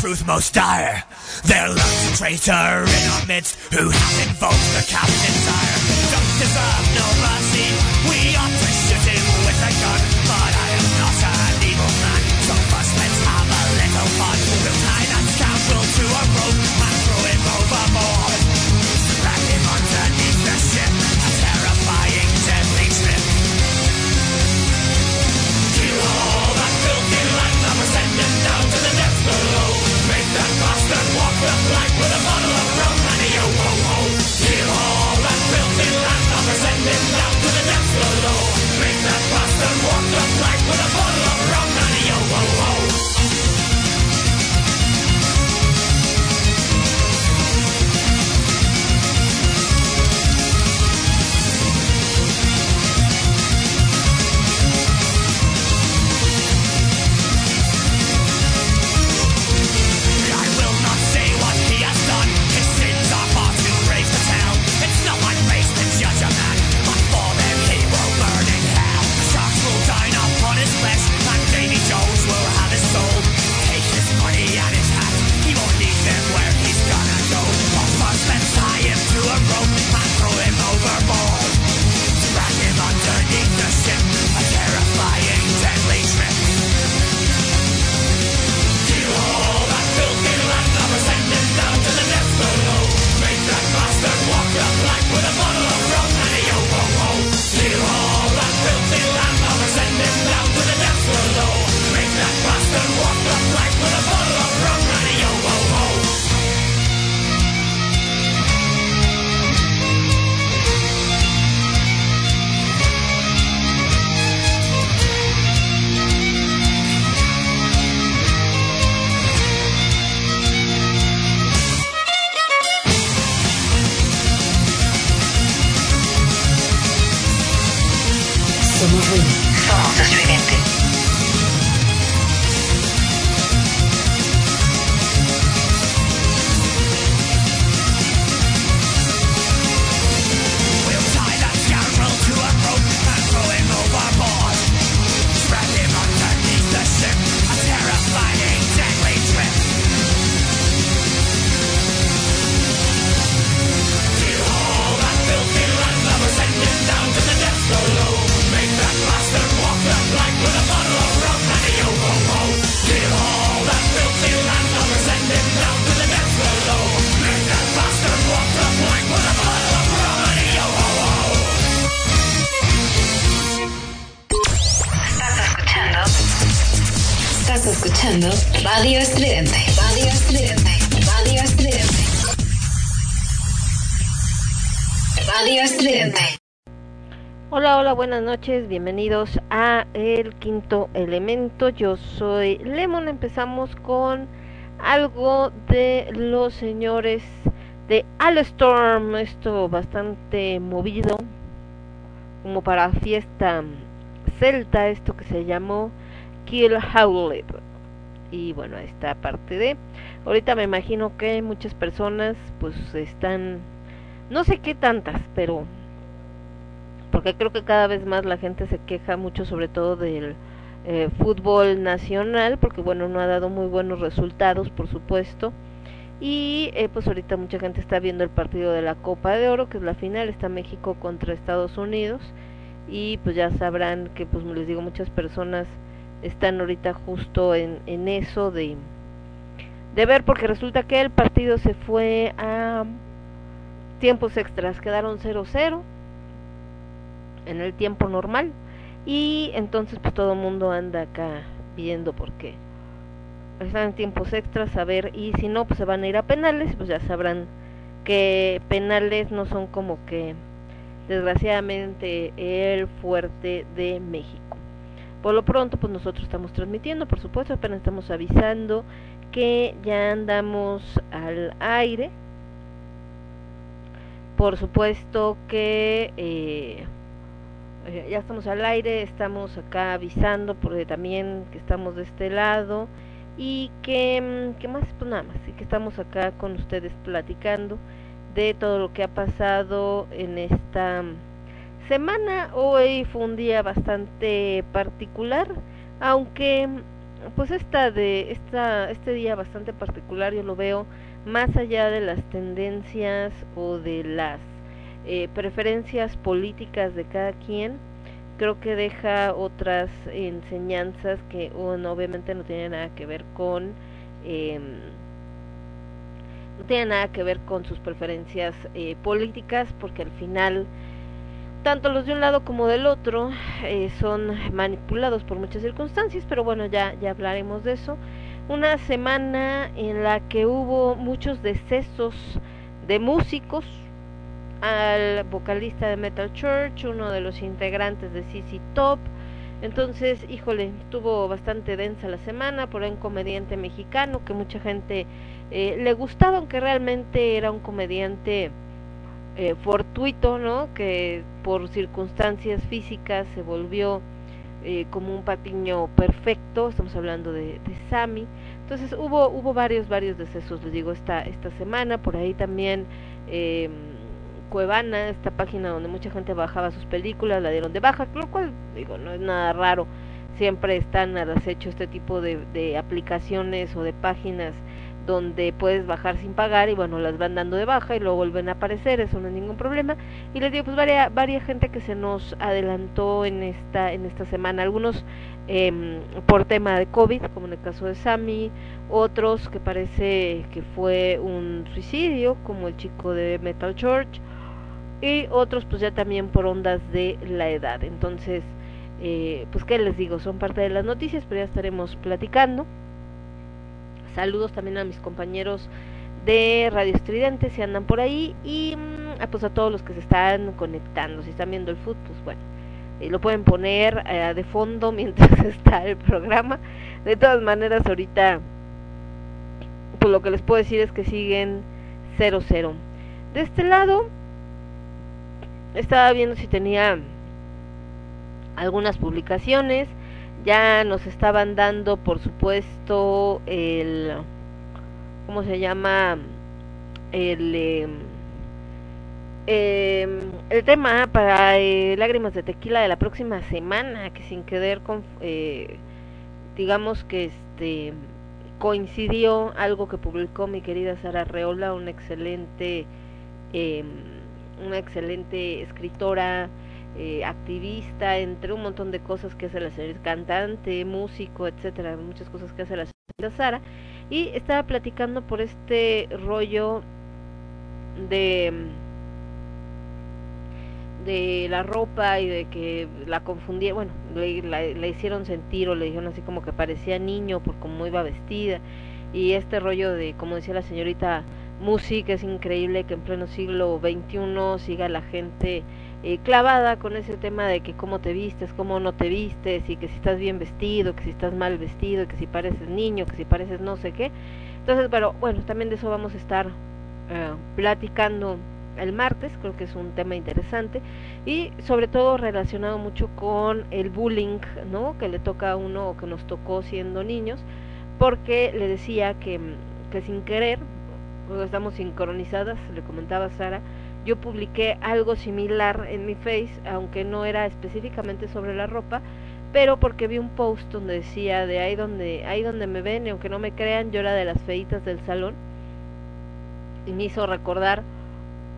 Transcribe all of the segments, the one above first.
truth most dire. There lurks a traitor in our midst who hath invoked the captain's ire. Don't deserve no noches, bienvenidos a El Quinto Elemento. Yo soy Lemon. Empezamos con algo de los señores de Alstorm. Esto bastante movido, como para fiesta celta, esto que se llamó Kill Howlett. Y bueno, esta parte de. Ahorita me imagino que muchas personas, pues están. No sé qué tantas, pero porque creo que cada vez más la gente se queja mucho sobre todo del eh, fútbol nacional, porque bueno, no ha dado muy buenos resultados, por supuesto. Y eh, pues ahorita mucha gente está viendo el partido de la Copa de Oro, que es la final, está México contra Estados Unidos. Y pues ya sabrán que, pues les digo, muchas personas están ahorita justo en, en eso de, de ver, porque resulta que el partido se fue a tiempos extras, quedaron 0-0 en el tiempo normal. Y entonces pues todo el mundo anda acá viendo por qué. Están en tiempos extras a ver y si no pues se van a ir a penales pues ya sabrán que penales no son como que desgraciadamente el fuerte de México. Por lo pronto pues nosotros estamos transmitiendo por supuesto apenas estamos avisando que ya andamos al aire. Por supuesto que eh, eh, ya estamos al aire, estamos acá avisando porque también que estamos de este lado y que, mm, ¿qué más? Pues nada más, y que estamos acá con ustedes platicando de todo lo que ha pasado en esta semana. Hoy fue un día bastante particular, aunque pues esta de esta este día bastante particular yo lo veo más allá de las tendencias o de las eh, preferencias políticas de cada quien, creo que deja otras enseñanzas que uno obviamente no tiene nada que ver con eh, no tiene nada que ver con sus preferencias eh, políticas porque al final tanto los de un lado como del otro eh, son manipulados por muchas circunstancias pero bueno ya ya hablaremos de eso. Una semana en la que hubo muchos decesos de músicos al vocalista de Metal Church, uno de los integrantes de CC Top. Entonces, híjole, estuvo bastante densa la semana por un comediante mexicano que mucha gente eh, le gustaba, aunque realmente era un comediante eh, fortuito, ¿no? Que por circunstancias físicas se volvió eh, como un patiño perfecto. Estamos hablando de, de Sammy. Entonces hubo hubo varios varios decesos, les digo esta esta semana. Por ahí también. Eh, Cuevana, esta página donde mucha gente bajaba sus películas, la dieron de baja, lo cual digo, no es nada raro, siempre están al acecho este tipo de, de aplicaciones o de páginas donde puedes bajar sin pagar y bueno, las van dando de baja y luego vuelven a aparecer, eso no es ningún problema. Y les digo, pues varia, varia gente que se nos adelantó en esta, en esta semana, algunos eh, por tema de COVID, como en el caso de Sammy, otros que parece que fue un suicidio, como el chico de Metal Church, y otros pues ya también por ondas de la edad. Entonces, eh, pues qué les digo, son parte de las noticias, pero ya estaremos platicando. Saludos también a mis compañeros de Radio Estridente si andan por ahí y mm, pues a todos los que se están conectando, si están viendo el fútbol, pues bueno, eh, lo pueden poner eh, de fondo mientras está el programa. De todas maneras, ahorita pues lo que les puedo decir es que siguen 0-0. De este lado, estaba viendo si tenía algunas publicaciones. Ya nos estaban dando por supuesto el cómo se llama el eh, eh, el tema para eh, lágrimas de tequila de la próxima semana que sin querer con eh, digamos que este coincidió algo que publicó mi querida Sara Reola una excelente eh, una excelente escritora, eh, activista, entre un montón de cosas que hace la señora, cantante, músico, etcétera, muchas cosas que hace la señora Sara, y estaba platicando por este rollo de de la ropa y de que la confundía, bueno, le, la hicieron sentir o le dijeron así como que parecía niño por cómo iba vestida. Y este rollo de, como decía la señorita música, es increíble que en pleno siglo XXI siga la gente eh, clavada con ese tema de que cómo te vistes, cómo no te vistes, y que si estás bien vestido, que si estás mal vestido, que si pareces niño, que si pareces no sé qué. Entonces, pero bueno, también de eso vamos a estar eh, platicando el martes, creo que es un tema interesante y sobre todo relacionado mucho con el bullying, ¿no? Que le toca a uno o que nos tocó siendo niños, porque le decía que, que sin querer estamos sincronizadas, le comentaba Sara, yo publiqué algo similar en mi face, aunque no era específicamente sobre la ropa, pero porque vi un post donde decía de ahí donde ahí donde me ven y aunque no me crean, yo era de las feitas del salón y me hizo recordar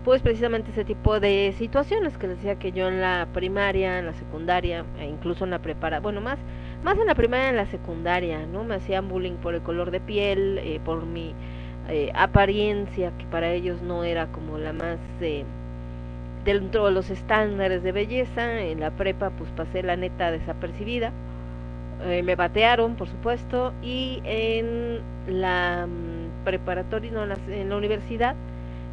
pues precisamente ese tipo de situaciones que decía que yo en la primaria, en la secundaria e incluso en la prepara, bueno, más más en la primaria en la secundaria, ¿no? Me hacían bullying por el color de piel, eh, por mi eh, apariencia, que para ellos no era como la más eh, dentro de los estándares de belleza. En la prepa, pues pasé la neta desapercibida. Eh, me batearon, por supuesto, y en la mm, preparatoria, no, en la, en la universidad,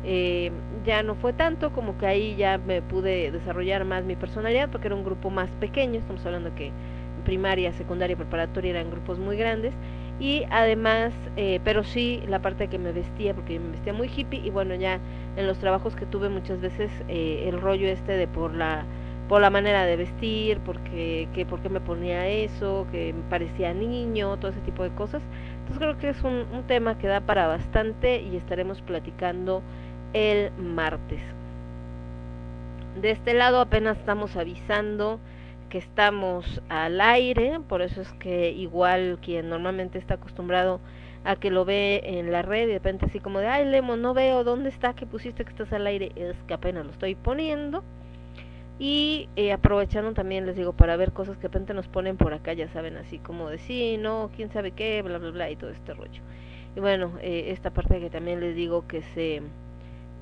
eh, ya no fue tanto, como que ahí ya me pude desarrollar más mi personalidad, porque era un grupo más pequeño, estamos hablando que primaria, secundaria, preparatoria eran grupos muy grandes, y además, eh, pero sí la parte que me vestía, porque yo me vestía muy hippie, y bueno, ya en los trabajos que tuve muchas veces, eh, el rollo este de por la por la manera de vestir, porque que porque me ponía eso, que me parecía niño, todo ese tipo de cosas. Entonces creo que es un tema que da para bastante y estaremos platicando el martes. De este lado apenas estamos avisando que estamos al aire, por eso es que igual quien normalmente está acostumbrado a que lo ve en la red y de repente así como de, ay Lemo, no veo dónde está que pusiste que estás al aire, es que apenas lo estoy poniendo. Y eh, aprovechando también, les digo, para ver cosas que de repente nos ponen por acá, ya saben, así como de sí, no, quién sabe qué, bla, bla, bla, y todo este rollo. Y bueno, eh, esta parte que también les digo que se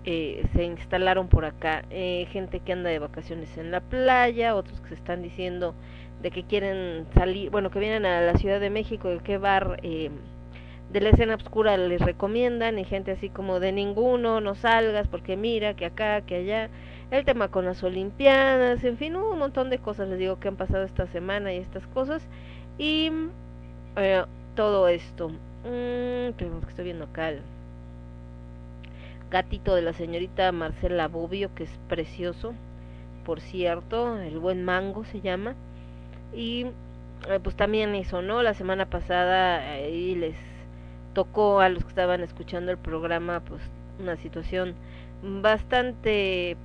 eh, se instalaron por acá eh, gente que anda de vacaciones en la playa, otros que se están diciendo de que quieren salir, bueno, que vienen a la Ciudad de México, de qué bar eh, de la escena oscura les recomiendan, y gente así como de ninguno, no salgas porque mira que acá, que allá, el tema con las Olimpiadas, en fin, un montón de cosas les digo que han pasado esta semana y estas cosas, y eh, todo esto. Mm, que estoy viendo acá el gatito de la señorita Marcela Bobbio, que es precioso, por cierto, el buen mango se llama. Y eh, pues también eso, ¿no? La semana pasada ahí les tocó a los que estaban escuchando el programa, pues una situación bastante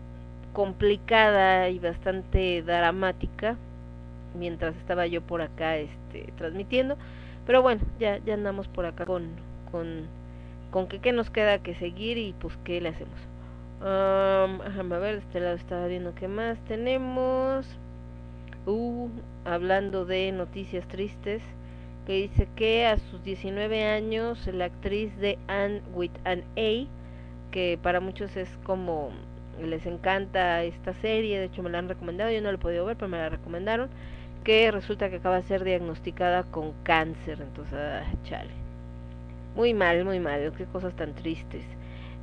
complicada y bastante dramática mientras estaba yo por acá este transmitiendo pero bueno ya ya andamos por acá con con con que qué nos queda que seguir y pues qué le hacemos. Um, déjame ver, de este lado estaba viendo qué más tenemos. Uh, hablando de noticias tristes, que dice que a sus 19 años la actriz de Anne with an A, que para muchos es como les encanta esta serie, de hecho me la han recomendado, yo no la he podido ver, pero me la recomendaron, que resulta que acaba de ser diagnosticada con cáncer, entonces, ah, chale. Muy mal, muy mal, qué cosas tan tristes.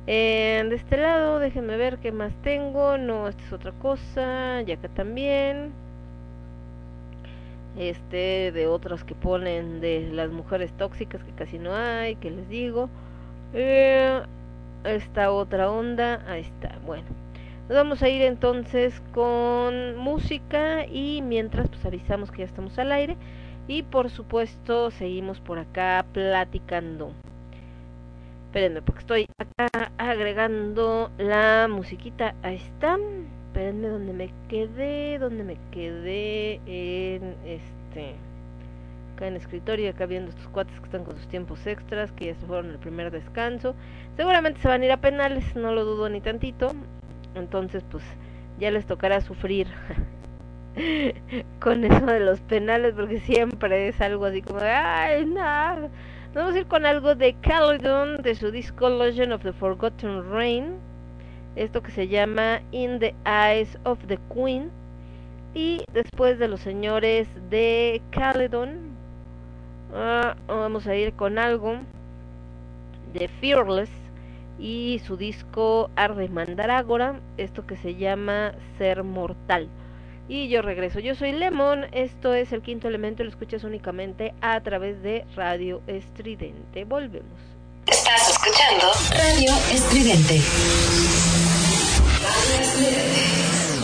Eh, de este lado, déjenme ver qué más tengo. No, esta es otra cosa. Y acá también. Este, de otras que ponen de las mujeres tóxicas que casi no hay, que les digo. Eh, esta otra onda, ahí está. Bueno, nos vamos a ir entonces con música y mientras pues avisamos que ya estamos al aire. Y por supuesto seguimos por acá platicando. Espérenme, porque estoy acá agregando la musiquita. Ahí está. Espérenme donde me quedé. Donde me quedé. En este. Acá en el escritorio. Acá viendo estos cuates que están con sus tiempos extras. Que ya se fueron el primer descanso. Seguramente se van a ir a penales. No lo dudo ni tantito. Entonces, pues ya les tocará sufrir. con eso de los penales porque siempre es algo así como ay, no. Vamos a ir con algo de Caledon de su disco Legend of the Forgotten Rain. Esto que se llama In the Eyes of the Queen. Y después de los señores de Caledon, uh, vamos a ir con algo de Fearless y su disco Arde Mandragora. Esto que se llama Ser Mortal. Y yo regreso. Yo soy Lemon. Esto es el quinto elemento. Lo escuchas únicamente a través de Radio Estridente. Volvemos. Estás escuchando Radio Estridente. Radio Estridente.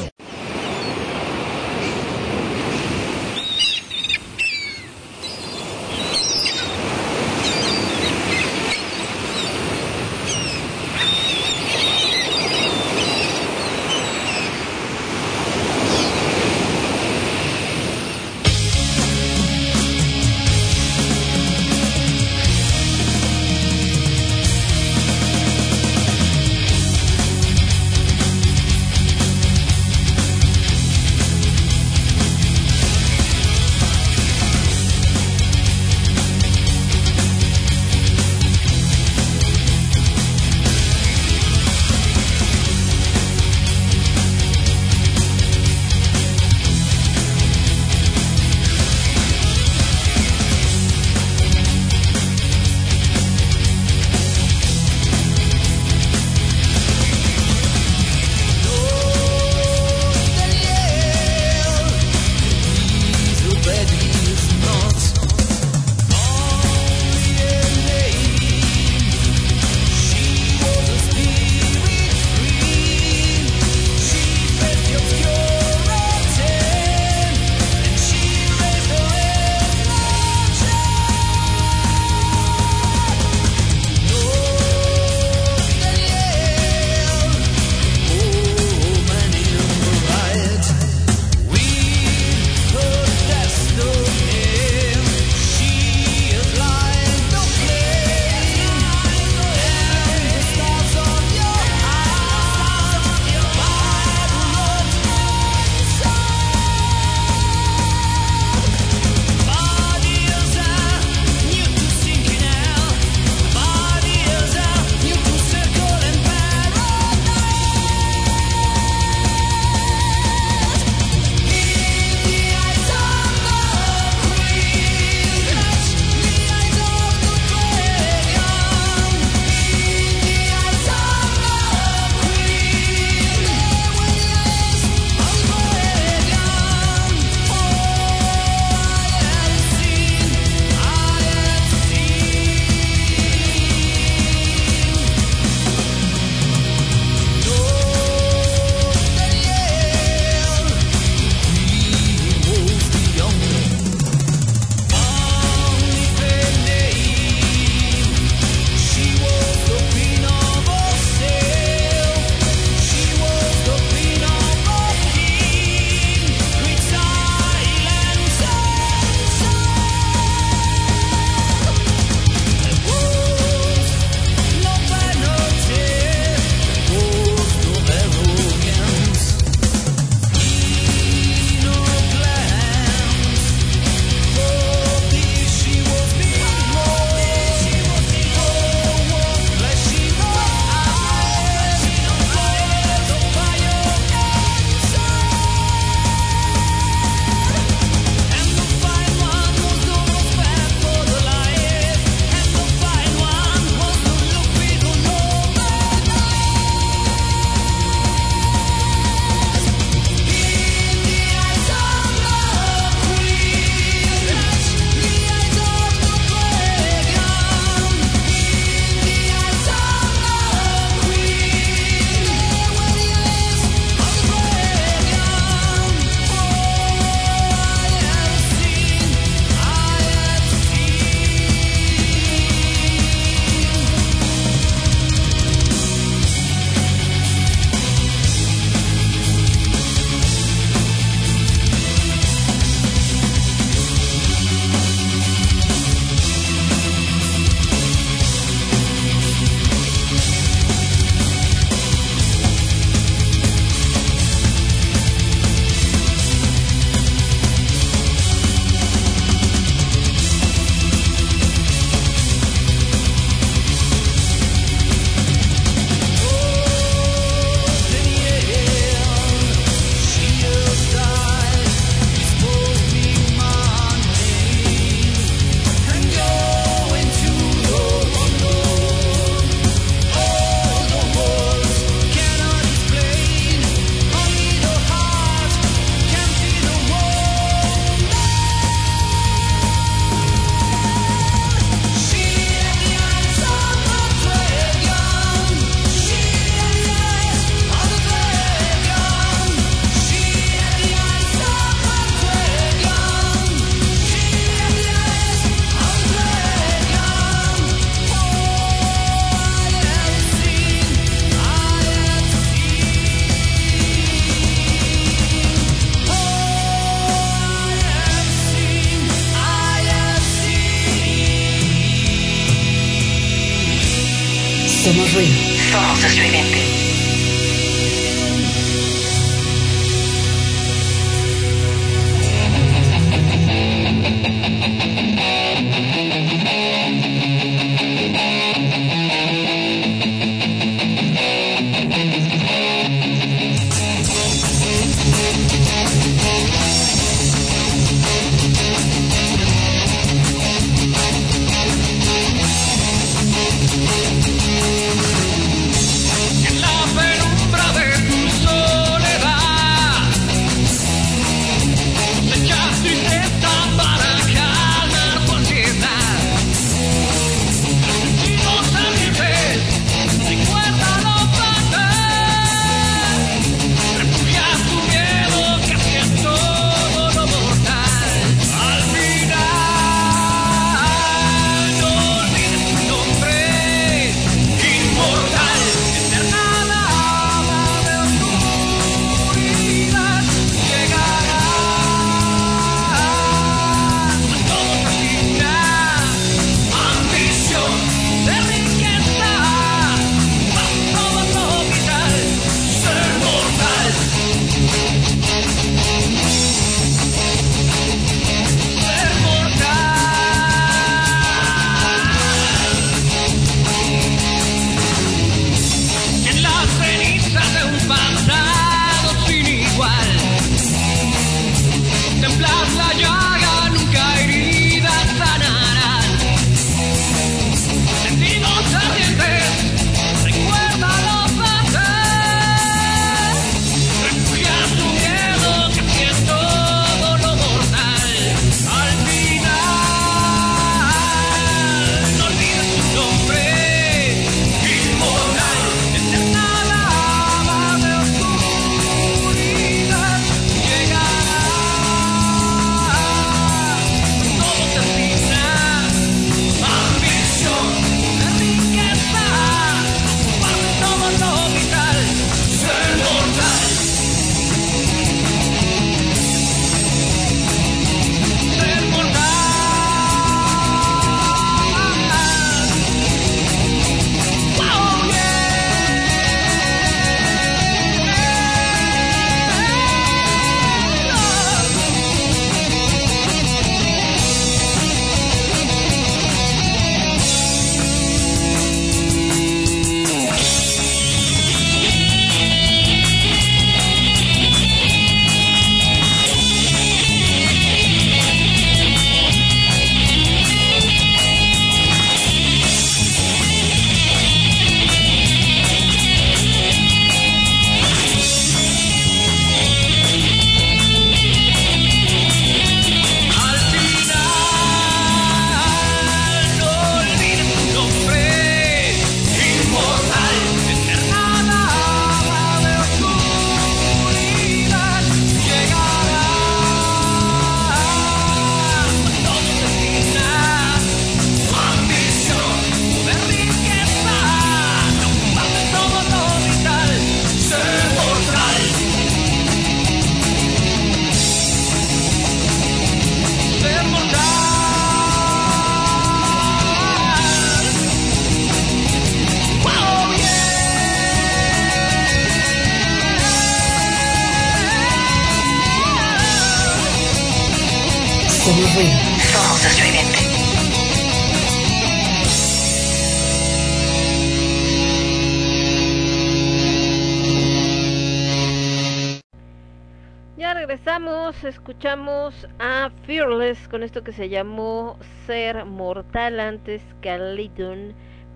Escuchamos a Fearless con esto que se llamó Ser Mortal antes que a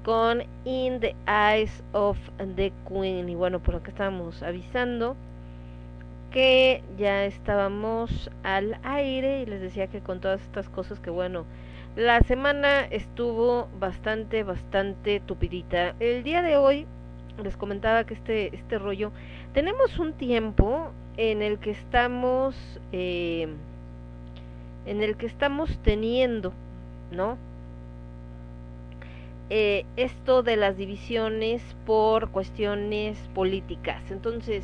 con In the Eyes of the Queen. Y bueno, por acá estábamos avisando que ya estábamos al aire y les decía que con todas estas cosas que bueno, la semana estuvo bastante, bastante tupidita. El día de hoy les comentaba que este, este rollo, tenemos un tiempo en el que estamos eh, en el que estamos teniendo no eh, esto de las divisiones por cuestiones políticas. Entonces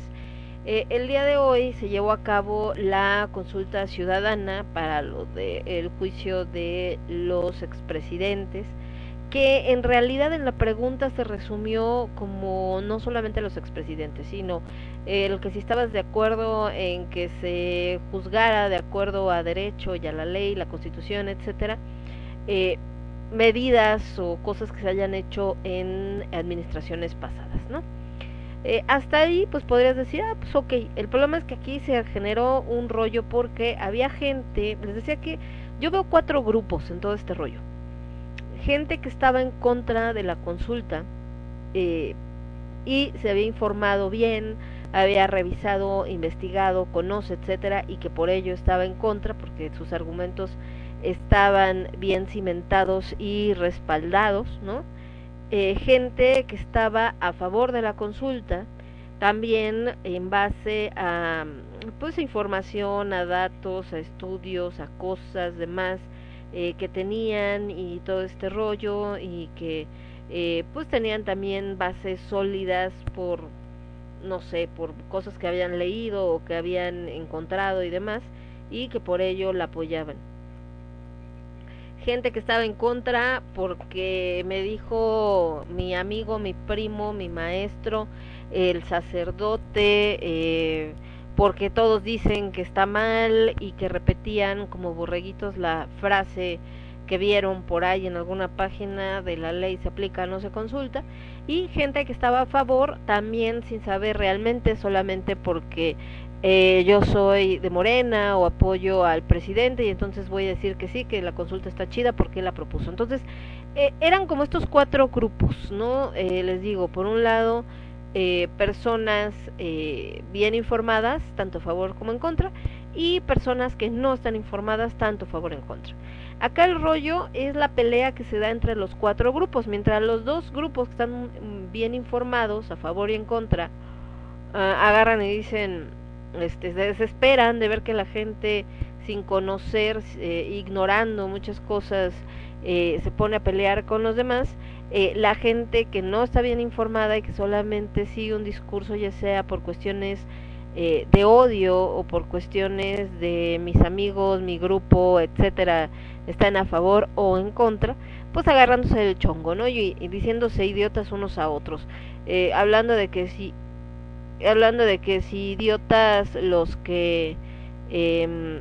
eh, el día de hoy se llevó a cabo la consulta ciudadana para lo del el juicio de los expresidentes que en realidad en la pregunta se resumió como no solamente los expresidentes, sino el que si estabas de acuerdo en que se juzgara de acuerdo a derecho y a la ley, la constitución, etcétera, eh, medidas o cosas que se hayan hecho en administraciones pasadas, ¿no? Eh, hasta ahí, pues podrías decir, ah, pues ok, el problema es que aquí se generó un rollo porque había gente, les decía que yo veo cuatro grupos en todo este rollo. Gente que estaba en contra de la consulta eh, y se había informado bien, había revisado, investigado, conoce, etcétera, y que por ello estaba en contra porque sus argumentos estaban bien cimentados y respaldados, ¿no? Eh, gente que estaba a favor de la consulta, también en base a pues información, a datos, a estudios, a cosas demás eh, que tenían y todo este rollo y que eh, pues tenían también bases sólidas por no sé, por cosas que habían leído o que habían encontrado y demás y que por ello la apoyaban. Gente que estaba en contra porque me dijo mi amigo, mi primo, mi maestro, el sacerdote, eh, porque todos dicen que está mal y que repetían como borreguitos la frase que vieron por ahí en alguna página de la ley se aplica, no se consulta, y gente que estaba a favor también sin saber realmente, solamente porque eh, yo soy de Morena o apoyo al presidente y entonces voy a decir que sí, que la consulta está chida porque la propuso. Entonces, eh, eran como estos cuatro grupos, ¿no? Eh, les digo, por un lado, personas bien informadas, tanto a favor como en contra, y personas que no están informadas, tanto a favor en contra. Acá el rollo es la pelea que se da entre los cuatro grupos, mientras los dos grupos que están mm, bien informados, a favor y en contra, ah, agarran y dicen este, se desesperan de ver que la gente sin conocer, eh, ignorando muchas cosas, eh, se pone a pelear con los demás, eh, la gente que no está bien informada y que solamente sigue un discurso, ya sea por cuestiones de odio o por cuestiones de mis amigos, mi grupo, etcétera, están a favor o en contra, pues agarrándose el chongo, ¿no? Y, y diciéndose idiotas unos a otros, hablando de que si hablando de que si idiotas los que eh,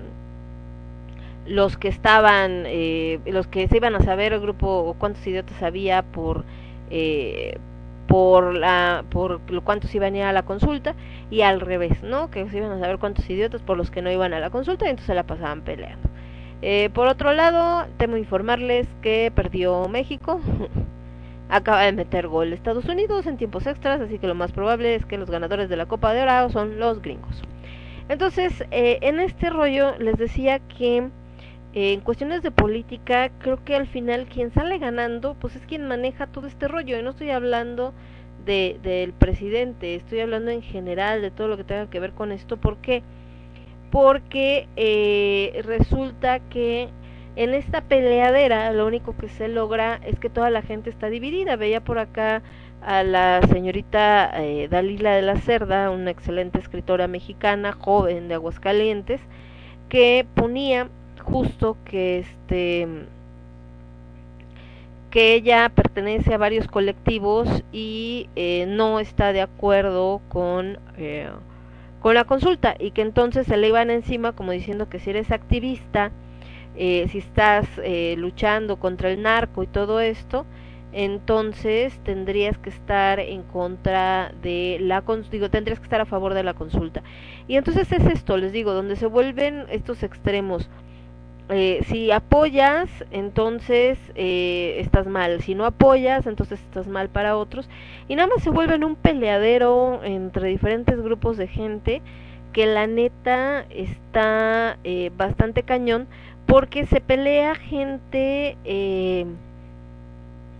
los que estaban eh, los que se iban a saber el grupo cuántos idiotas había por eh, por la por cuántos iban a ir a la consulta y al revés no que se iban a saber cuántos idiotas por los que no iban a la consulta y entonces se la pasaban peleando. Eh, por otro lado temo informarles que perdió México. Acaba de meter gol Estados Unidos en tiempos extras, así que lo más probable es que los ganadores de la Copa de Oro son los gringos. Entonces, eh, en este rollo les decía que en cuestiones de política, creo que al final quien sale ganando, pues es quien maneja todo este rollo. Y no estoy hablando de, del presidente, estoy hablando en general de todo lo que tenga que ver con esto. ¿Por qué? Porque eh, resulta que en esta peleadera lo único que se logra es que toda la gente está dividida. Veía por acá a la señorita eh, Dalila de la Cerda, una excelente escritora mexicana, joven de Aguascalientes, que ponía justo que este que ella pertenece a varios colectivos y eh, no está de acuerdo con eh, con la consulta y que entonces se le iban encima como diciendo que si eres activista eh, si estás eh, luchando contra el narco y todo esto, entonces tendrías que estar en contra de la digo tendrías que estar a favor de la consulta. Y entonces es esto les digo donde se vuelven estos extremos eh, si apoyas entonces eh, estás mal si no apoyas entonces estás mal para otros y nada más se vuelven un peleadero entre diferentes grupos de gente que la neta está eh, bastante cañón porque se pelea gente, eh,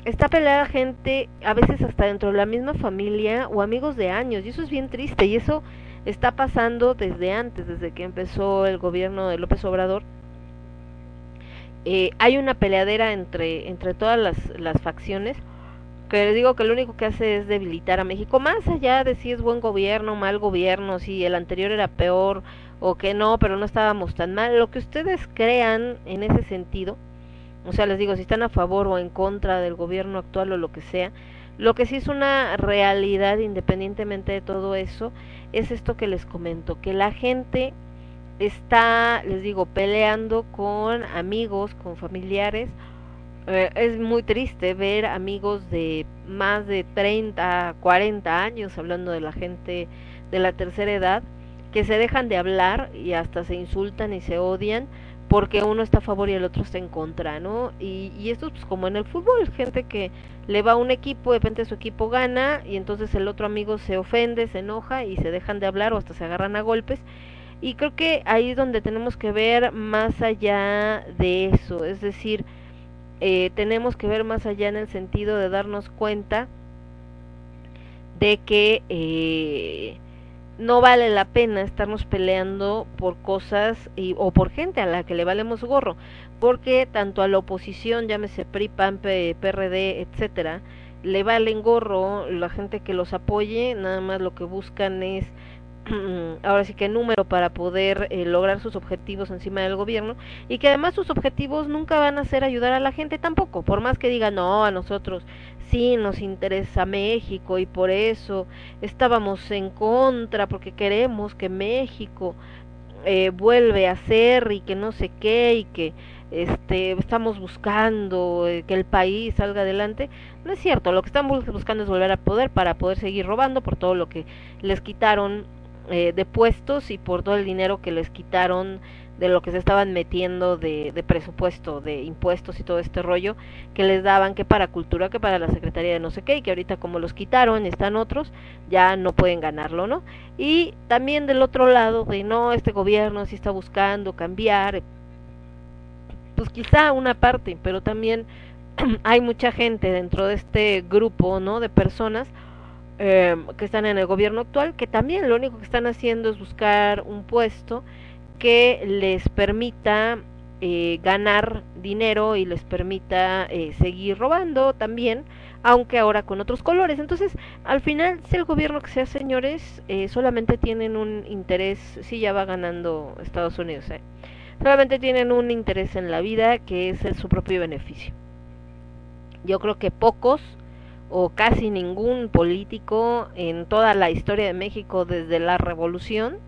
está peleada gente a veces hasta dentro de la misma familia o amigos de años, y eso es bien triste, y eso está pasando desde antes, desde que empezó el gobierno de López Obrador. Eh, hay una peleadera entre, entre todas las, las facciones, que les digo que lo único que hace es debilitar a México, más allá de si es buen gobierno, mal gobierno, si el anterior era peor, o que no, pero no estábamos tan mal. Lo que ustedes crean en ese sentido, O sea, les digo, si están a favor o en contra del gobierno actual o lo que sea, lo que sí es una realidad independientemente de todo eso, es esto que les comento, que la gente está, les digo, peleando con amigos, con familiares. Eh, es muy triste ver amigos de más de 30, 40 años, hablando de la gente de la tercera edad, que se dejan de hablar y hasta se insultan y se odian porque uno está a favor y el otro está en contra, ¿no? Y, y esto es pues, como en el fútbol, gente que le va a un equipo, de repente su equipo gana y entonces el otro amigo se ofende, se enoja y se dejan de hablar o hasta se agarran a golpes. Y creo que ahí es donde tenemos que ver más allá de eso, es decir, eh, tenemos que ver más allá en el sentido de darnos cuenta de que eh, no vale la pena estarnos peleando por cosas y, o por gente a la que le valemos gorro, porque tanto a la oposición, llámese PRI, PAN, PRD, etcétera, le valen gorro la gente que los apoye, nada más lo que buscan es ahora sí que número para poder eh, lograr sus objetivos encima del gobierno y que además sus objetivos nunca van a ser ayudar a la gente tampoco, por más que digan no, a nosotros sí nos interesa México y por eso estábamos en contra porque queremos que México eh, vuelve a ser y que no sé qué y que este estamos buscando eh, que el país salga adelante no es cierto lo que están buscando es volver a poder para poder seguir robando por todo lo que les quitaron eh, de puestos y por todo el dinero que les quitaron de lo que se estaban metiendo de, presupuesto, de impuestos y todo este rollo que les daban que para cultura, que para la Secretaría de no sé qué, y que ahorita como los quitaron, están otros, ya no pueden ganarlo, ¿no? Y también del otro lado, de no, este gobierno sí está buscando cambiar, pues quizá una parte, pero también hay mucha gente dentro de este grupo, ¿no? De personas eh, que están en el gobierno actual, que también lo único que están haciendo es buscar un puesto que les permita eh, ganar dinero y les permita eh, seguir robando también, aunque ahora con otros colores. Entonces, al final, si el gobierno que sea, señores, eh, solamente tienen un interés, si ya va ganando Estados Unidos, ¿eh? solamente tienen un interés en la vida que es el, su propio beneficio. Yo creo que pocos o casi ningún político en toda la historia de México desde la revolución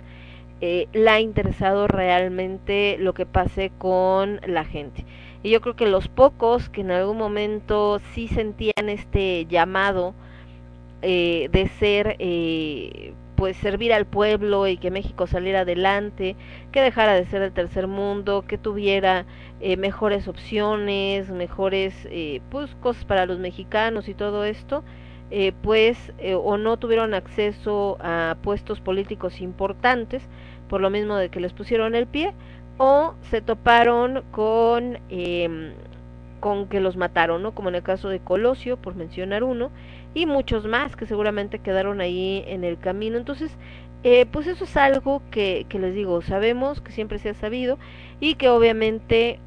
eh, ha interesado realmente lo que pase con la gente. Y yo creo que los pocos que en algún momento sí sentían este llamado eh, de ser, eh, pues servir al pueblo y que México saliera adelante, que dejara de ser el tercer mundo, que tuviera eh, mejores opciones, mejores eh, pues cosas para los mexicanos y todo esto, eh, pues eh, o no tuvieron acceso a puestos políticos importantes por lo mismo de que les pusieron el pie o se toparon con eh, con que los mataron, ¿no? Como en el caso de Colosio, por mencionar uno, y muchos más que seguramente quedaron ahí en el camino. Entonces, eh, pues eso es algo que, que les digo, sabemos, que siempre se ha sabido, y que obviamente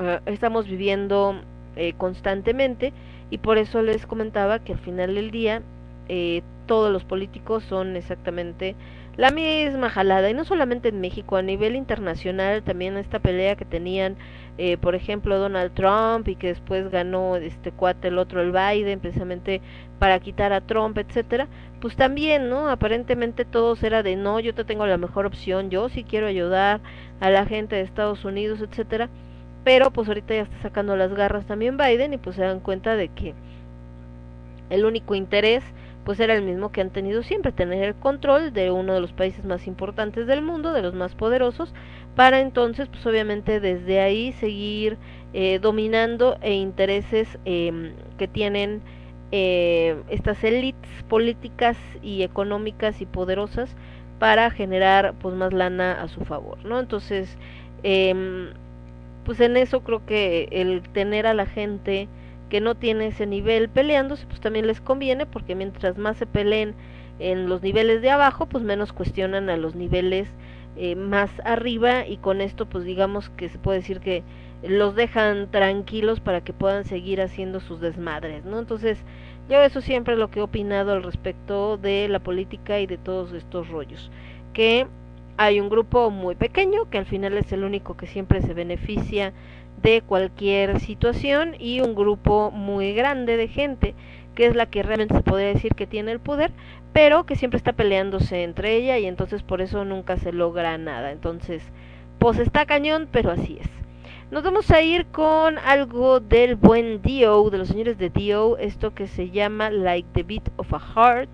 uh, estamos viviendo eh, constantemente, y por eso les comentaba que al final del día eh, todos los políticos son exactamente la misma jalada y no solamente en México a nivel internacional también esta pelea que tenían eh, por ejemplo Donald Trump y que después ganó este cuate el otro el Biden precisamente para quitar a Trump etcétera pues también no aparentemente todos era de no yo te tengo la mejor opción yo sí quiero ayudar a la gente de Estados Unidos etcétera. Pero pues ahorita ya está sacando las garras también Biden y pues se dan cuenta de que el único interés pues era el mismo que han tenido siempre, tener el control de uno de los países más importantes del mundo, de los más poderosos, para entonces, pues obviamente desde ahí seguir eh, dominando e intereses eh, que tienen eh, estas élites políticas y económicas y poderosas para generar pues más lana a su favor, ¿no? Entonces, eh, pues en eso creo que el tener a la gente que no tiene ese nivel peleándose, pues también les conviene porque mientras más se peleen en los niveles de abajo, pues menos cuestionan a los niveles eh, más arriba y con esto pues digamos que se puede decir que los dejan tranquilos para que puedan seguir haciendo sus desmadres, ¿no? Entonces, yo eso siempre es lo que he opinado al respecto de la política y de todos estos rollos, que hay un grupo muy pequeño que al final es el único que siempre se beneficia de cualquier situación y un grupo muy grande de gente que es la que realmente se podría decir que tiene el poder, pero que siempre está peleándose entre ella y entonces por eso nunca se logra nada. Entonces, pues está cañón, pero así es. Nos vamos a ir con algo del buen Dio, de los señores de Dio, esto que se llama Like the Beat of a Heart.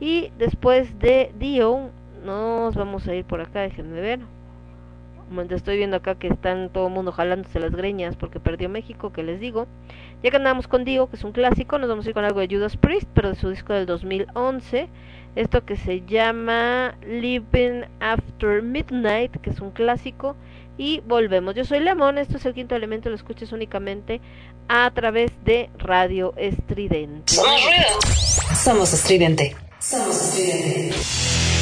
Y después de Dio, nos vamos a ir por acá, déjenme ver. Estoy viendo acá que están todo el mundo jalándose las greñas porque perdió México, que les digo. Ya que andamos con Dio, que es un clásico, nos vamos a ir con algo de Judas Priest, pero de su disco del 2011. Esto que se llama Living After Midnight, que es un clásico. Y volvemos. Yo soy Lemón, esto es el quinto elemento, lo escuchas únicamente a través de Radio Estridente. Somos Estridente. Somos Estridente.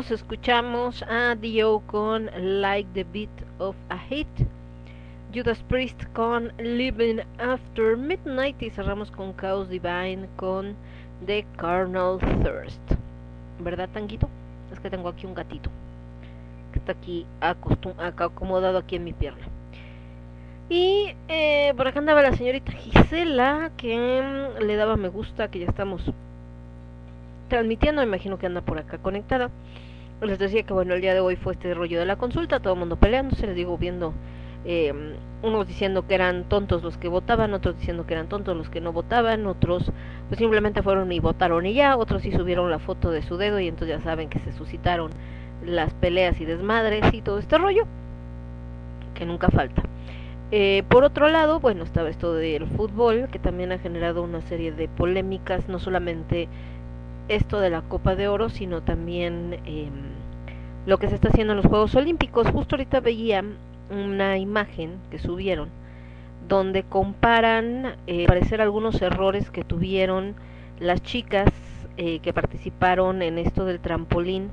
Regresamos, escuchamos a Dio con Like the Beat of a Hit, Judas Priest con Living After Midnight y cerramos con Chaos Divine con The Carnal Thirst. ¿Verdad, Tanguito? Es que tengo aquí un gatito que está aquí acomodado aquí en mi pierna. Y eh, por acá andaba la señorita Gisela que mm, le daba me gusta, que ya estamos transmitiendo, imagino que anda por acá conectada. Les decía que bueno, el día de hoy fue este rollo de la consulta, todo el mundo peleándose, les digo, viendo eh, unos diciendo que eran tontos los que votaban, otros diciendo que eran tontos los que no votaban, otros pues simplemente fueron y votaron y ya, otros sí subieron la foto de su dedo y entonces ya saben que se suscitaron las peleas y desmadres y todo este rollo, que nunca falta. Eh, por otro lado, bueno, estaba esto del fútbol, que también ha generado una serie de polémicas, no solamente esto de la Copa de Oro, sino también eh, lo que se está haciendo en los Juegos Olímpicos. Justo ahorita veía una imagen que subieron donde comparan, eh, parecer algunos errores que tuvieron las chicas eh, que participaron en esto del trampolín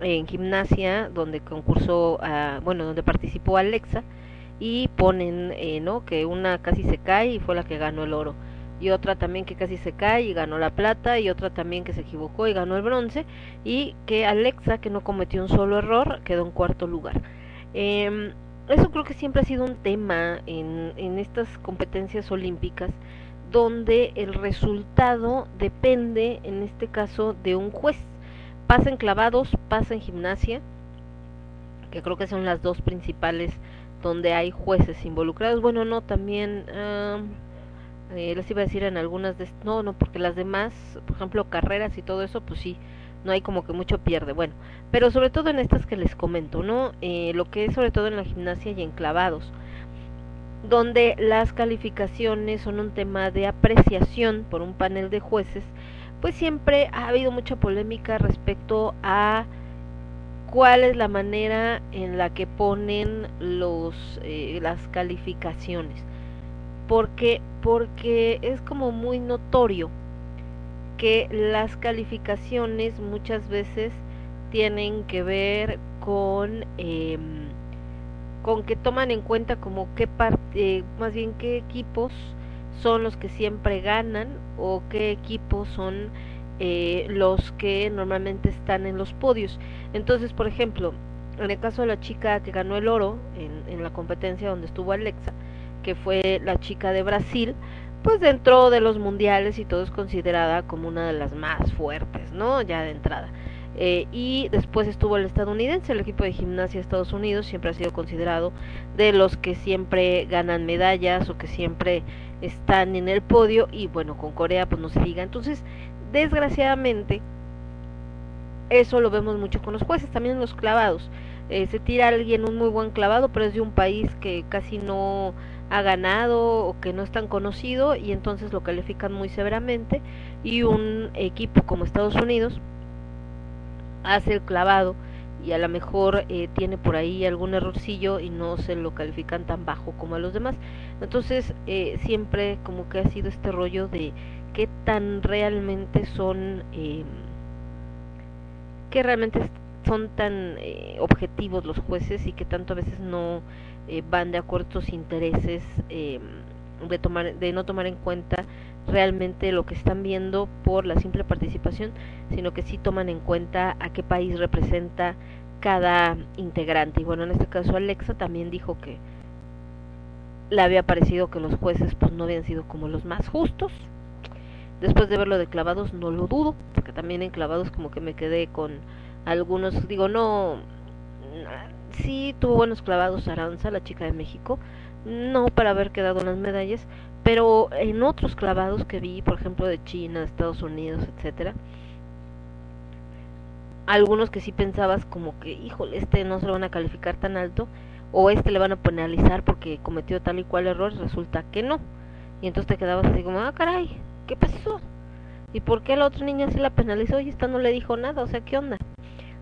en gimnasia, donde concursó, bueno, donde participó Alexa, y ponen, eh, ¿no? Que una casi se cae y fue la que ganó el oro y otra también que casi se cae y ganó la plata y otra también que se equivocó y ganó el bronce y que Alexa que no cometió un solo error quedó en cuarto lugar. Eh, eso creo que siempre ha sido un tema en, en estas competencias olímpicas donde el resultado depende en este caso de un juez. Pasa en clavados pasa en gimnasia que creo que son las dos principales donde hay jueces involucrados. Bueno no también uh, eh, les iba a decir en algunas de no no porque las demás por ejemplo carreras y todo eso pues sí no hay como que mucho pierde bueno pero sobre todo en estas que les comento no eh, lo que es sobre todo en la gimnasia y en clavados donde las calificaciones son un tema de apreciación por un panel de jueces pues siempre ha habido mucha polémica respecto a cuál es la manera en la que ponen los eh, las calificaciones porque porque es como muy notorio que las calificaciones muchas veces tienen que ver con eh, con que toman en cuenta como qué parte más bien qué equipos son los que siempre ganan o qué equipos son eh, los que normalmente están en los podios. Entonces por ejemplo en el caso de la chica que ganó el oro en, en la competencia donde estuvo Alexa que fue la chica de Brasil, pues dentro de los mundiales y todo es considerada como una de las más fuertes, ¿no? Ya de entrada. Eh, y después estuvo el estadounidense, el equipo de gimnasia de Estados Unidos siempre ha sido considerado de los que siempre ganan medallas o que siempre están en el podio y bueno, con Corea pues no se diga. Entonces, desgraciadamente, eso lo vemos mucho con los jueces, también los clavados. Eh, se tira alguien un muy buen clavado, pero es de un país que casi no ha ganado o que no es tan conocido y entonces lo califican muy severamente y un equipo como Estados Unidos hace el clavado y a lo mejor eh, tiene por ahí algún errorcillo y no se lo califican tan bajo como a los demás. Entonces eh, siempre como que ha sido este rollo de qué tan realmente son, eh, qué realmente son tan eh, objetivos los jueces y que tanto a veces no eh, van de acuerdo a sus intereses eh, de tomar de no tomar en cuenta realmente lo que están viendo por la simple participación, sino que sí toman en cuenta a qué país representa cada integrante. Y bueno, en este caso Alexa también dijo que le había parecido que los jueces pues no habían sido como los más justos. Después de verlo de clavados no lo dudo, porque también en clavados como que me quedé con algunos, digo, no, sí tuvo buenos clavados Aranza, la chica de México, no para haber quedado en las medallas, pero en otros clavados que vi, por ejemplo de China, Estados Unidos, etcétera, algunos que sí pensabas como que, híjole, este no se lo van a calificar tan alto, o este le van a penalizar porque cometió tal y cual error, resulta que no. Y entonces te quedabas así como, ah, caray, ¿qué pasó? ¿Y por qué la otra niña sí la penalizó y esta no le dijo nada? O sea, ¿qué onda?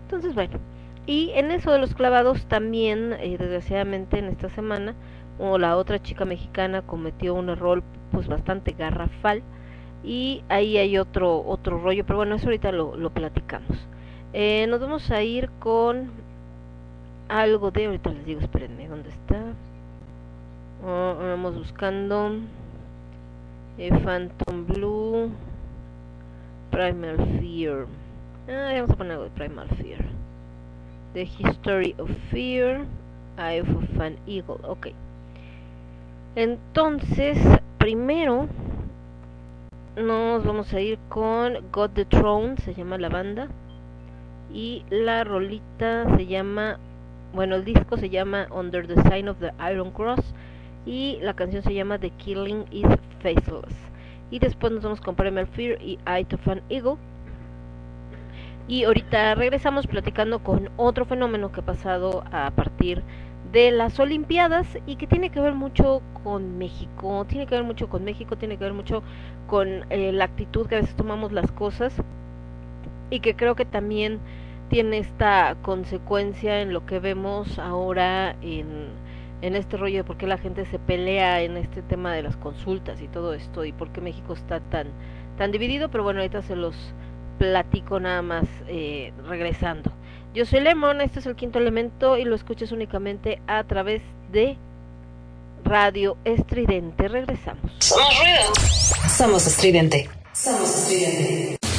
Entonces, bueno, y en eso de los clavados también, eh, desgraciadamente en esta semana, o la otra chica mexicana cometió un error pues bastante garrafal y ahí hay otro otro rollo, pero bueno, eso ahorita lo, lo platicamos. Eh, nos vamos a ir con algo de, ahorita les digo, espérenme, ¿dónde está? Oh, vamos buscando eh, Phantom Blue, Primal Fear. Ah, vamos a poner algo de Primal Fear. The History of Fear, Eye of an Eagle. Ok. Entonces, primero nos vamos a ir con God the Throne, se llama la banda. Y la rolita se llama, bueno, el disco se llama Under the Sign of the Iron Cross. Y la canción se llama The Killing is Faceless. Y después nos vamos con Primal Fear y Eye of an Eagle. Y ahorita regresamos platicando con otro fenómeno que ha pasado a partir de las Olimpiadas y que tiene que ver mucho con México, tiene que ver mucho con México, tiene que ver mucho con eh, la actitud que a veces tomamos las cosas y que creo que también tiene esta consecuencia en lo que vemos ahora en, en este rollo de por qué la gente se pelea en este tema de las consultas y todo esto y por qué México está tan tan dividido, pero bueno, ahorita se los platico nada más eh, regresando. Yo soy Lemon, este es el quinto elemento y lo escuchas únicamente a través de Radio Estridente. Regresamos. Somos. Somos estridente. Somos estridente.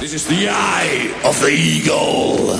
This is the eye of the eagle.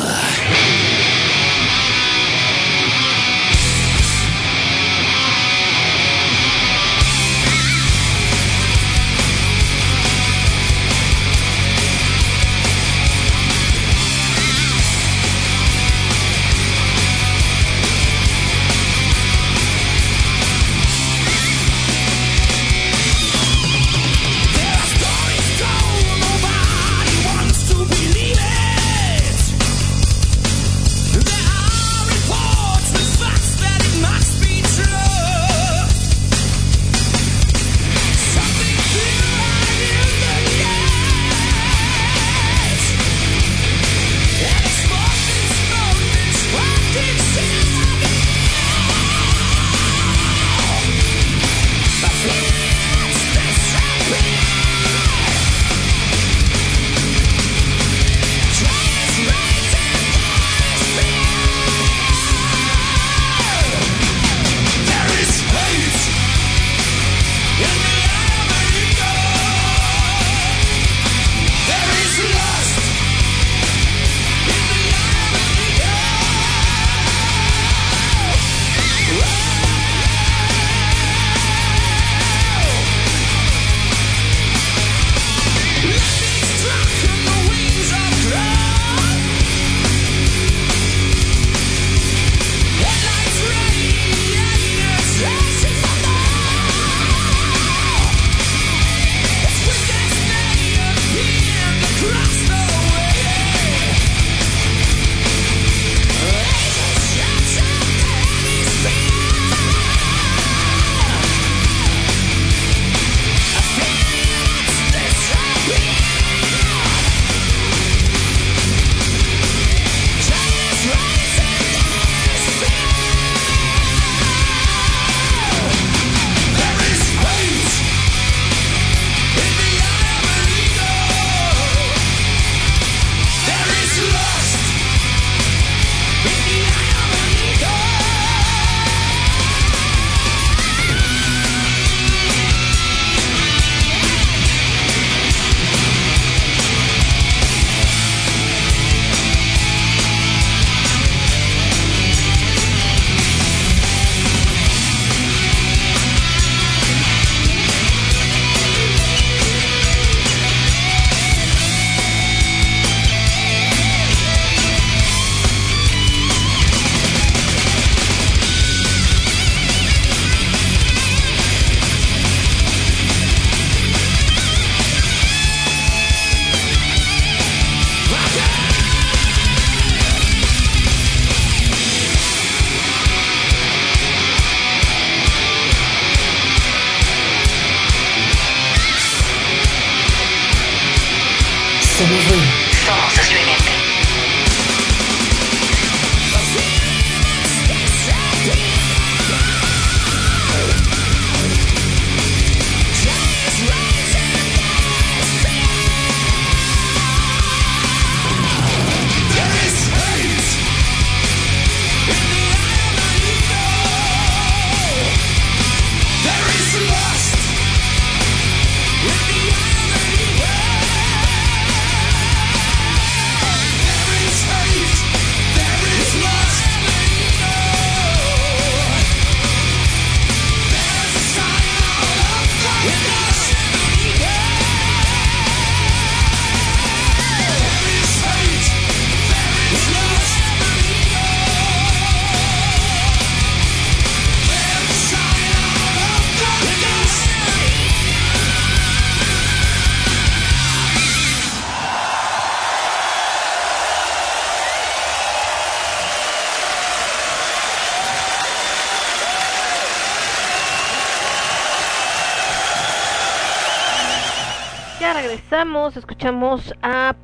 Escuchamos a...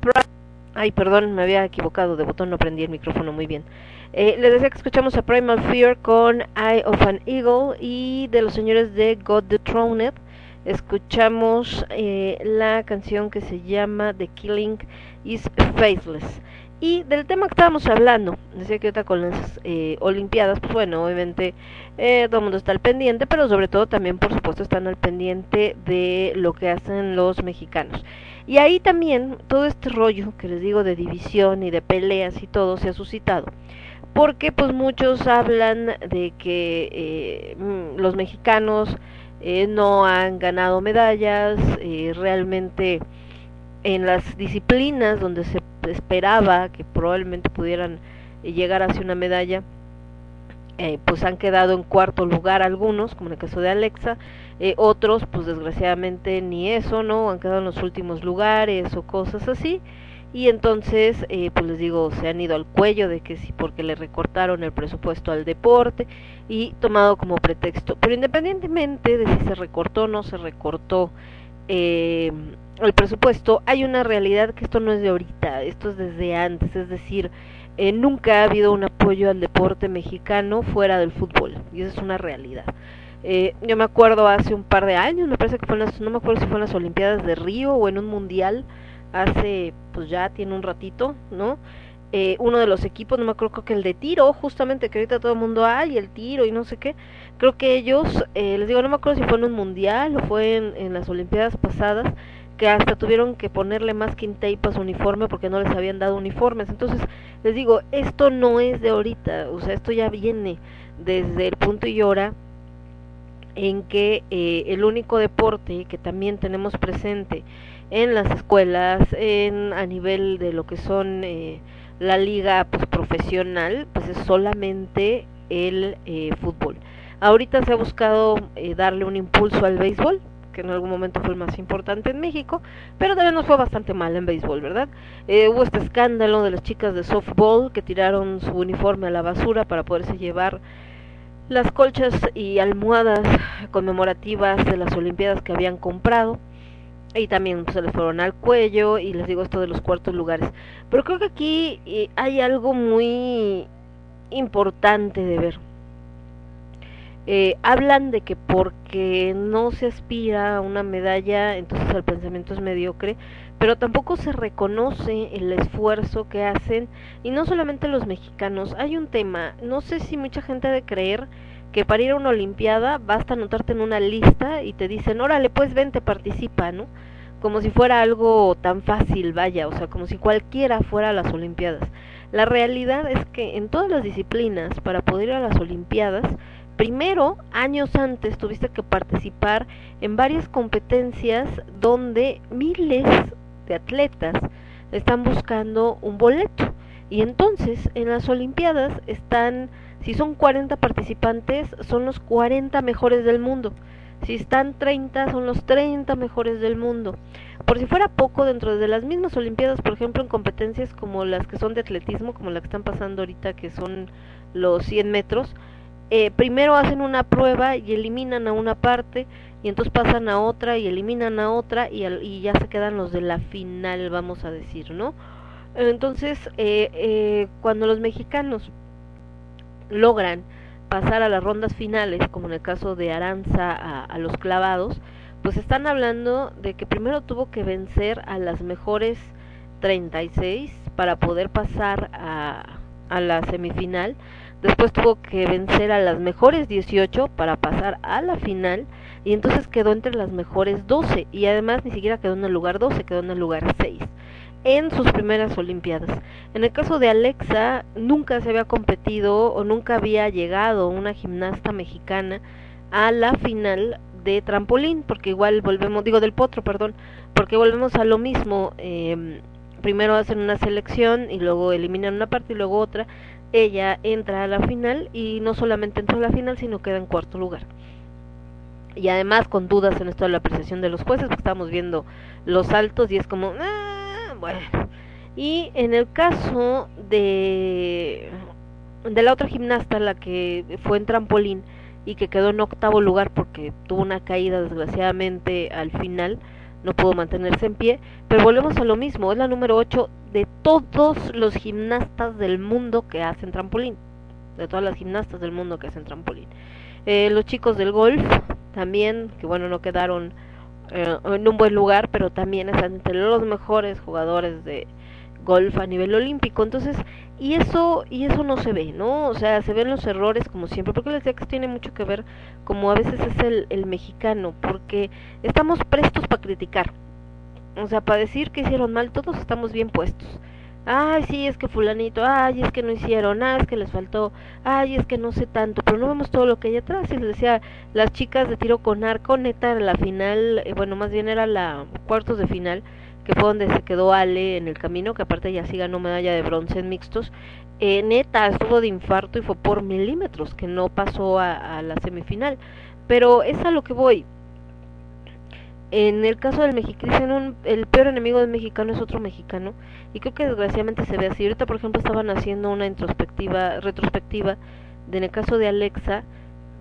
Ay, perdón, me había equivocado de botón, no prendí el micrófono muy bien. Eh, les decía que escuchamos a Primal Fear con Eye of an Eagle y de los señores de God the Throned escuchamos eh, la canción que se llama The Killing is Faithless. Y del tema que estábamos hablando, decía que ahorita con las eh, Olimpiadas, pues bueno, obviamente eh, todo el mundo está al pendiente, pero sobre todo también, por supuesto, están al pendiente de lo que hacen los mexicanos. Y ahí también todo este rollo que les digo de división y de peleas y todo se ha suscitado. Porque pues muchos hablan de que eh, mm, los mexicanos eh, no han ganado medallas, eh, realmente en las disciplinas donde se esperaba que probablemente pudieran llegar hacia una medalla, eh, pues han quedado en cuarto lugar algunos, como en el caso de Alexa, eh, otros pues desgraciadamente ni eso, ¿no? Han quedado en los últimos lugares o cosas así. Y entonces, eh, pues les digo, se han ido al cuello de que sí, porque le recortaron el presupuesto al deporte y tomado como pretexto. Pero independientemente de si se recortó o no se recortó eh, el presupuesto, hay una realidad que esto no es de ahorita, esto es desde antes, es decir, eh, nunca ha habido un apoyo al deporte mexicano fuera del fútbol, y esa es una realidad. Eh, yo me acuerdo hace un par de años, me parece que fue en las, no me acuerdo si fue en las Olimpiadas de Río o en un mundial, hace, pues ya tiene un ratito, ¿no? Eh, uno de los equipos, no me acuerdo, creo que el de tiro, justamente que ahorita todo el mundo hay, el tiro y no sé qué, creo que ellos, eh, les digo, no me acuerdo si fue en un mundial o fue en, en las Olimpiadas pasadas, que hasta tuvieron que ponerle masking tape a su uniforme porque no les habían dado uniformes. Entonces, les digo, esto no es de ahorita, o sea, esto ya viene desde el punto y hora en que eh, el único deporte que también tenemos presente en las escuelas, en a nivel de lo que son eh, la liga pues, profesional, pues es solamente el eh, fútbol. Ahorita se ha buscado eh, darle un impulso al béisbol, que en algún momento fue el más importante en México, pero también nos fue bastante mal en béisbol, ¿verdad? Eh, hubo este escándalo de las chicas de softball que tiraron su uniforme a la basura para poderse llevar las colchas y almohadas conmemorativas de las Olimpiadas que habían comprado y también se les fueron al cuello y les digo esto de los cuartos lugares. Pero creo que aquí eh, hay algo muy importante de ver. Eh, hablan de que porque no se aspira a una medalla, entonces el pensamiento es mediocre, pero tampoco se reconoce el esfuerzo que hacen, y no solamente los mexicanos, hay un tema, no sé si mucha gente ha de creer que para ir a una olimpiada basta anotarte en una lista y te dicen, órale, pues vente, participa, ¿no? Como si fuera algo tan fácil, vaya, o sea, como si cualquiera fuera a las olimpiadas. La realidad es que en todas las disciplinas, para poder ir a las olimpiadas, primero, años antes, tuviste que participar en varias competencias donde miles de atletas están buscando un boleto. Y entonces, en las Olimpiadas están, si son 40 participantes, son los 40 mejores del mundo. Si están 30, son los 30 mejores del mundo. Por si fuera poco, dentro de las mismas Olimpiadas, por ejemplo, en competencias como las que son de atletismo, como la que están pasando ahorita, que son los 100 metros, eh, primero hacen una prueba y eliminan a una parte y entonces pasan a otra y eliminan a otra y, al- y ya se quedan los de la final, vamos a decir, ¿no? Entonces, eh, eh, cuando los mexicanos logran pasar a las rondas finales, como en el caso de Aranza a, a los clavados, pues están hablando de que primero tuvo que vencer a las mejores 36 para poder pasar a, a la semifinal, después tuvo que vencer a las mejores 18 para pasar a la final y entonces quedó entre las mejores 12 y además ni siquiera quedó en el lugar 12, quedó en el lugar 6 en sus primeras Olimpiadas. En el caso de Alexa, nunca se había competido o nunca había llegado una gimnasta mexicana a la final de trampolín, porque igual volvemos, digo del potro, perdón, porque volvemos a lo mismo. eh, primero hacen una selección y luego eliminan una parte y luego otra. Ella entra a la final y no solamente entró a la final, sino queda en cuarto lugar y además con dudas en esto de la apreciación de los jueces, porque estamos viendo los saltos y es como, ah, bueno. Y en el caso de, de la otra gimnasta, la que fue en trampolín y que quedó en octavo lugar porque tuvo una caída desgraciadamente al final, no pudo mantenerse en pie, pero volvemos a lo mismo, es la número 8 de todos los gimnastas del mundo que hacen trampolín, de todas las gimnastas del mundo que hacen trampolín. Eh, los chicos del golf también, que bueno, no quedaron eh, en un buen lugar, pero también están entre los mejores jugadores de golf a nivel olímpico. Entonces, y eso y eso no se ve, ¿no? O sea, se ven los errores como siempre, porque les decía que tiene mucho que ver como a veces es el, el mexicano, porque estamos prestos para criticar. O sea, para decir que hicieron mal, todos estamos bien puestos. Ay, sí, es que fulanito, ay, es que no hicieron, ah, es que les faltó, ay, es que no sé tanto, pero no vemos todo lo que hay atrás. Y les decía, las chicas de tiro con arco, neta, la final, eh, bueno, más bien era la cuartos de final, que fue donde se quedó Ale en el camino, que aparte ya sí ganó medalla de bronce en mixtos. Eh, neta, estuvo de infarto y fue por milímetros, que no pasó a, a la semifinal. Pero es a lo que voy. En el caso del mexicano, el peor enemigo del mexicano es otro mexicano y creo que desgraciadamente se ve así. Ahorita, por ejemplo, estaban haciendo una introspectiva, retrospectiva de en el caso de Alexa,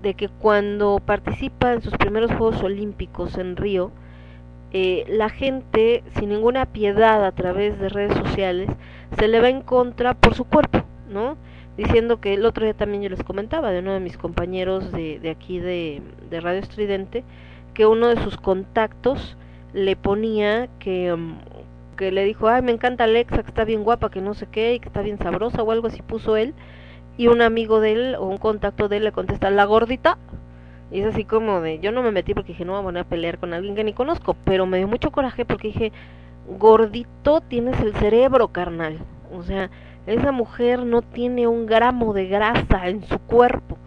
de que cuando participa en sus primeros Juegos Olímpicos en Río, eh, la gente, sin ninguna piedad a través de redes sociales, se le va en contra por su cuerpo, ¿no? Diciendo que el otro día también yo les comentaba de uno de mis compañeros de, de aquí de, de Radio Estridente, que uno de sus contactos le ponía que, um, que le dijo, ay, me encanta Alexa, que está bien guapa, que no sé qué, y que está bien sabrosa, o algo así puso él, y un amigo de él, o un contacto de él le contesta, la gordita, y es así como de, yo no me metí porque dije, no voy a a pelear con alguien que ni conozco, pero me dio mucho coraje porque dije, gordito tienes el cerebro, carnal, o sea, esa mujer no tiene un gramo de grasa en su cuerpo,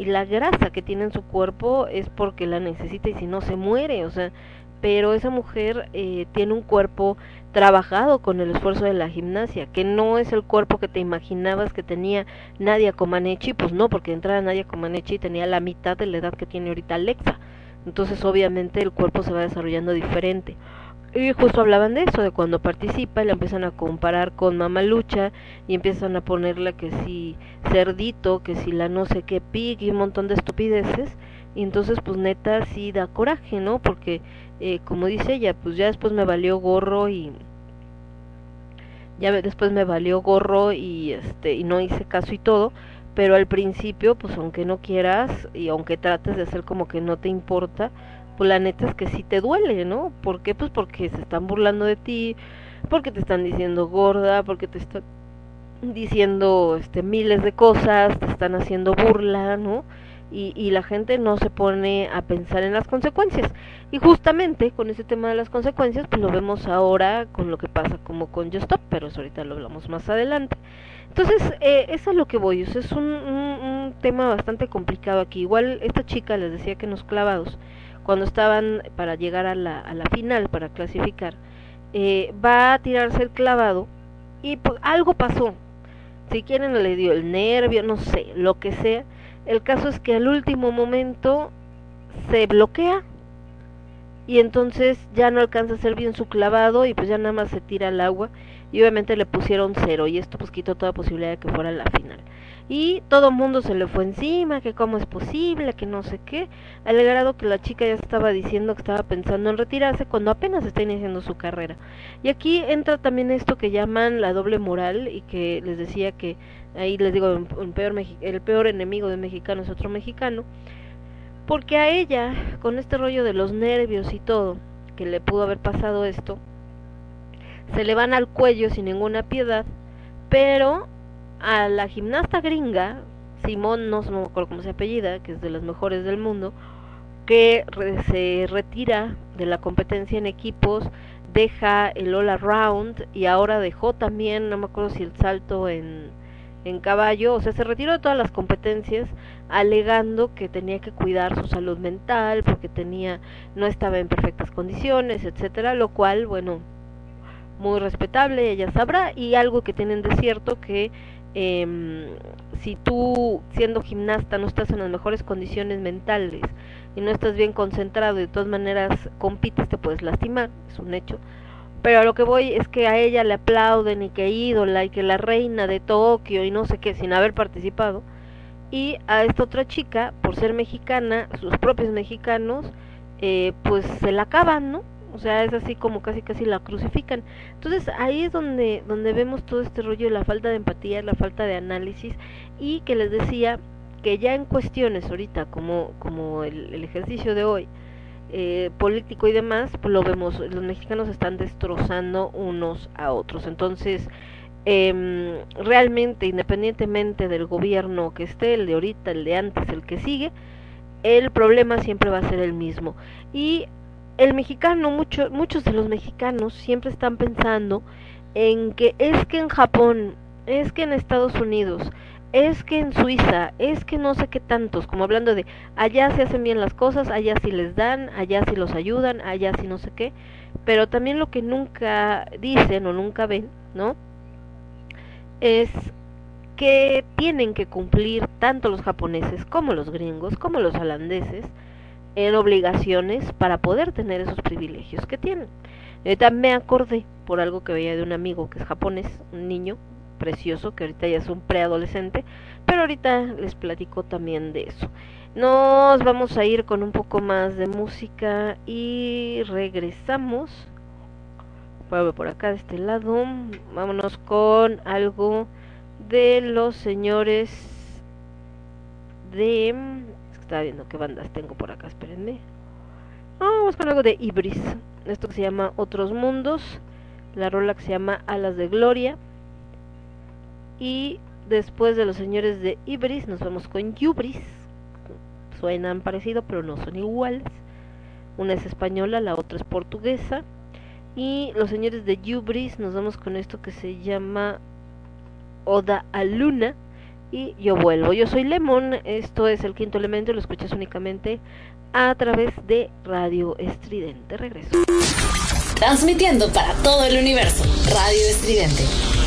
y la grasa que tiene en su cuerpo es porque la necesita y si no se muere, o sea, pero esa mujer eh, tiene un cuerpo trabajado con el esfuerzo de la gimnasia, que no es el cuerpo que te imaginabas que tenía Nadia Comaneci, pues no, porque de entrada Nadia Comaneci tenía la mitad de la edad que tiene ahorita Alexa, entonces obviamente el cuerpo se va desarrollando diferente. Y justo hablaban de eso, de cuando participa, y la empiezan a comparar con Mamalucha y empiezan a ponerle que si cerdito, que si la no sé qué pig y un montón de estupideces. Y entonces pues neta sí da coraje, ¿no? Porque eh, como dice ella, pues ya después me valió gorro y ya después me valió gorro y este y no hice caso y todo, pero al principio pues aunque no quieras y aunque trates de hacer como que no te importa, pues la neta es que sí te duele, ¿no? ¿Por qué? Pues porque se están burlando de ti, porque te están diciendo gorda, porque te están diciendo este miles de cosas, te están haciendo burla, ¿no? Y, y la gente no se pone a pensar en las consecuencias. Y justamente con ese tema de las consecuencias, pues lo vemos ahora con lo que pasa como con Just Stop, pero eso ahorita lo hablamos más adelante. Entonces, eh, eso es lo que voy, es un, un, un tema bastante complicado aquí. Igual esta chica les decía que en los clavados, cuando estaban para llegar a la, final, para clasificar, eh, va a tirarse el clavado y pues, algo pasó. Si quieren le dio el nervio, no sé, lo que sea. El caso es que al último momento se bloquea y entonces ya no alcanza a hacer bien su clavado y pues ya nada más se tira al agua y obviamente le pusieron cero y esto pues quitó toda posibilidad de que fuera la final. Y todo el mundo se le fue encima, que cómo es posible, que no sé qué, al grado que la chica ya estaba diciendo que estaba pensando en retirarse cuando apenas está iniciando su carrera. Y aquí entra también esto que llaman la doble moral y que les decía que ahí les digo, el peor, el peor enemigo de mexicano es otro mexicano, porque a ella, con este rollo de los nervios y todo, que le pudo haber pasado esto, se le van al cuello sin ninguna piedad, pero a la gimnasta gringa, Simón, no, no me acuerdo cómo se apellida, que es de las mejores del mundo, que re- se retira de la competencia en equipos, deja el all around y ahora dejó también, no me acuerdo si el salto en, en caballo, o sea, se retiró de todas las competencias alegando que tenía que cuidar su salud mental porque tenía no estaba en perfectas condiciones, etcétera, lo cual, bueno, muy respetable, ella sabrá, y algo que tienen de cierto que em, si tú siendo gimnasta no estás en las mejores condiciones mentales y no estás bien concentrado y de todas maneras compites te puedes lastimar, es un hecho. Pero a lo que voy es que a ella le aplauden y que ídola y que la reina de Tokio y no sé qué sin haber participado. Y a esta otra chica, por ser mexicana, sus propios mexicanos, eh, pues se la acaban, ¿no? O sea, es así como casi casi la crucifican. Entonces ahí es donde, donde vemos todo este rollo de la falta de empatía, la falta de análisis y que les decía que ya en cuestiones ahorita como, como el, ejercicio de hoy, eh, político y demás, pues lo vemos, los mexicanos están destrozando unos a otros. Entonces, em, realmente, independientemente del gobierno que esté, el de ahorita, el de antes, el que sigue, el problema siempre va a ser el mismo. Y el mexicano, mucho, muchos de los mexicanos siempre están pensando en que es que en Japón, es que en Estados Unidos, es que en Suiza, es que no sé qué tantos, como hablando de allá se hacen bien las cosas, allá sí les dan, allá sí los ayudan, allá sí no sé qué, pero también lo que nunca dicen o nunca ven, ¿no? Es que tienen que cumplir tanto los japoneses como los gringos, como los holandeses, en obligaciones para poder tener esos privilegios que tienen. Ahorita me acordé por algo que veía de un amigo que es japonés, un niño precioso, que ahorita ya es un preadolescente, pero ahorita les platico también de eso. Nos vamos a ir con un poco más de música y regresamos. Vuelvo por acá de este lado. Vámonos con algo de los señores de... Estaba viendo qué bandas tengo por acá, espérenme. Vamos con algo de Ibris. Esto que se llama Otros Mundos. La rola que se llama Alas de Gloria. Y después de los señores de Ibris nos vamos con Yubris. Suenan parecido pero no son iguales. Una es española, la otra es portuguesa. Y los señores de Yubris nos vamos con esto que se llama Oda a Luna. Y yo vuelvo. Yo soy Lemon. Esto es el quinto elemento. Lo escuchas únicamente a través de Radio Estridente. Regreso. Transmitiendo para todo el universo. Radio Estridente.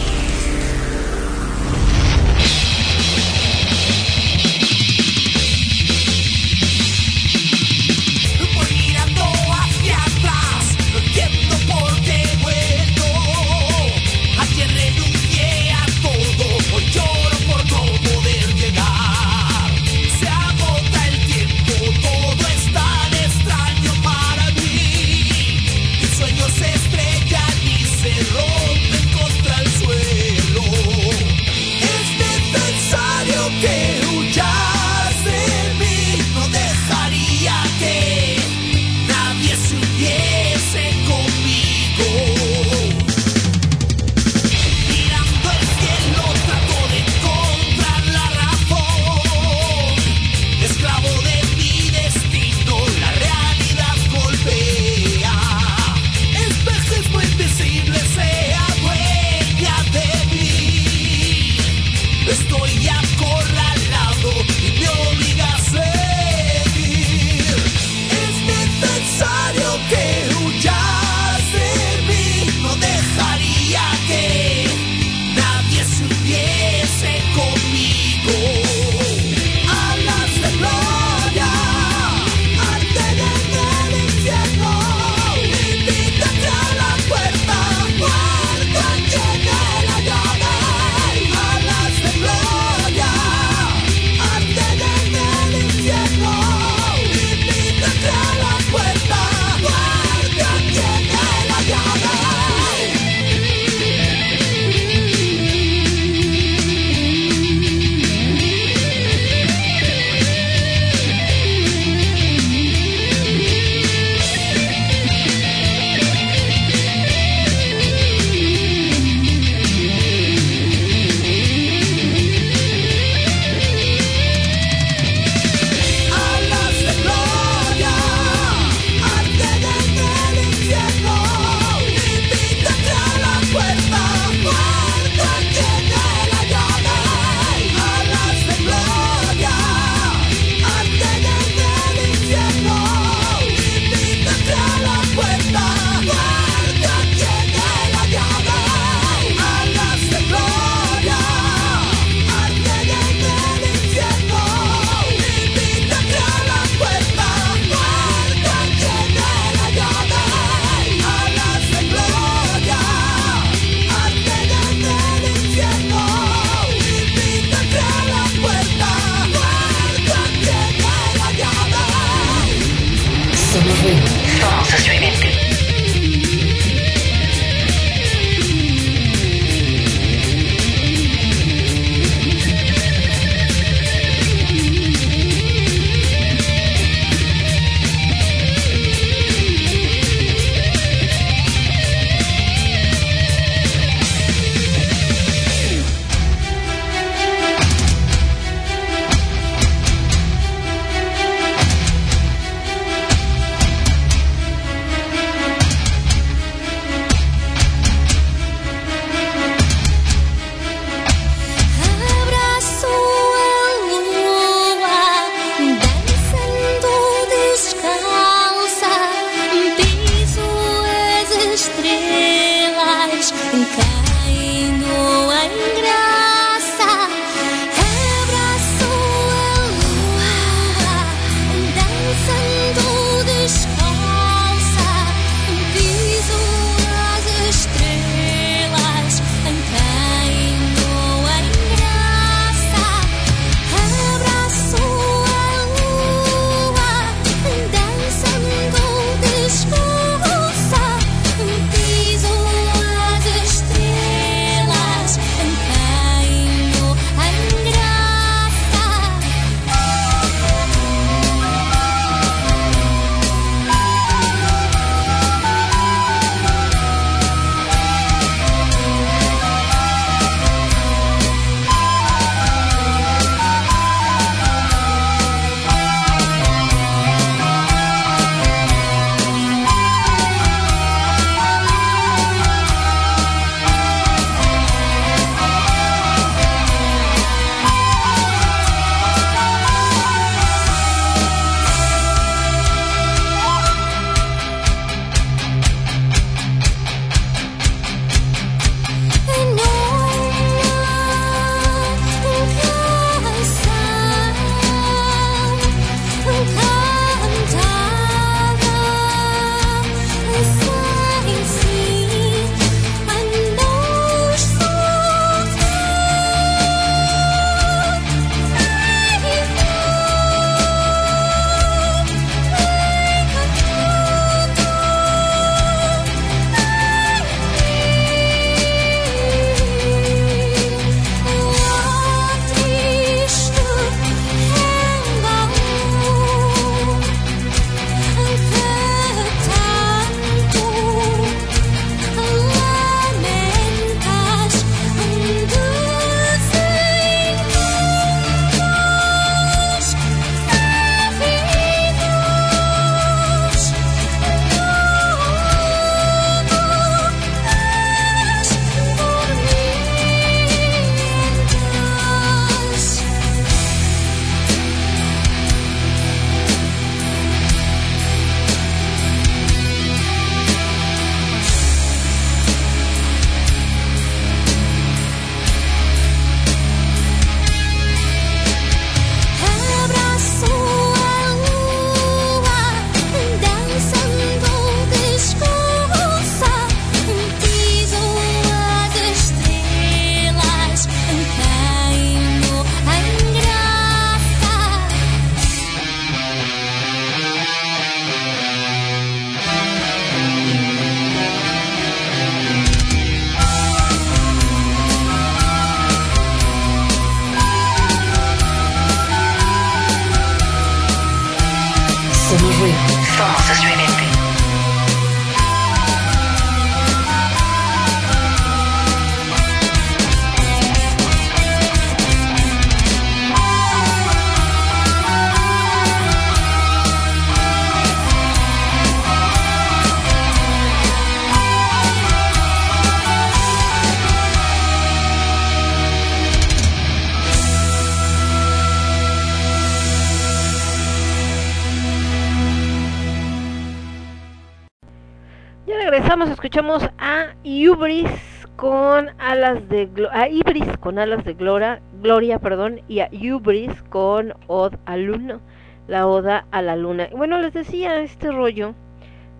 Con alas de glo- a Ibris con alas de gloria, gloria, perdón, y a con Od a Luna, la oda a la luna. Bueno, les decía este rollo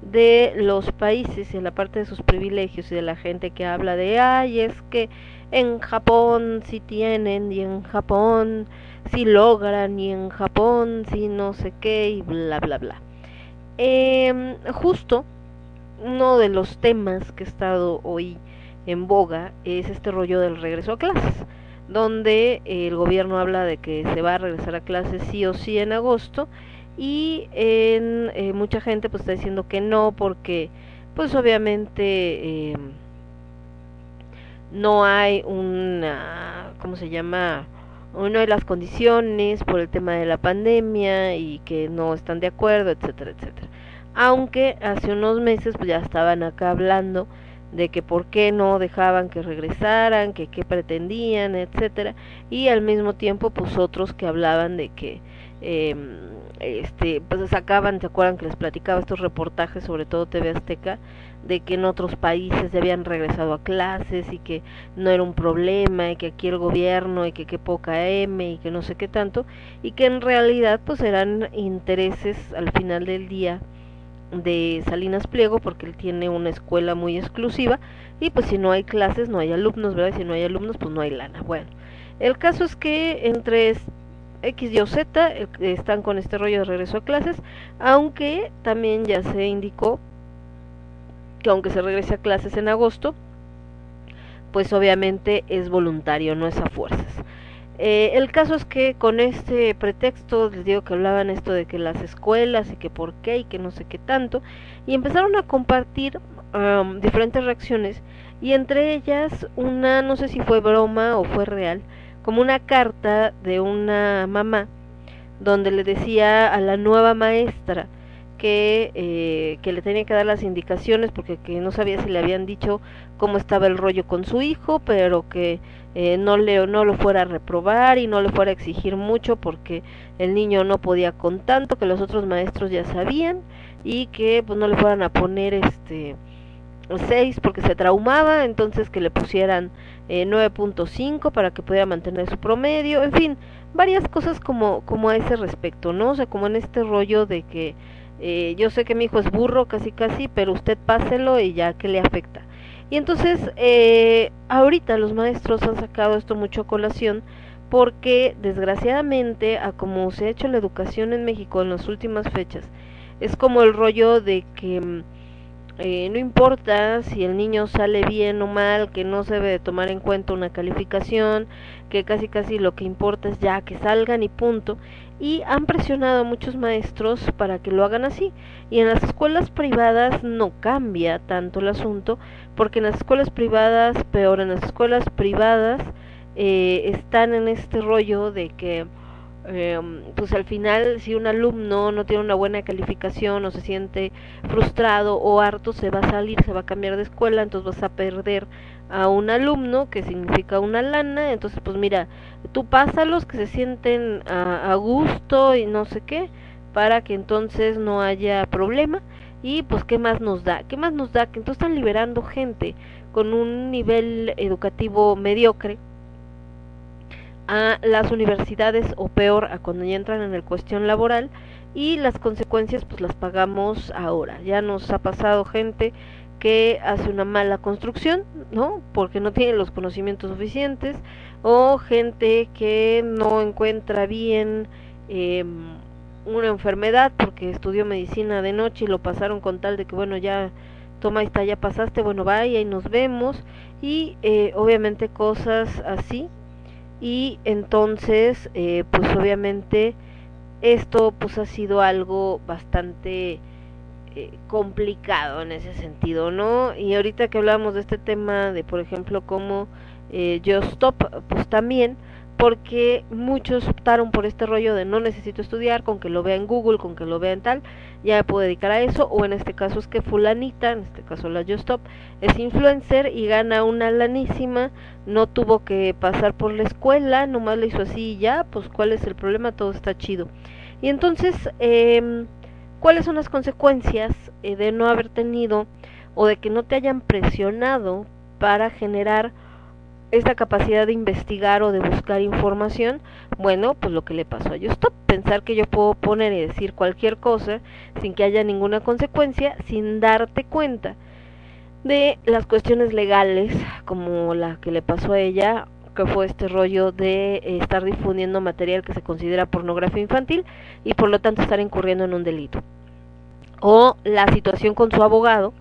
de los países y la parte de sus privilegios y de la gente que habla de, ay, es que en Japón sí tienen y en Japón sí logran y en Japón sí no sé qué y bla bla bla. em, justo uno de los temas que ha estado hoy en boga es este rollo del regreso a clases, donde el gobierno habla de que se va a regresar a clases sí o sí en agosto y en, eh, mucha gente pues está diciendo que no porque pues obviamente em, no hay una, ¿cómo se llama? Una de las condiciones por el tema de la pandemia y que no están de acuerdo, etcétera, etcétera. Aunque hace unos meses pues ya estaban acá hablando de que por qué no dejaban que regresaran, que qué pretendían, etcétera, y al mismo tiempo pues otros que hablaban de que eh, este pues sacaban, ¿te acuerdan que les platicaba estos reportajes, sobre todo TV Azteca, de que en otros países ya habían regresado a clases y que no era un problema y que aquí el gobierno y que qué poca M y que no sé qué tanto y que en realidad pues eran intereses al final del día de Salinas Pliego porque él tiene una escuela muy exclusiva y pues si no hay clases no hay alumnos, ¿verdad? Y si no hay alumnos pues no hay lana. Bueno, el caso es que entre X y o Z están con este rollo de regreso a clases, aunque también ya se indicó que aunque se regrese a clases en agosto, pues obviamente es voluntario, no es a fuerzas. Eh, el caso es que con este pretexto, les digo que hablaban esto de que las escuelas y que por qué y que no sé qué tanto, y empezaron a compartir um, diferentes reacciones, y entre ellas una, no sé si fue broma o fue real, como una carta de una mamá donde le decía a la nueva maestra, que, eh, que le tenía que dar las indicaciones porque que no sabía si le habían dicho cómo estaba el rollo con su hijo, pero que eh, no le no lo fuera a reprobar y no le fuera a exigir mucho porque el niño no podía con tanto, que los otros maestros ya sabían y que pues no le fueran a poner este 6 porque se traumaba, entonces que le pusieran eh, 9.5 para que pudiera mantener su promedio, en fin, varias cosas como como a ese respecto, ¿no? O sea, como en este rollo de que eh, yo sé que mi hijo es burro casi casi, pero usted páselo y ya que le afecta. Y entonces, eh, ahorita los maestros han sacado esto mucho a colación porque desgraciadamente, a como se ha hecho la educación en México en las últimas fechas, es como el rollo de que mm, eh, no importa si el niño sale bien o mal, que no se debe de tomar en cuenta una calificación, que casi casi lo que importa es ya que salgan y punto. Y han presionado a muchos maestros para que lo hagan así. Y en las escuelas privadas no cambia tanto el asunto, porque en las escuelas privadas, peor, en las escuelas privadas eh, están en este rollo de que eh, pues al final si un alumno no tiene una buena calificación o se siente frustrado o harto se va a salir, se va a cambiar de escuela, entonces vas a perder a un alumno que significa una lana, entonces pues mira, tú pásalos que se sienten a, gusto y no sé qué, para que entonces no haya problema. Y pues qué más nos da, qué más nos da, que entonces están liberando gente con un nivel educativo mediocre a las universidades o peor a cuando ya entran en el cuestión laboral y las consecuencias pues las pagamos ahora. Ya nos ha pasado gente que hace una mala construcción, ¿no? Porque no tiene los conocimientos suficientes o gente que no encuentra bien eh, una enfermedad porque estudió medicina de noche y lo pasaron con tal de que bueno ya toma está ya pasaste bueno vaya y nos vemos y eh, obviamente cosas así y entonces eh, pues obviamente esto pues ha sido algo bastante eh, complicado en ese sentido no y ahorita que hablamos de este tema de por ejemplo cómo eh, yo stop pues también porque muchos optaron por este rollo de no necesito estudiar, con que lo vea en Google, con que lo vea en tal, ya me puedo dedicar a eso, o en este caso es que fulanita, en este caso la Justop, es influencer y gana una lanísima, no tuvo que pasar por la escuela, nomás le hizo así y ya, pues cuál es el problema, todo está chido. Y entonces, eh, ¿cuáles son las consecuencias eh, de no haber tenido o de que no te hayan presionado para generar esta capacidad de investigar o de buscar información, bueno, pues lo que le pasó a Justop, pensar que yo puedo poner y decir cualquier cosa sin que haya ninguna consecuencia, sin darte cuenta de las cuestiones legales, como la que le pasó a ella, que fue este rollo de estar difundiendo material que se considera pornografía infantil y por lo tanto estar incurriendo en un delito. o la situación con su abogado,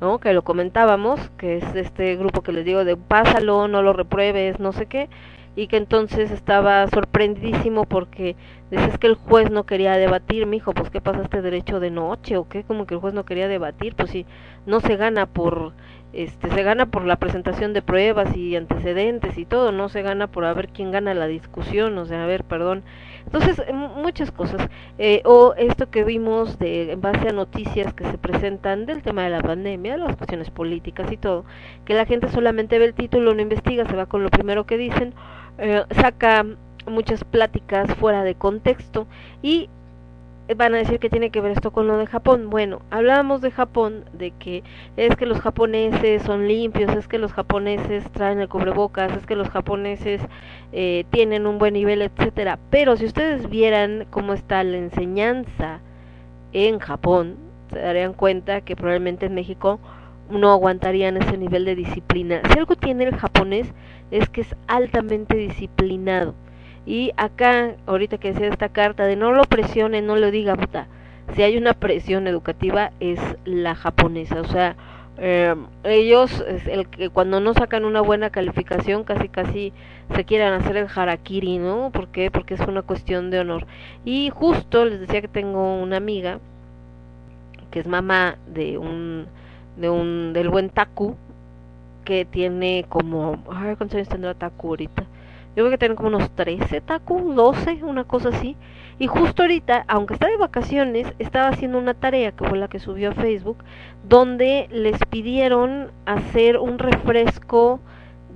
¿no? Que lo comentábamos, que es este grupo que les digo de pásalo, no lo repruebes, no sé qué, y que entonces estaba sorprendidísimo porque dices que el juez no quería debatir, mijo, pues qué pasaste derecho de noche o qué, como que el juez no quería debatir, pues sí, no se gana por este se gana por la presentación de pruebas y antecedentes y todo, no se gana por a ver quién gana la discusión, o sea, a ver, perdón. Entonces, muchas cosas. Eh, o esto que vimos de, en base a noticias que se presentan del tema de la pandemia, las cuestiones políticas y todo, que la gente solamente ve el título, no investiga, se va con lo primero que dicen, eh, saca muchas pláticas fuera de contexto y van a decir que tiene que ver esto con lo de Japón. Bueno, hablábamos de Japón, de que es que los japoneses son limpios, es que los japoneses traen el cubrebocas, es que los japoneses eh, tienen un buen nivel, etcétera. Pero si ustedes vieran cómo está la enseñanza en Japón, se darían cuenta que probablemente en México no aguantarían ese nivel de disciplina. Si algo tiene el japonés es que es altamente disciplinado. Y acá, ahorita que decía esta carta de no lo presione, no lo diga, puta. Si hay una presión educativa es la japonesa, o sea, eh, ellos el que cuando no sacan una buena calificación casi casi se quieren hacer el harakiri, ¿no? ¿Por qué? Porque es una cuestión de honor. Y justo les decía que tengo una amiga que es mamá de un de un del buen Taku que tiene como, ay, ¿cuántos años tendrá Taku ahorita? Yo creo que tiene como unos 13 Taku, 12, una cosa así. Y justo ahorita, aunque está de vacaciones, estaba haciendo una tarea que fue la que subió a Facebook, donde les pidieron hacer un refresco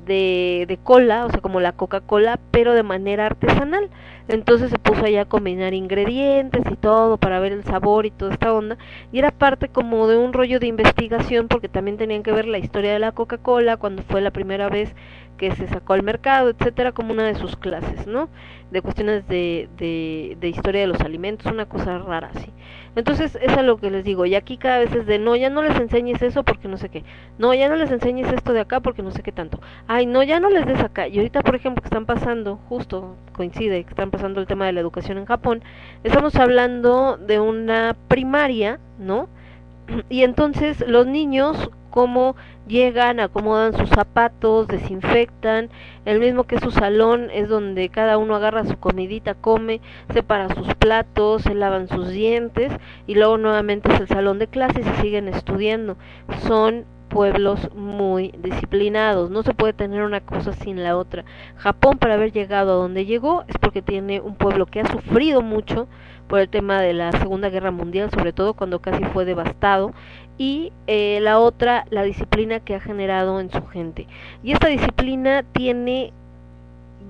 de, de cola, o sea, como la Coca-Cola, pero de manera artesanal. Entonces se puso allá a combinar ingredientes y todo para ver el sabor y toda esta onda. Y era parte como de un rollo de investigación porque también tenían que ver la historia de la Coca-Cola, cuando fue la primera vez que se sacó al mercado, etcétera, como una de sus clases, ¿no? De cuestiones de, de, de historia de los alimentos, una cosa rara así. Entonces, es a lo que les digo, y aquí cada vez es de, no, ya no les enseñes eso porque no sé qué, no, ya no les enseñes esto de acá porque no sé qué tanto, ay, no, ya no les des acá, y ahorita, por ejemplo, que están pasando, justo coincide, que están pasando el tema de la educación en Japón, estamos hablando de una primaria, ¿no? Y entonces los niños cómo llegan, acomodan sus zapatos, desinfectan, el mismo que su salón es donde cada uno agarra su comidita, come, separa sus platos, se lavan sus dientes y luego nuevamente es el salón de clases y siguen estudiando. Son pueblos muy disciplinados, no se puede tener una cosa sin la otra. Japón para haber llegado a donde llegó es porque tiene un pueblo que ha sufrido mucho por el tema de la Segunda Guerra Mundial, sobre todo cuando casi fue devastado, y eh, la otra, la disciplina que ha generado en su gente. Y esta disciplina tiene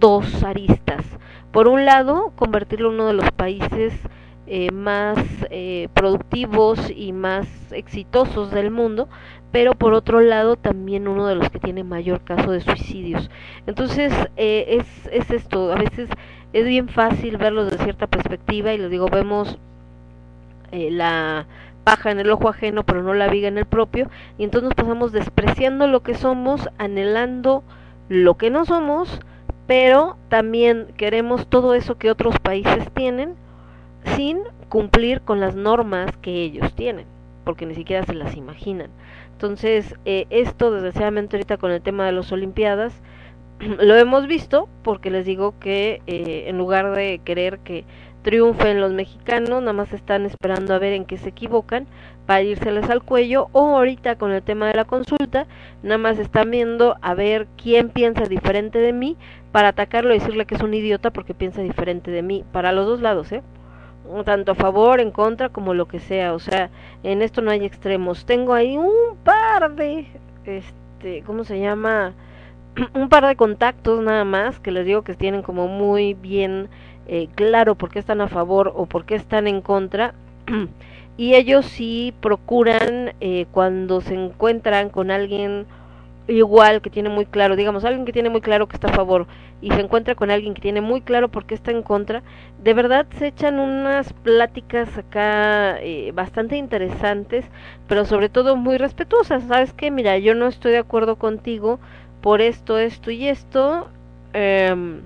dos aristas. Por un lado, convertirlo en uno de los países eh, más eh, productivos y más exitosos del mundo, pero por otro lado también uno de los que tiene mayor caso de suicidios. Entonces eh, es, es esto, a veces es bien fácil verlo desde cierta perspectiva y les digo, vemos eh, la paja en el ojo ajeno pero no la viga en el propio y entonces nos pasamos despreciando lo que somos, anhelando lo que no somos, pero también queremos todo eso que otros países tienen sin cumplir con las normas que ellos tienen, porque ni siquiera se las imaginan. Entonces, eh, esto desgraciadamente ahorita con el tema de las Olimpiadas, lo hemos visto porque les digo que eh, en lugar de querer que triunfen los mexicanos, nada más están esperando a ver en qué se equivocan para írseles al cuello o ahorita con el tema de la consulta, nada más están viendo a ver quién piensa diferente de mí para atacarlo y decirle que es un idiota porque piensa diferente de mí, para los dos lados, ¿eh? tanto a favor, en contra, como lo que sea, o sea, en esto no hay extremos. Tengo ahí un par de, este, ¿cómo se llama? un par de contactos nada más que les digo que tienen como muy bien eh, claro por qué están a favor o por qué están en contra y ellos sí procuran eh, cuando se encuentran con alguien igual que tiene muy claro, digamos, alguien que tiene muy claro que está a favor y se encuentra con alguien que tiene muy claro por qué está en contra, de verdad se echan unas pláticas acá eh, bastante interesantes, pero sobre todo muy respetuosas. ¿Sabes qué? Mira, yo no estoy de acuerdo contigo por esto, esto y esto. Eh,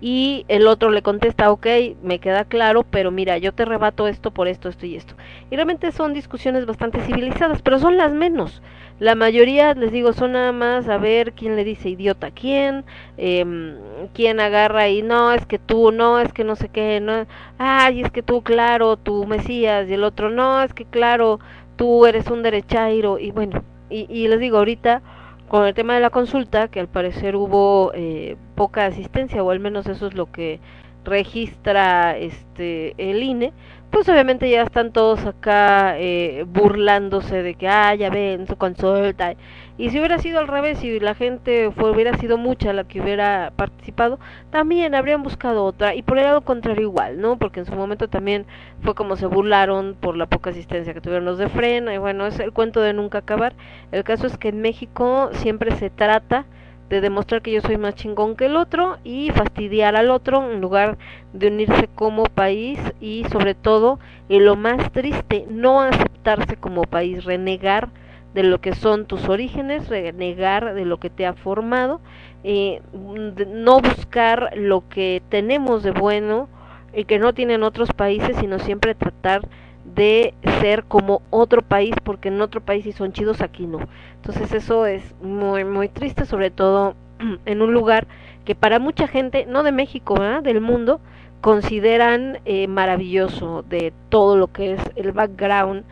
y el otro le contesta, ok, me queda claro, pero mira, yo te rebato esto por esto, esto y esto. Y realmente son discusiones bastante civilizadas, pero son las menos. La mayoría, les digo, son nada más a ver quién le dice idiota a quién, em, quién agarra y no, es que tú, no, es que no sé qué, no, ay, es que tú, claro, tú Mesías, y el otro, no, es que claro, tú eres un derechairo, y bueno, y, y les digo, ahorita con el tema de la consulta, que al parecer hubo eh, poca asistencia, o al menos eso es lo que registra este el INE, pues obviamente ya están todos acá eh, burlándose de que, ah, ya ven, su consulta. Y si hubiera sido al revés, si la gente hubiera sido mucha la que hubiera participado, también habrían buscado otra. Y por el lado contrario igual, ¿no? Porque en su momento también fue como se burlaron por la poca asistencia que tuvieron los de frena. Y bueno, es el cuento de nunca acabar. El caso es que en México siempre se trata de demostrar que yo soy más chingón que el otro y fastidiar al otro en lugar de unirse como país y sobre todo y lo más triste no aceptarse como país renegar de lo que son tus orígenes renegar de lo que te ha formado eh, no buscar lo que tenemos de bueno y que no tienen otros países sino siempre tratar de ser como otro país porque en otro país sí son chidos aquí no entonces eso es muy muy triste sobre todo en un lugar que para mucha gente no de México ¿verdad? del mundo consideran eh, maravilloso de todo lo que es el background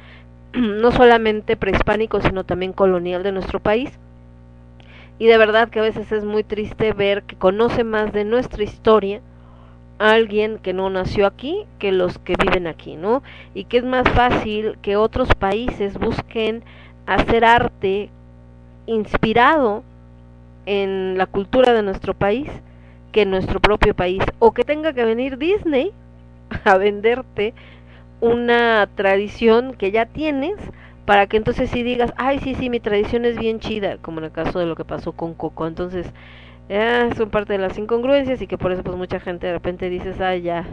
no solamente prehispánico sino también colonial de nuestro país y de verdad que a veces es muy triste ver que conoce más de nuestra historia alguien que no nació aquí que los que viven aquí, ¿no? Y que es más fácil que otros países busquen hacer arte inspirado en la cultura de nuestro país que en nuestro propio país o que tenga que venir Disney a venderte una tradición que ya tienes para que entonces sí digas, ay, sí, sí, mi tradición es bien chida, como en el caso de lo que pasó con Coco. Entonces, eh, son parte de las incongruencias y que por eso pues mucha gente de repente dices, ay, ya,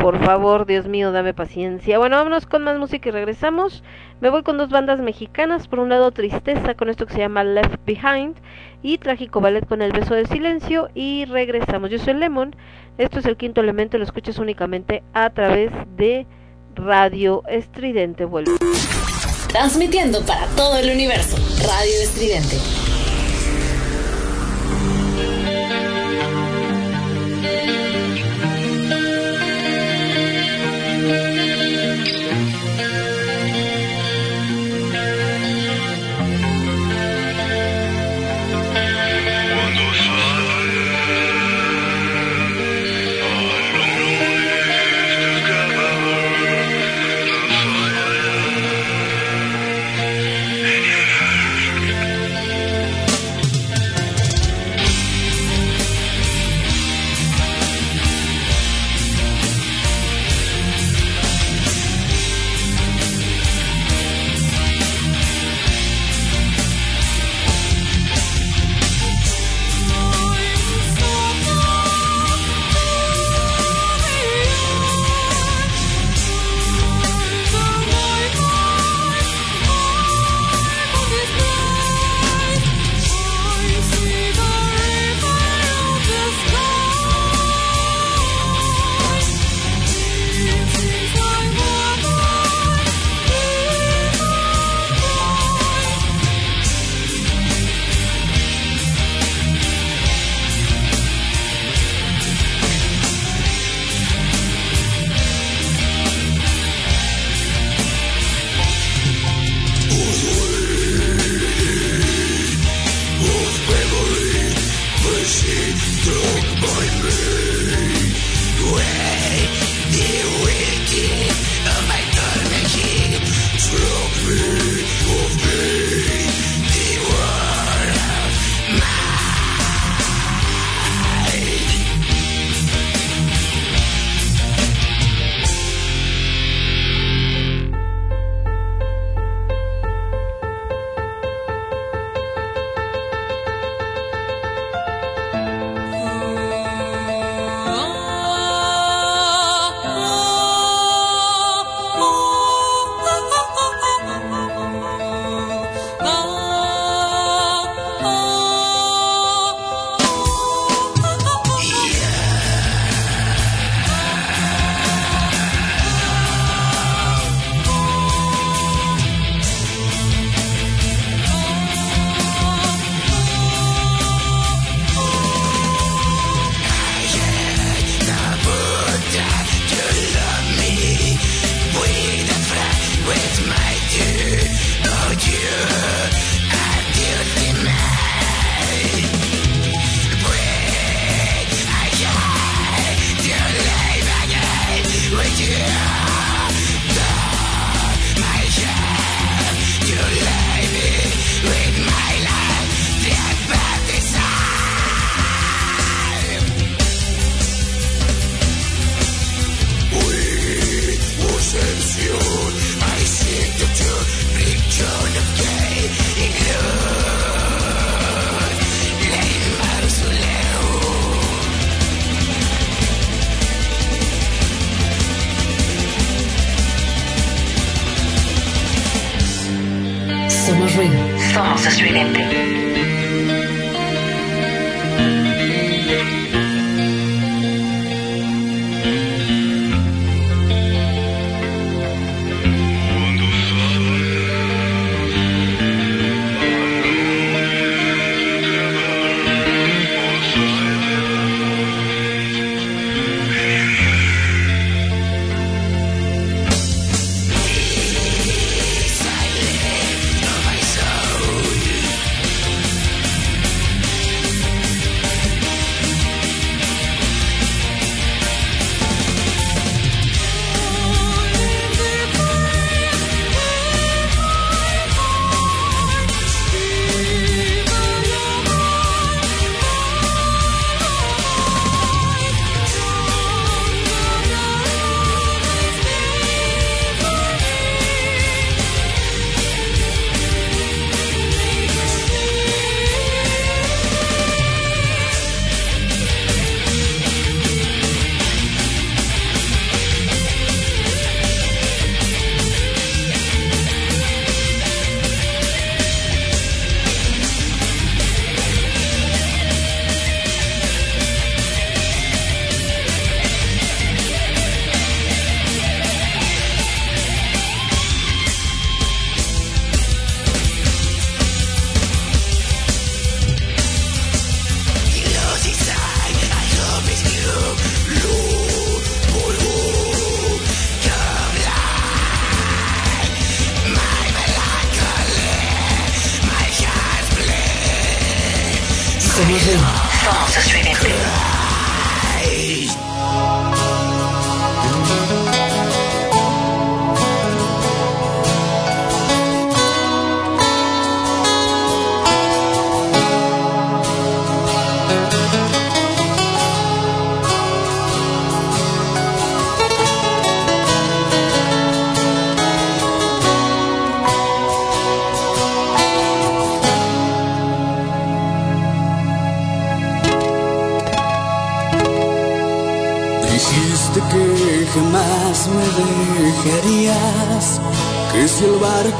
por favor, Dios mío, dame paciencia. Bueno, vámonos con más música y regresamos. Me voy con dos bandas mexicanas. Por un lado, Tristeza con esto que se llama Left Behind y Trágico Ballet con El Beso del Silencio. Y regresamos. Yo soy Lemon. Esto es el quinto elemento. Lo escuchas únicamente a través de Radio Estridente. Vuelvo. Transmitiendo para todo el universo. Radio Estridente.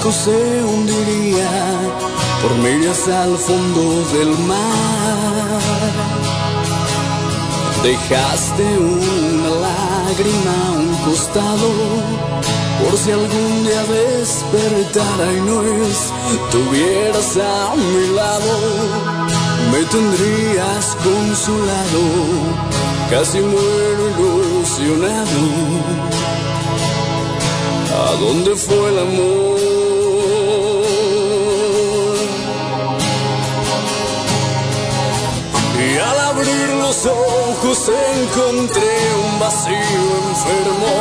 Barco se hundiría por millas al fondo del mar. Dejaste una lágrima a un costado, por si algún día despertara y no estuvieras a mi lado, me tendrías consolado, casi muero ilusionado. ¿A dónde fue el amor? Los ojos encontré un vacío enfermo.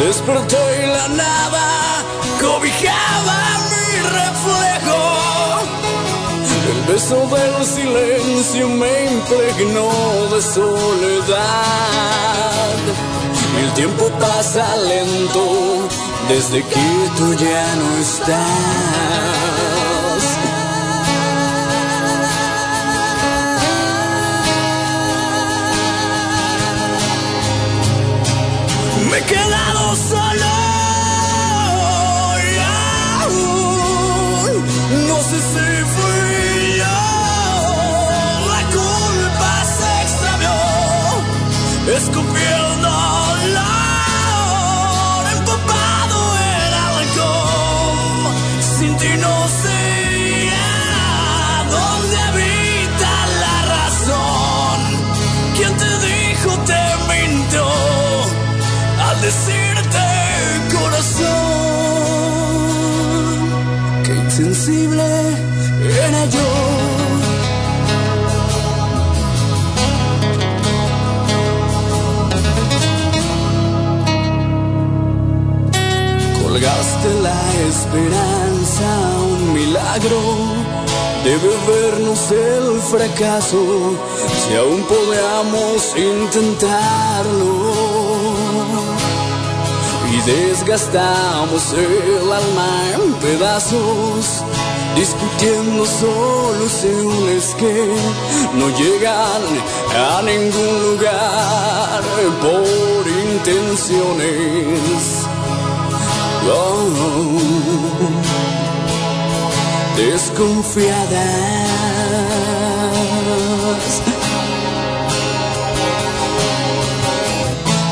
Desperté y la nada cobijaba mi reflejo. El beso del silencio me impregnó de soledad. El tiempo pasa lento desde que tú ya no estás. Esperanza un milagro. Debe vernos el fracaso si aún podemos intentarlo y desgastamos el alma en pedazos, discutiendo soluciones que no llegan a ningún lugar por intenciones. Oh. desconfiadas.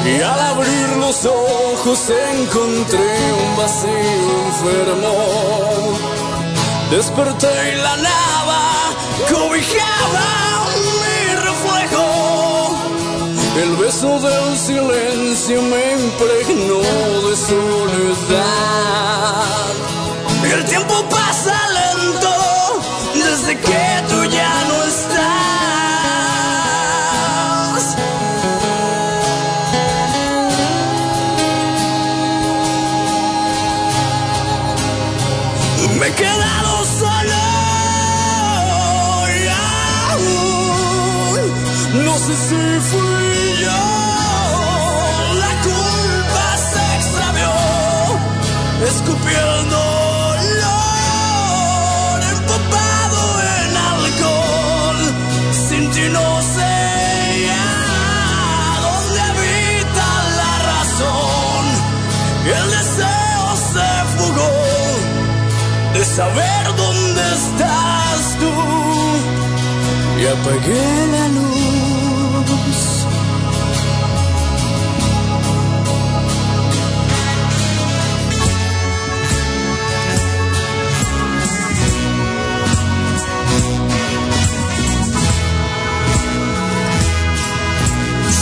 Y al abrir los ojos encontré un vacío enfermo. Desperté y la nada cobijaba. El beso del silencio me impregnó de soledad. El tiempo pasa lento desde que tú ya no estás. Me he quedado solo no sé si fui de saber dónde estás tú y apagué la luz.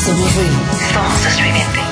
Somos ruido. Somos. I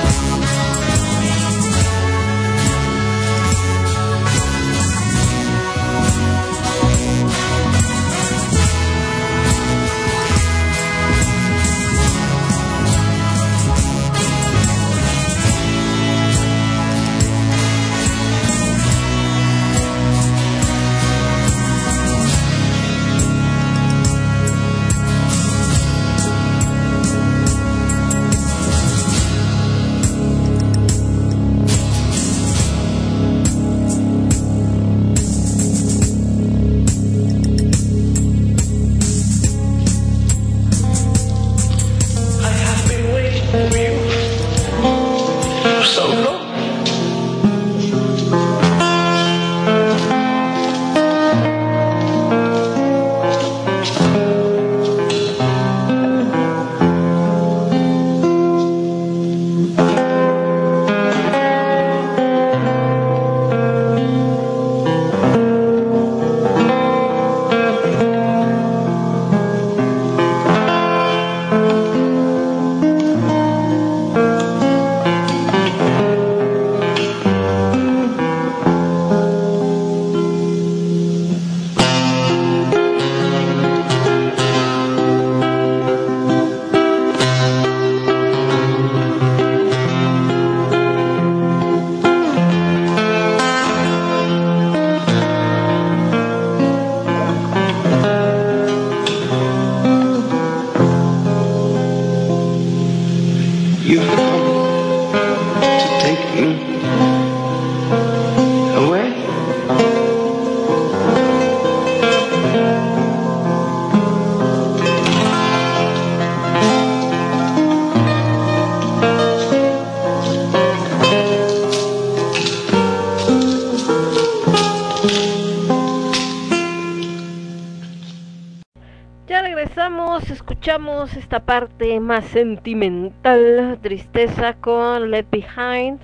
escuchamos esta parte más sentimental, tristeza con Let Behind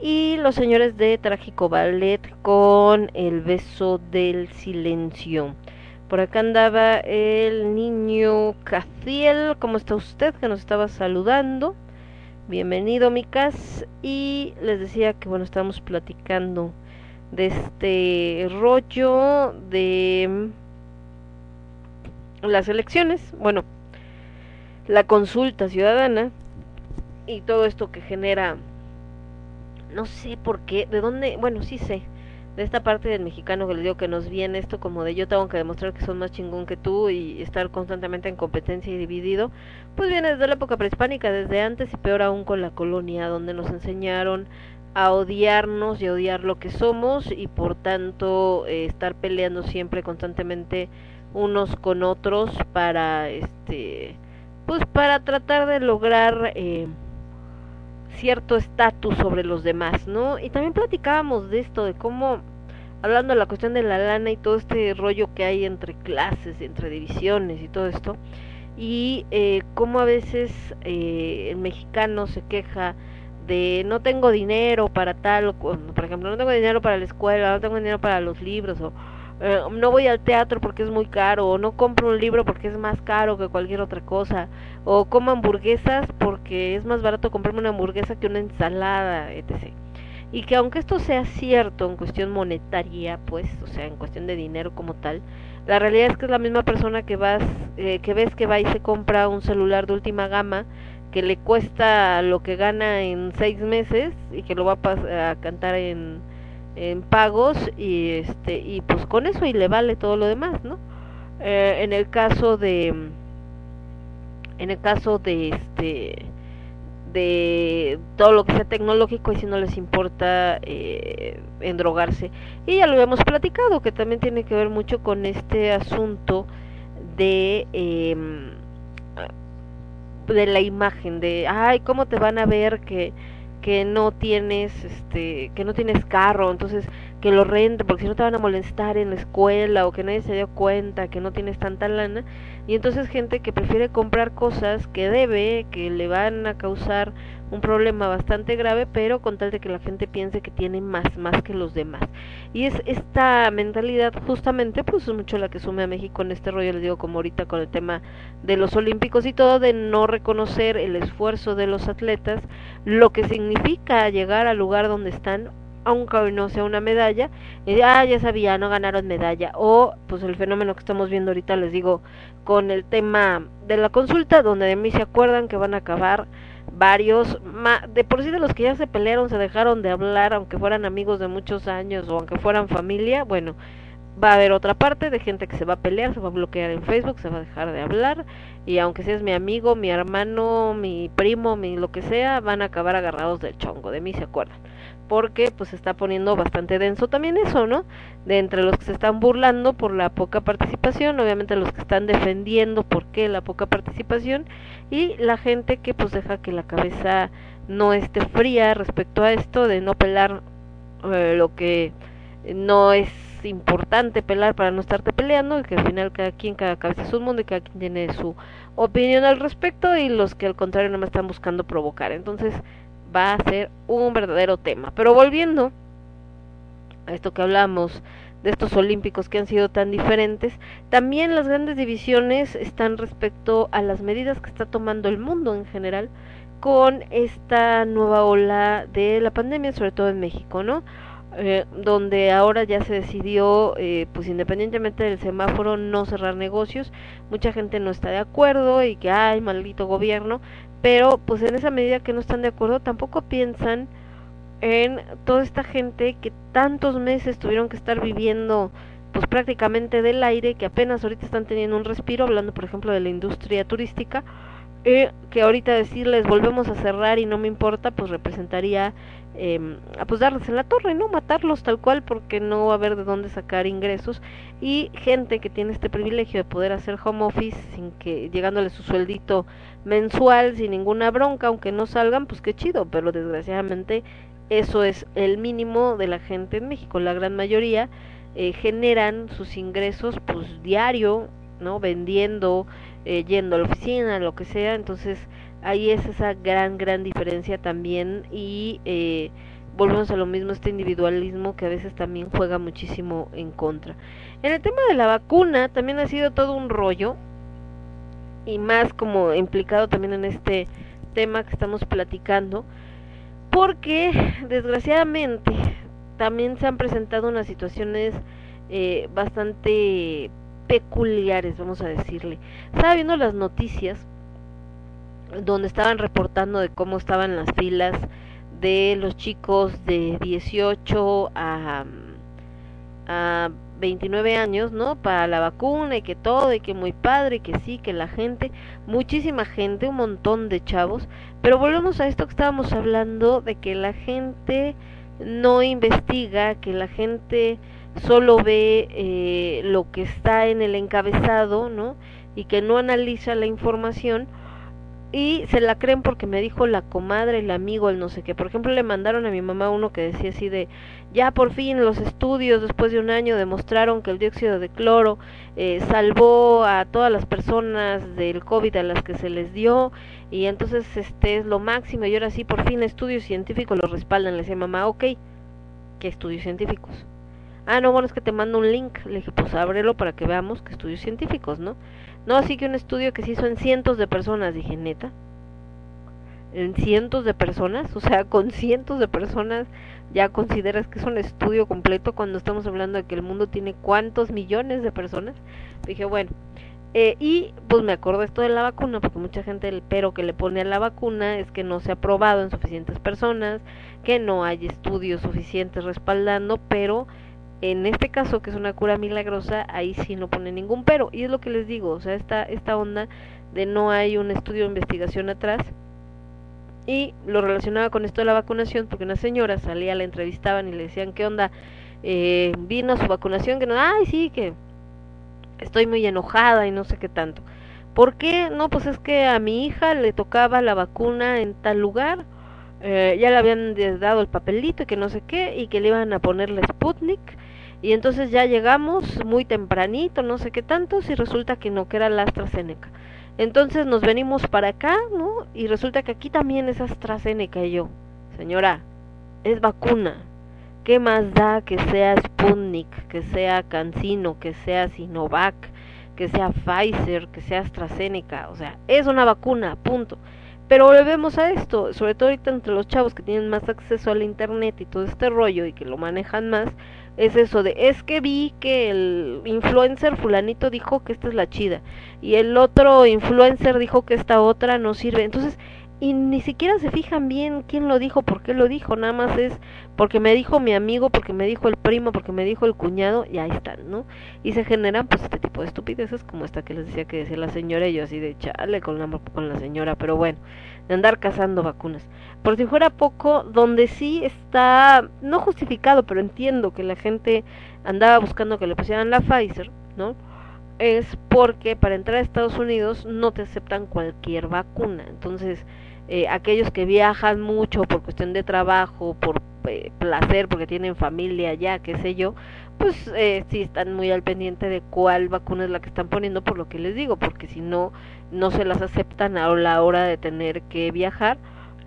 y los señores de Trágico Ballet con El beso del silencio. Por acá andaba el niño Caciel, ¿cómo está usted? Que nos estaba saludando. Bienvenido, Micas. Y les decía que bueno, estábamos platicando de este rollo de las elecciones, bueno, la consulta ciudadana y todo esto que genera, no sé por qué, de dónde, bueno, sí sé, de esta parte del mexicano que le digo que nos viene esto como de yo tengo que demostrar que son más chingón que tú y estar constantemente en competencia y dividido, pues viene desde la época prehispánica, desde antes y peor aún con la colonia, donde nos enseñaron a odiarnos y a odiar lo que somos y por tanto eh, estar peleando siempre constantemente unos con otros para este pues para tratar de lograr eh, cierto estatus sobre los demás, ¿no? Y también platicábamos de esto, de cómo hablando de la cuestión de la lana y todo este rollo que hay entre clases, entre divisiones y todo esto, y eh, cómo a veces eh, el mexicano se queja de no tengo dinero para tal, por ejemplo, no tengo dinero para la escuela, no tengo dinero para los libros, o eh, no voy al teatro porque es muy caro, o no compro un libro porque es más caro que cualquier otra cosa, o como hamburguesas porque es más barato comprarme una hamburguesa que una ensalada, etc. Y que aunque esto sea cierto en cuestión monetaria, pues, o sea, en cuestión de dinero como tal, la realidad es que es la misma persona que vas, eh, que ves que va y se compra un celular de última gama que le cuesta lo que gana en seis meses y que lo va a, a cantar en, en pagos y este y pues con eso y le vale todo lo demás, ¿no? Eh, en el caso de en el caso de este de todo lo que sea tecnológico y si no les importa eh, endrogarse y ya lo habíamos platicado que también tiene que ver mucho con este asunto de em, de la imagen de ay cómo te van a ver que que no tienes este que no tienes carro entonces que lo rente porque si no te van a molestar en la escuela o que nadie se dio cuenta que no tienes tanta lana. Y entonces gente que prefiere comprar cosas que debe que le van a causar un problema bastante grave pero con tal de que la gente piense que tiene más más que los demás. Y es esta mentalidad justamente pues es mucho la que sume a México en este rollo les digo como ahorita con el tema de los olímpicos y todo de no reconocer el esfuerzo de los atletas lo que significa llegar al lugar donde están aunque hoy no sea una medalla, y ah, ya sabía, no ganaron medalla, o pues el fenómeno que estamos viendo ahorita, les digo, con el tema de la consulta, donde de mí se acuerdan que van a acabar varios, ma- de por sí de los que ya se pelearon, se dejaron de hablar, aunque fueran amigos de muchos años o aunque fueran familia, bueno, va a haber otra parte de gente que se va a pelear, se va a bloquear en Facebook, se va a dejar de hablar y aunque seas mi amigo, mi hermano, mi primo, mi lo que sea, van a acabar agarrados del chongo, de mí se acuerdan. Porque pues se está poniendo bastante denso también eso, ¿no? De entre los que se están burlando por la poca participación, obviamente los que están defendiendo por qué la poca participación y la gente que pues deja que la cabeza no esté fría respecto a esto de no pelar eh, lo que no es importante pelar para no estarte peleando y que al final cada quien, cada cabeza es un mundo y cada quien tiene su opinión al respecto y los que al contrario no me están buscando provocar. Entonces va a ser un verdadero tema. Pero volviendo a esto que hablamos de estos olímpicos que han sido tan diferentes, también las grandes divisiones están respecto a las medidas que está tomando el mundo en general con esta nueva ola de la pandemia, sobre todo en México, ¿no? Eh, donde ahora ya se decidió, eh, pues independientemente del semáforo, no cerrar negocios. Mucha gente no está de acuerdo y que, ay, maldito gobierno, pero pues en esa medida que no están de acuerdo, tampoco piensan en toda esta gente que tantos meses tuvieron que estar viviendo pues prácticamente del aire, que apenas ahorita están teniendo un respiro, hablando por ejemplo de la industria turística, eh, que ahorita decirles volvemos a cerrar y no me importa, pues representaría eh, pues darles en la torre, ¿no? Matarlos tal cual porque no va a haber de dónde sacar ingresos y gente que tiene este privilegio de poder hacer home office sin que llegándole su sueldito mensual sin ninguna bronca, aunque no salgan, pues qué chido, pero desgraciadamente eso es el mínimo de la gente en México, la gran mayoría eh, generan sus ingresos pues diario, ¿no? Vendiendo, eh, yendo a la oficina, lo que sea, entonces ahí es esa gran, gran diferencia también y eh, volvemos a lo mismo, este individualismo que a veces también juega muchísimo en contra. En el tema de la vacuna también ha sido todo un rollo y más como implicado también en este tema que estamos platicando, porque desgraciadamente también se han presentado unas situaciones eh, bastante peculiares, vamos a decirle. Estaba viendo las noticias donde estaban reportando de cómo estaban las filas de los chicos de 18 a, a 29 años, ¿no? Para la vacuna y que todo, y que muy padre, y que sí, que la gente, muchísima gente, un montón de chavos, pero volvemos a esto que estábamos hablando de que la gente no investiga, que la gente solo ve eh, lo que está en el encabezado, ¿no? Y que no analiza la información y se la creen porque me dijo la comadre, el amigo, el no sé qué. Por ejemplo, le mandaron a mi mamá uno que decía así de, ya por fin los estudios después de un año demostraron que el dióxido de cloro eh, salvó a todas las personas del COVID a las que se les dio y entonces este es lo máximo y ahora sí por fin estudios científicos lo respaldan. Le decía mamá, ok, ¿qué estudios científicos? Ah, no, bueno, es que te mando un link. Le dije, pues ábrelo para que veamos qué estudios científicos, ¿no? No, así que un estudio que se hizo en cientos de personas, dije, neta. En cientos de personas, o sea, con cientos de personas ya consideras que es un estudio completo cuando estamos hablando de que el mundo tiene cuántos millones de personas. Dije, bueno, eh, y pues me acuerdo esto de la vacuna, porque mucha gente el pero que le pone a la vacuna es que no se ha probado en suficientes personas, que no hay estudios suficientes respaldando, pero en este caso que es una cura milagrosa, ahí sí no pone ningún pero. Y es lo que les digo, o sea, esta, esta onda de no hay un estudio de investigación atrás. Y lo relacionaba con esto de la vacunación, porque una señora salía, la entrevistaban y le decían, ¿qué onda? Eh, vino su vacunación, que no, ay, sí, que estoy muy enojada y no sé qué tanto. ¿Por qué? No, pues es que a mi hija le tocaba la vacuna en tal lugar, eh, ya le habían dado el papelito y que no sé qué, y que le iban a poner la Sputnik, y entonces ya llegamos muy tempranito, no sé qué tantos, y resulta que no, que era la AstraZeneca. Entonces nos venimos para acá, ¿no? Y resulta que aquí también es AstraZeneca y yo, señora, es vacuna. ¿Qué más da que sea Sputnik, que sea Cancino, que sea Sinovac, que sea Pfizer, que sea AstraZeneca? O sea, es una vacuna, punto. Pero volvemos a esto, sobre todo ahorita entre los chavos que tienen más acceso al internet y todo este rollo y que lo manejan más, es eso de, es que vi que el influencer fulanito dijo que esta es la chida y el otro influencer dijo que esta otra no sirve. Entonces, y ni siquiera se fijan bien quién lo dijo, por qué lo dijo, nada más es porque me dijo mi amigo, porque me dijo el primo, porque me dijo el cuñado, y ahí están, ¿no? Y se generan pues este tipo de estupideces como esta que les decía que decía la señora y yo así de chale con la, con la señora, pero bueno, de andar cazando vacunas. Por si fuera poco, donde sí está, no justificado, pero entiendo que la gente andaba buscando que le pusieran la Pfizer, ¿no? Es porque para entrar a Estados Unidos no te aceptan cualquier vacuna. Entonces, eh, aquellos que viajan mucho por cuestión de trabajo, por eh, placer, porque tienen familia ya, qué sé yo, pues eh, sí están muy al pendiente de cuál vacuna es la que están poniendo, por lo que les digo, porque si no, no se las aceptan a la hora de tener que viajar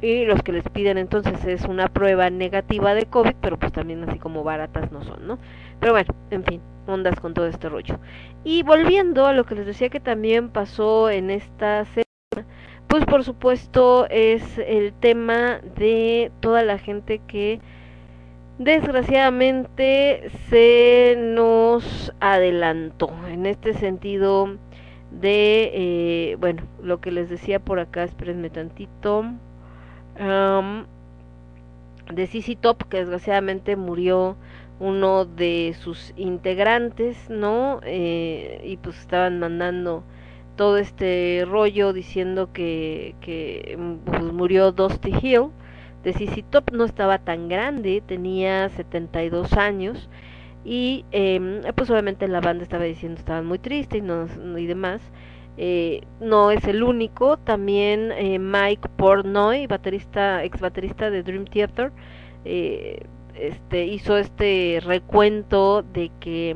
y los que les piden entonces es una prueba negativa de COVID, pero pues también así como baratas no son, ¿no? Pero bueno, en fin, ondas con todo este rollo. Y volviendo a lo que les decía que también pasó en esta semana, pues por supuesto es el tema de toda la gente que desgraciadamente se nos adelantó en este sentido de eh, bueno lo que les decía por acá espérenme tantito um, de CC Top que desgraciadamente murió uno de sus integrantes no eh, y pues estaban mandando todo este rollo diciendo que, que pues, murió Dusty Hill. De CC Top no estaba tan grande, tenía 72 años. Y eh, pues obviamente la banda estaba diciendo estaban muy tristes y, no, y demás. Eh, no es el único, también eh, Mike Portnoy, baterista, ex baterista de Dream Theater, eh, este, hizo este recuento de que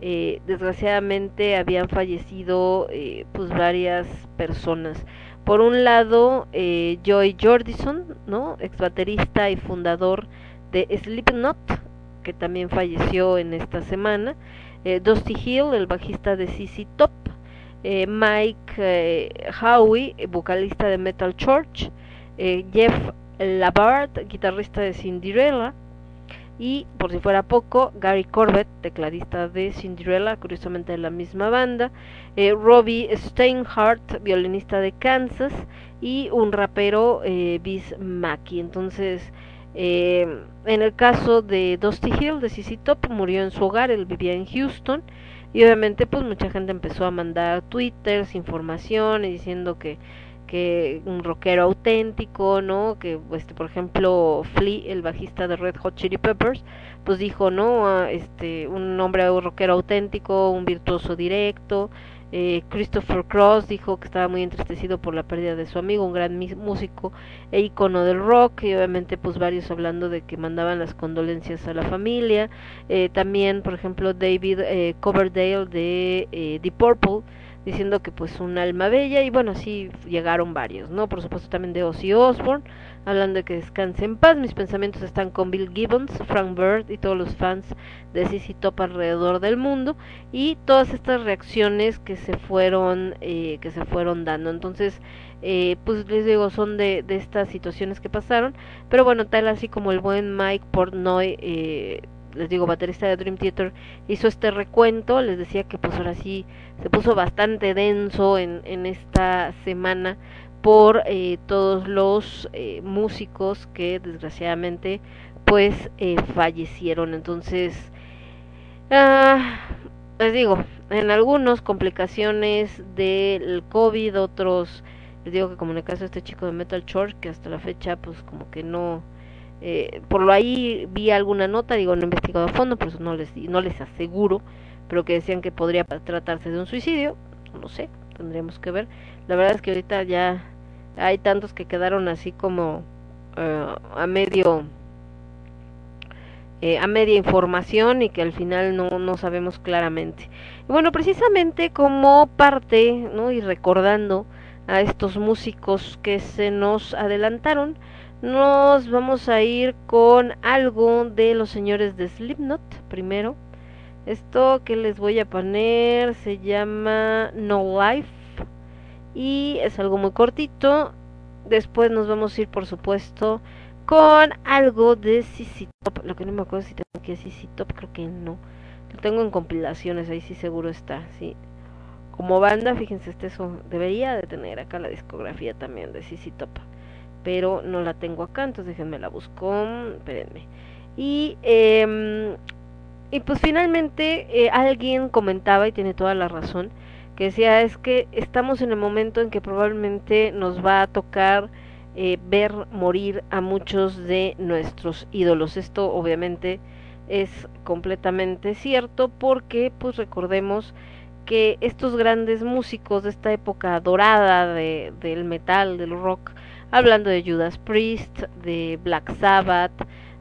eh, desgraciadamente habían fallecido eh, pues varias personas. Por un lado, Joy Jordison, ¿no? ex baterista y fundador de Slipknot, que también falleció en esta semana. Dusty Hill, el bajista de CC Top. Eh, Mike eh, Howie, vocalista de Metal Church. Eh, Jeff Labard, guitarrista de Cinderella. Y por si fuera poco, Gary Corbett, tecladista de Cinderella, curiosamente de la misma banda, Robbie Steinhardt, violinista de Kansas, y un rapero, eh, Biz Mackey. Entonces, eh, en el caso de Dusty Hill, de CC Top, murió en su hogar, él vivía en Houston, y obviamente pues mucha gente empezó a mandar twitters, informaciones, diciendo que que un rockero auténtico, ¿no? Que, este, por ejemplo, Flea, el bajista de Red Hot Chili Peppers, pues dijo, ¿no? Ah, este, un hombre rockero auténtico, un virtuoso directo, Eh, Christopher Cross dijo que estaba muy entristecido por la pérdida de su amigo, un gran músico e icono del rock, y obviamente pues varios hablando de que mandaban las condolencias a la familia. Eh, también, por ejemplo, David eh, Coverdale de eh, The Purple diciendo que pues un alma bella y bueno, así llegaron varios, ¿no? Por supuesto también de Ozzy Osbourne, hablando de que descanse en paz, mis pensamientos están con Bill Gibbons, Frank Bird y todos los fans de CC Top alrededor del mundo y todas estas reacciones que se fueron eh, que se fueron dando. Entonces eh, pues les digo son de, de estas situaciones que pasaron. Pero bueno tal así como el buen Mike Portnoy eh, les digo baterista de Dream Theater hizo este recuento les decía que pues ahora sí se puso bastante denso en, en esta semana por eh, todos los eh, músicos que desgraciadamente pues eh, fallecieron. Entonces Ah, les digo, en algunos complicaciones del COVID, otros, les digo que como en el caso de este chico de Metal Church, que hasta la fecha pues como que no, eh, por lo ahí vi alguna nota, digo, no he investigado a fondo, por eso no les, no les aseguro, pero que decían que podría tratarse de un suicidio, no sé, tendríamos que ver. La verdad es que ahorita ya hay tantos que quedaron así como eh, a medio eh, a media información y que al final no, no sabemos claramente. Y bueno, precisamente como parte, ¿no? Y recordando a estos músicos que se nos adelantaron, nos vamos a ir con algo de los señores de Slipknot primero. Esto que les voy a poner se llama No Life y es algo muy cortito. Después nos vamos a ir, por supuesto, con algo de CC Top. Lo que no me acuerdo si tengo que CC Top, creo que no. Lo tengo en compilaciones, ahí sí seguro está, sí. Como banda, fíjense, este debería de tener acá la discografía también de CC Top. Pero no la tengo acá, entonces déjenme la busco. Espérenme. Y, eh, y pues finalmente eh, alguien comentaba, y tiene toda la razón, que decía es que estamos en el momento en que probablemente nos va a tocar eh, ver morir a muchos de nuestros ídolos. Esto obviamente es completamente cierto porque pues recordemos que estos grandes músicos de esta época dorada de, del metal, del rock, hablando de Judas Priest, de Black Sabbath,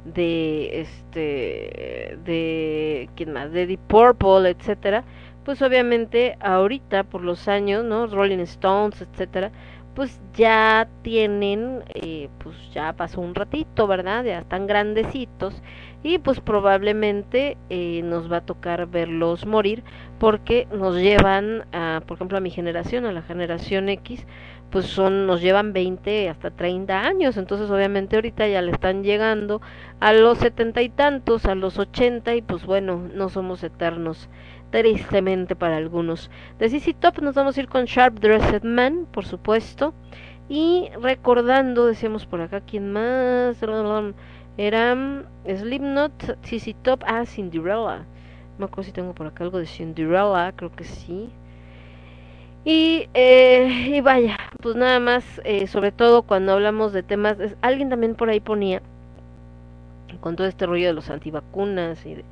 de este de quién más, de Deep Purple, etcétera, pues obviamente ahorita por los años, ¿no? Rolling Stones, etcétera, pues ya tienen, eh, pues ya pasó un ratito, ¿verdad? Ya están grandecitos y pues probablemente eh, nos va a tocar verlos morir porque nos llevan, a, por ejemplo, a mi generación, a la generación X, pues son, nos llevan 20 hasta 30 años, entonces obviamente ahorita ya le están llegando a los setenta y tantos, a los 80 y pues bueno, no somos eternos tristemente para algunos. De CC Top nos vamos a ir con Sharp Dressed Man, por supuesto. Y recordando, decíamos por acá, ¿quién más? Era mm, Slipknot, CC Top, ah, Cinderella. No me acuerdo si tengo por acá algo de Cinderella, creo que sí. Y, eh, y vaya, pues nada más, eh, sobre todo cuando hablamos de temas, alguien también por ahí ponía, con todo este rollo de los antivacunas y de,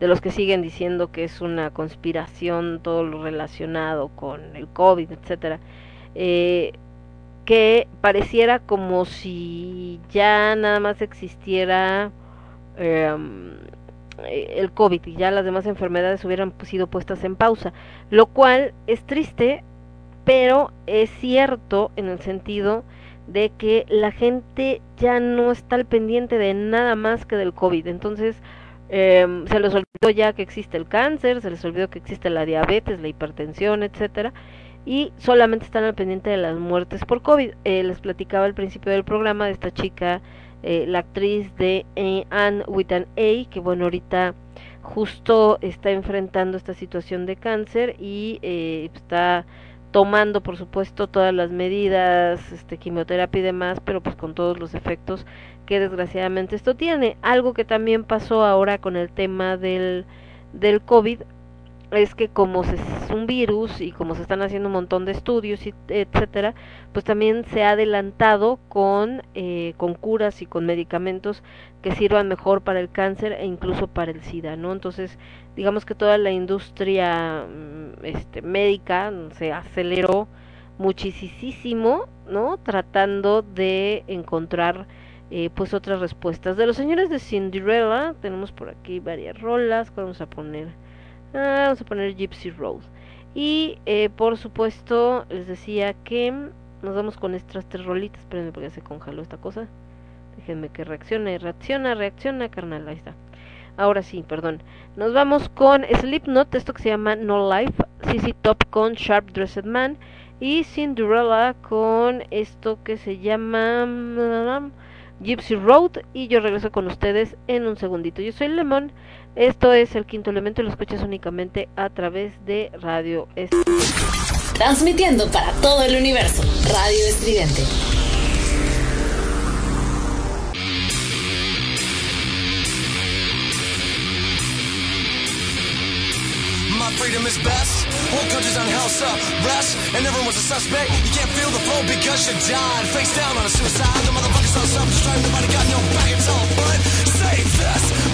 de los que siguen diciendo que es una conspiración todo lo relacionado con el COVID, etcétera, eh, que pareciera como si ya nada más existiera em, eh, el COVID y ya las demás enfermedades hubieran pues, sido puestas en pausa, lo cual es triste, pero es cierto en el sentido de que la gente ya no está al pendiente de nada más que del COVID, entonces eh, se les olvidó ya que existe el cáncer, se les olvidó que existe la diabetes, la hipertensión, etcétera, y solamente están al pendiente de las muertes por COVID. Eh, les platicaba al principio del programa de esta chica, eh, la actriz de Anne with A, que bueno, ahorita justo está enfrentando esta situación de cáncer y eh, está tomando por supuesto todas las medidas, este quimioterapia y demás, pero pues con todos los efectos que desgraciadamente esto tiene. Algo que también pasó ahora con el tema del del COVID es que como es un virus y como se están haciendo un montón de estudios, y etcétera, pues también se ha adelantado con, eh, con curas y con medicamentos que sirvan mejor para el cáncer e incluso para el SIDA, ¿no? Entonces, digamos que toda la industria mm, este, médica se aceleró muchísimo, ¿no? Tratando de encontrar eh, pues otras respuestas. De los señores de Cinderella, tenemos por aquí varias rolas, ¿cuál vamos a poner? Ah, vamos a poner Gypsy Road. Y eh, por supuesto, les decía que nos vamos con estas tres rolitas. Espérenme porque se congeló esta cosa. Déjenme que reaccione, reacciona, reacciona, carnal. Ahí está. Ahora sí, perdón. Nos vamos con Slipknot, esto que se llama No Life, CC Top con Sharp Dressed Man y Cinderella con esto que se llama mm, Gypsy Road y yo regreso con ustedes en un segundito. Yo soy Lemon, esto es el quinto elemento y lo escuchas únicamente a través de Radio Estridente. Transmitiendo para todo el universo. Radio Estridente. My freedom is best. Whole country's on house arrest, and everyone's a suspect. You can't feel the flow because you died. Face down on a suicide. The motherfuckers on self-destruct. Nobody got no back. It's all fun. Save this.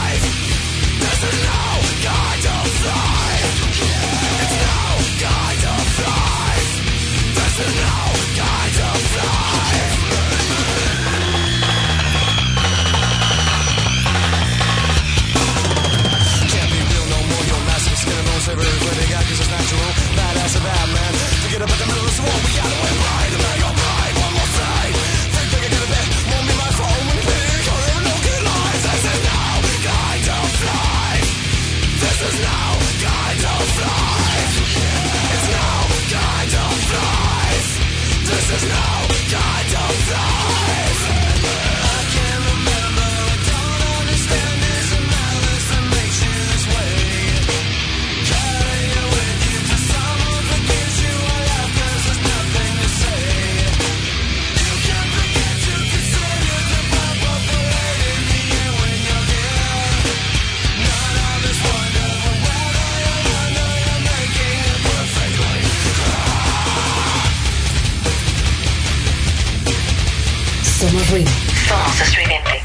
Somos ruido. Somos estridente.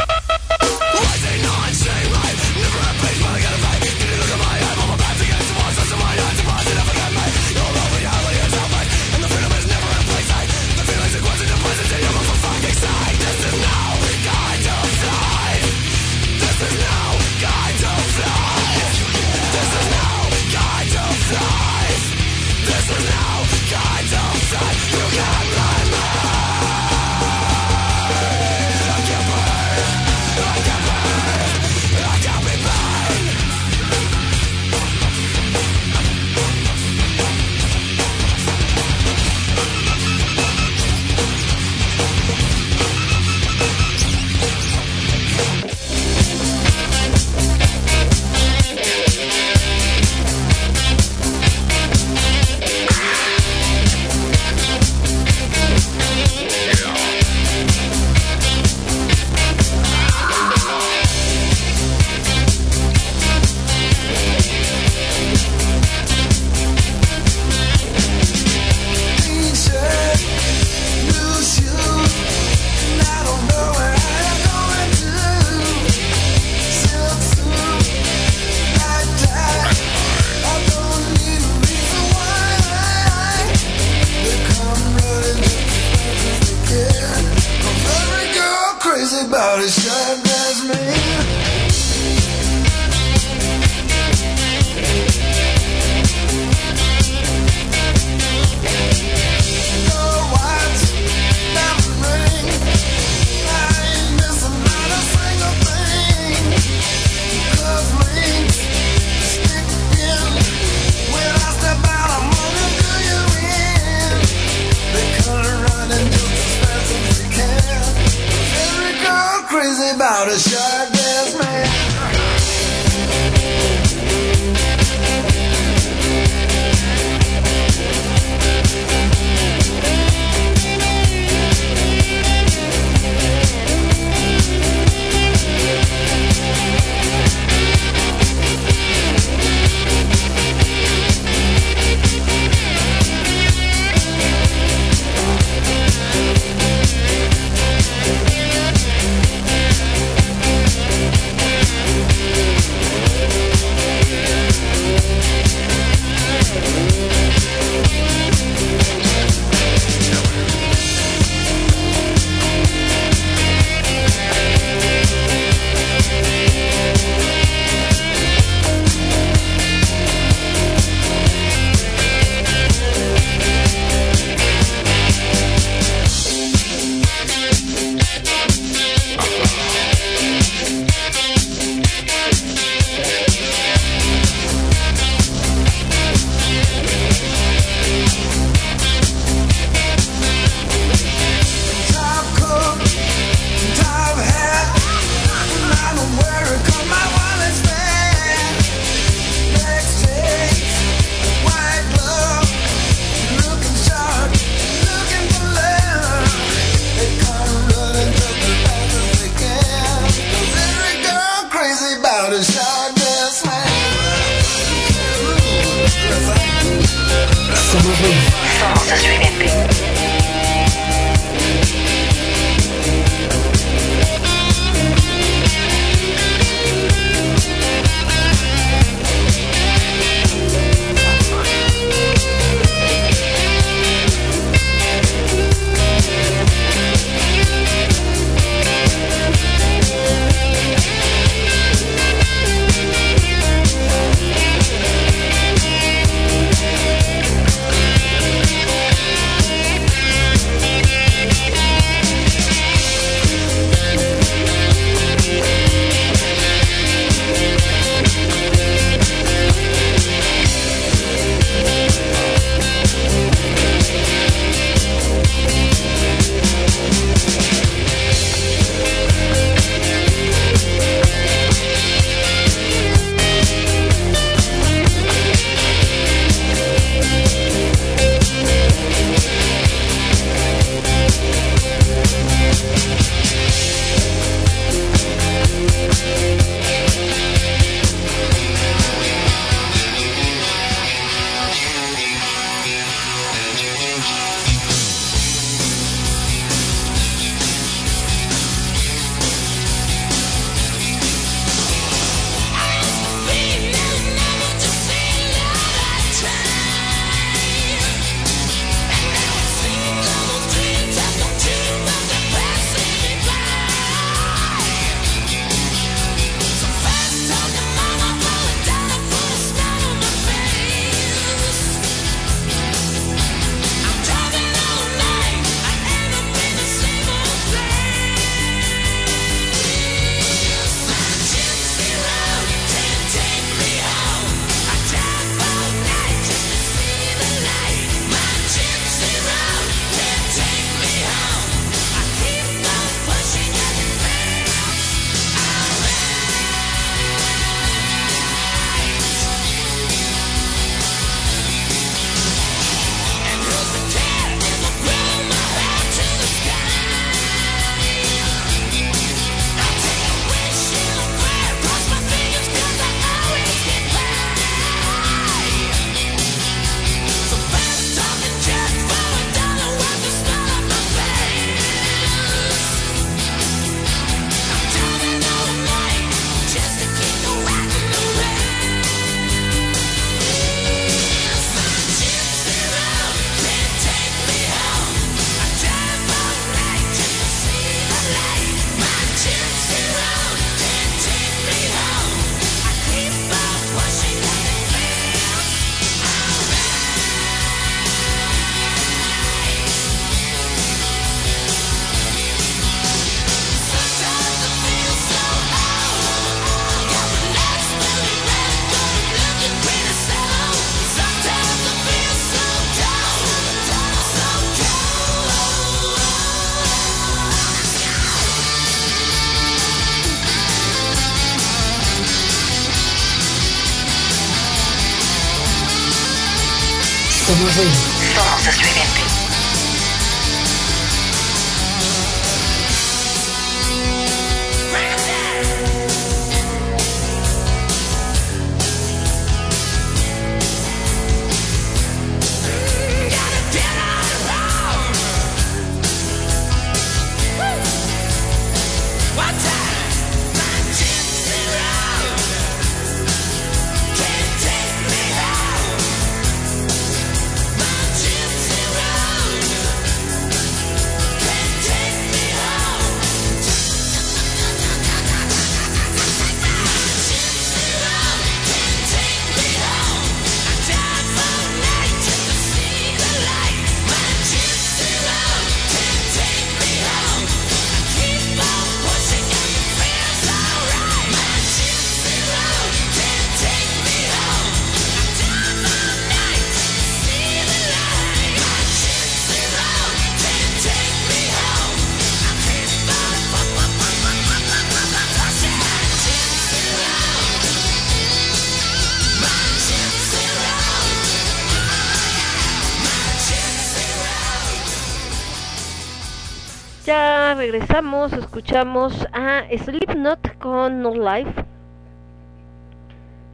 Regresamos, escuchamos a Slipknot con No Life.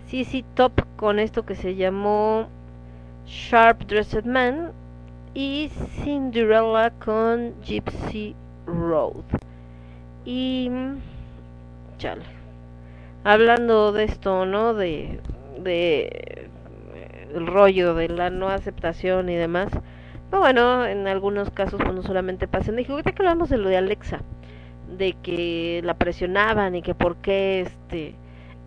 CC Top con esto que se llamó Sharp Dressed Man y Cinderella con Gypsy Road. Y chale. Hablando de esto, ¿no? De de el rollo de la no aceptación y demás. Pero bueno, en algunos casos pues no solamente pasa en México. Ahorita que hablamos de lo de Alexa, de que la presionaban y que por qué este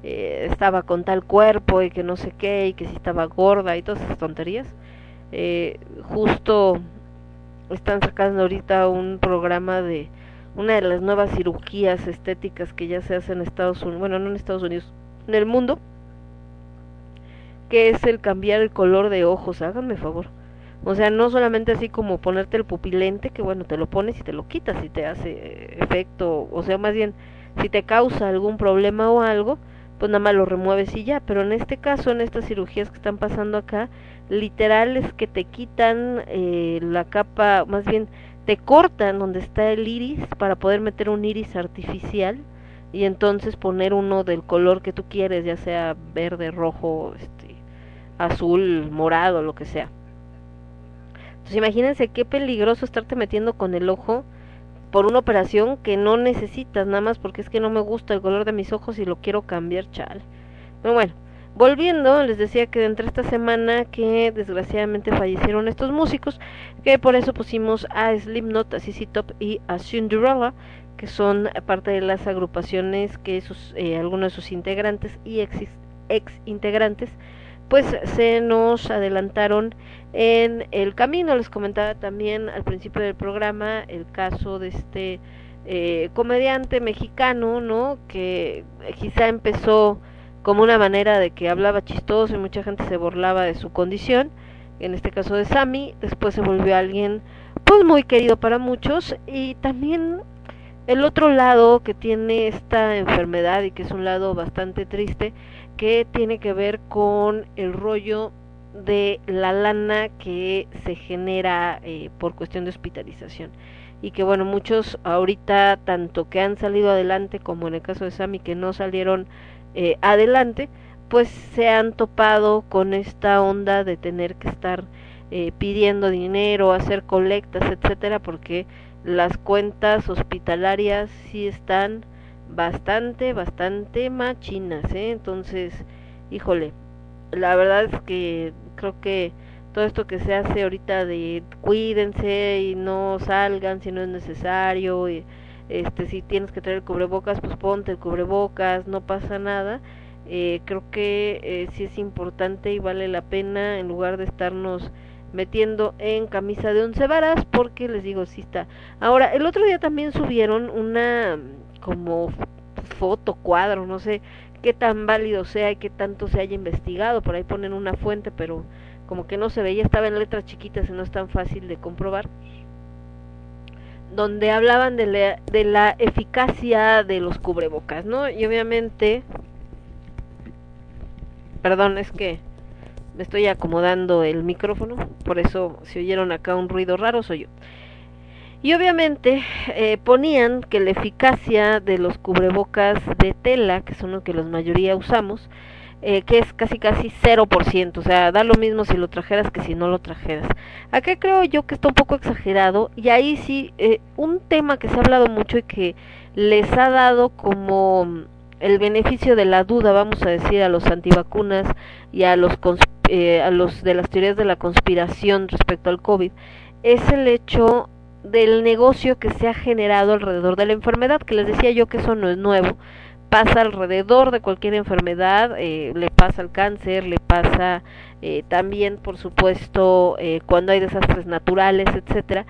eh, estaba con tal cuerpo y que no sé qué y que si estaba gorda y todas esas tonterías. Eh, justo están sacando ahorita un programa de una de las nuevas cirugías estéticas que ya se hacen en Estados Unidos, bueno, no en Estados Unidos, en el mundo, que es el cambiar el color de ojos, háganme favor. O sea, no solamente así como ponerte el pupilente, que bueno, te lo pones y te lo quitas y te hace eh, efecto, o sea, más bien, si te causa algún problema o algo, pues nada más lo remueves y ya, pero en este caso, en estas cirugías que están pasando acá, literal es que te quitan eh, la capa, más bien te cortan donde está el iris para poder meter un iris artificial y entonces poner uno del color que tú quieres, ya sea verde, rojo, este, azul, morado, lo que sea. Entonces imagínense qué peligroso estarte metiendo con el ojo por una operación que no necesitas, nada más porque es que no me gusta el color de mis ojos y lo quiero cambiar, chale. Pero bueno, volviendo, les decía que entre esta semana que desgraciadamente fallecieron estos músicos, que por eso pusimos a Slipknot, a CC Top y a Cinderella, que son parte de las agrupaciones que sus, eh, algunos de sus integrantes y ex, ex integrantes pues se nos adelantaron en el camino. Les comentaba también al principio del programa el caso de este eh, comediante mexicano, ¿no? Que quizá empezó como una manera de que hablaba chistoso y mucha gente se burlaba de su condición, en este caso de Sammy, después se volvió alguien pues muy querido para muchos y también el otro lado que tiene esta enfermedad y que es un lado bastante triste que tiene que ver con el rollo de la lana que se genera eh, por cuestión de hospitalización. Y que bueno muchos ahorita tanto que han salido adelante como en el caso de Sammy que no salieron eh, adelante pues se han topado con esta onda de tener que estar eh, pidiendo dinero hacer colectas etcétera porque las cuentas hospitalarias sí están bastante, bastante machinas, ¿eh? Entonces, híjole, la verdad es que creo que todo esto que se hace ahorita de cuídense y no salgan si no es necesario, y, este, si tienes que traer el cubrebocas, pues ponte el cubrebocas, no pasa nada. Eh, creo que eh, sí es importante y vale la pena en lugar de estarnos metiendo en camisa de once varas porque les digo sí está ahora el otro día también subieron una como foto, cuadro, no sé qué tan válido sea y qué tanto se haya investigado, por ahí ponen una fuente, pero como que no se veía, estaba en letras chiquitas y no es tan fácil de comprobar, donde hablaban de la, de la eficacia de los cubrebocas, ¿no? Y obviamente, perdón, es que me estoy acomodando el micrófono, por eso si oyeron acá un ruido raro soy yo. Y obviamente eh, ponían que la eficacia de los cubrebocas de tela, que son los que la mayoría usamos, eh, que es casi casi 0%, o sea, da lo mismo si lo trajeras que si no lo trajeras. Acá creo yo que está un poco exagerado y ahí sí, eh, un tema que se ha hablado mucho y que les ha dado como el beneficio de la duda, vamos a decir, a los antivacunas y a los, eh, a los de las teorías de la conspiración respecto al COVID, es el hecho del negocio que se ha generado alrededor de la enfermedad, que les decía yo que eso no es nuevo, pasa alrededor de cualquier enfermedad, eh, le pasa al cáncer, le pasa eh, también, por supuesto, eh, cuando hay desastres naturales, etcétera,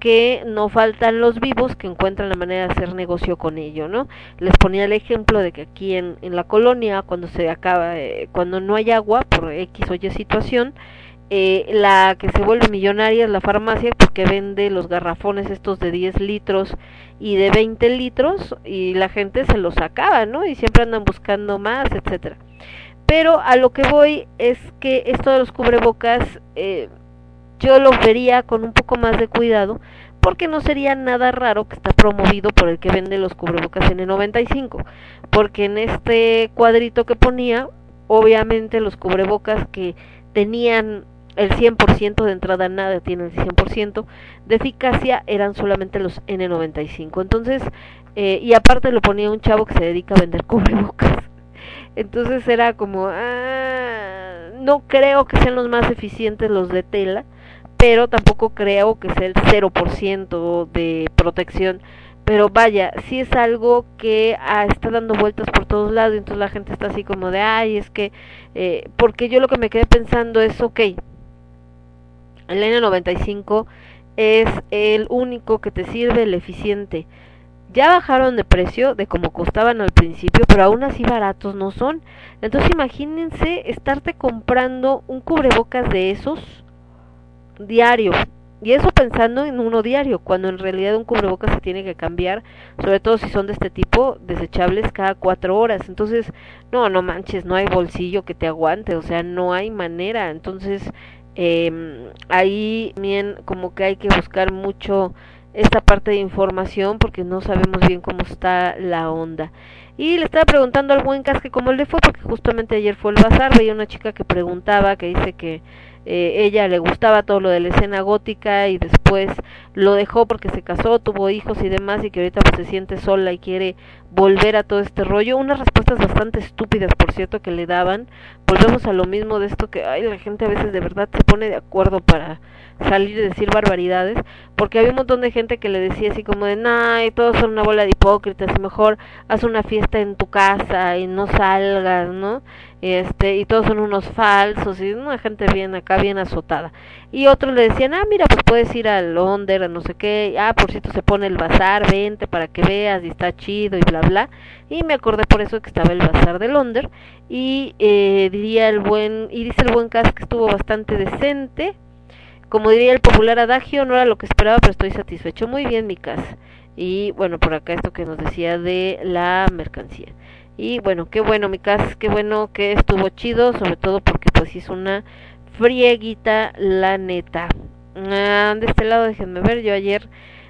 que no faltan los vivos que encuentran la manera de hacer negocio con ello, ¿no? Les ponía el ejemplo de que aquí en, en la colonia, cuando se acaba, eh, cuando no hay agua por X o Y situación, eh, la que se vuelve millonaria es la farmacia porque vende los garrafones estos de 10 litros y de 20 litros y la gente se los acaba, ¿no? Y siempre andan buscando más, etcétera. Pero a lo que voy es que esto de los cubrebocas eh, yo lo vería con un poco más de cuidado porque no sería nada raro que está promovido por el que vende los cubrebocas en el 95 porque en este cuadrito que ponía obviamente los cubrebocas que tenían el 100% de entrada nada tiene el 100% de eficacia eran solamente los N95 entonces eh, y aparte lo ponía un chavo que se dedica a vender cubrebocas. Entonces era como ah, no creo que sean los más eficientes los de tela pero tampoco creo que sea el 0% de protección pero vaya, sí es algo que ah, está dando vueltas por todos lados entonces la gente está así como de, ay, es que, eh, porque yo lo que me quedé pensando es, ok, el N95 es el único que te sirve, el eficiente. Ya bajaron de precio de como costaban al principio, pero aún así baratos no son. Entonces imagínense estarte comprando un cubrebocas de esos diario. Y eso pensando en uno diario, cuando en realidad un cubrebocas se tiene que cambiar, sobre todo si son de este tipo, desechables cada cuatro horas. Entonces, no, no manches, no hay bolsillo que te aguante, o sea, no hay manera. Entonces, eh, ahí bien como que hay que buscar mucho esta parte de información porque no sabemos bien cómo está la onda. Y le estaba preguntando al buen casque cómo le fue, porque justamente ayer fue el bazar, veía una chica que preguntaba, que dice que eh, ella le gustaba todo lo de la escena gótica y después lo dejó porque se casó, tuvo hijos y demás y que ahorita pues se siente sola y quiere volver a todo este rollo. Unas respuestas bastante estúpidas, por cierto, que le daban. Volvemos a lo mismo de esto que ay, la gente a veces de verdad se pone de acuerdo para salir y decir barbaridades, porque había un montón de gente que le decía así como de, ay, todos son una bola de hipócritas, mejor haz una fiesta en tu casa y no salgas, ¿no? Este, y todos son unos falsos, y una gente bien acá, bien azotada. Y otros le decían, ah, mira, pues puedes ir al a no sé qué, ah, por cierto se pone el bazar, vente para que veas, y está chido, y bla, bla. Y me acordé por eso que estaba el bazar del Onder, y eh, diría el buen, y dice el buen Cas que estuvo bastante decente, como diría el popular adagio, no era lo que esperaba, pero estoy satisfecho. Muy bien, mi casa. Y bueno, por acá esto que nos decía de la mercancía. Y bueno, qué bueno, mi casa, qué bueno que estuvo chido, sobre todo porque pues hizo una frieguita, la neta. Ah, de este lado, déjenme ver, yo ayer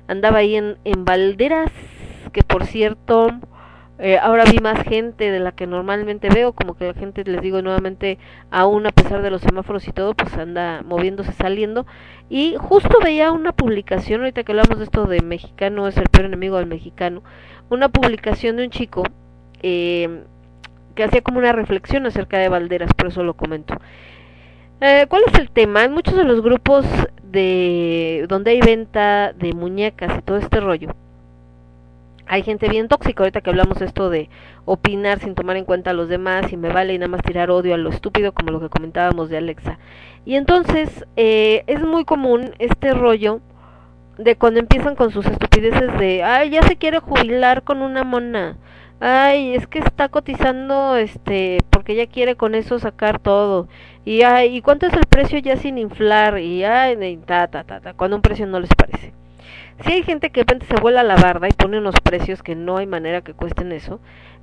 andaba ahí en, en Valderas, que por cierto, eh, ahora vi más gente de la que normalmente veo, como que la gente, les digo nuevamente, aún a pesar de los semáforos y todo, pues anda moviéndose, saliendo. Y justo veía una publicación, ahorita que hablamos de esto de mexicano es el peor enemigo del mexicano, una publicación de un chico eh, que hacía como una reflexión acerca de Valderas, por eso lo comento. Eh, ¿Cuál es el tema? En muchos de los grupos de donde hay venta de muñecas y todo este rollo, hay gente bien tóxica, ahorita que hablamos esto de opinar sin tomar en cuenta a los demás y me vale y nada más tirar odio a lo estúpido como lo que comentábamos de Alexa. Y entonces eh, es muy común este rollo de cuando empiezan con sus estupideces de, ay, ya se quiere jubilar con una mona. Ay, es que está cotizando este porque ella quiere con eso sacar todo. Y ay, ¿y cuánto es el precio ya sin inflar? Y ay, ta ta ta ta, cuando un precio no les parece. Si hay gente que de repente se vuela la barda y pone unos precios que no hay manera que cuesten eso,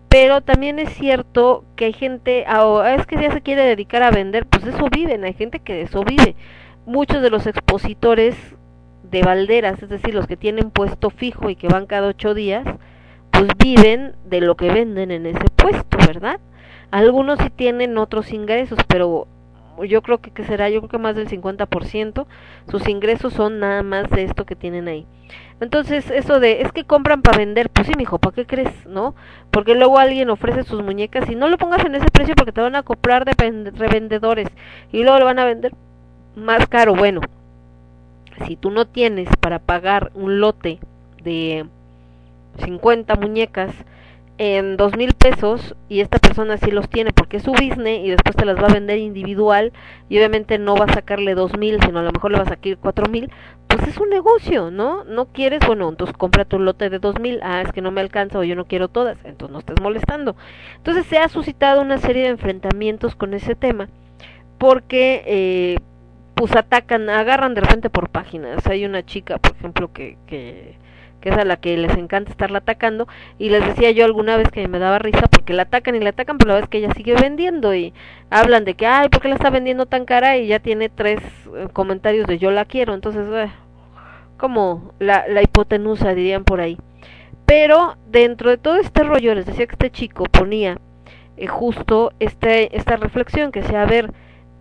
pero también es cierto que hay gente, ah, es que ya se quiere dedicar a vender, pues eso viven, hay gente que de eso vive. Muchos de los expositores de balderas, es decir, los que tienen puesto fijo y que van cada ocho días, pues viven de lo que venden en ese puesto, ¿verdad? Algunos sí tienen otros ingresos, pero yo creo que, que será, yo creo que más del 50%, sus ingresos son nada más de esto que tienen ahí. Entonces, eso de, es que compran para vender, pues sí, mijo, ¿para qué crees, no? Porque luego alguien ofrece sus muñecas y no lo pongas en ese precio porque te van a comprar de ven- revendedores y luego lo van a vender más caro. Bueno, si tú no tienes para pagar un lote de 50 muñecas en dos mil pesos y esta persona sí los tiene porque es su business y después te las va a vender individual y obviamente no va a sacarle dos mil sino a lo mejor le va a sacar cuatro mil pues es un negocio no no quieres bueno entonces compra tu lote de dos mil ah es que no me alcanza o yo no quiero todas entonces no estés molestando. Entonces se ha suscitado una serie de enfrentamientos con ese tema porque eh, pues atacan agarran de repente por páginas. Hay una chica por ejemplo que que que es a la que les encanta estarla atacando y les decía yo alguna vez que me daba risa porque la atacan y la atacan pero la vez que ella sigue vendiendo y hablan de que ay ¿por qué la está vendiendo tan cara? y ya tiene tres eh, comentarios de yo la quiero entonces eh, como la, la hipotenusa dirían por ahí pero dentro de todo este rollo les decía que este chico ponía eh, justo este, esta reflexión que sea a ver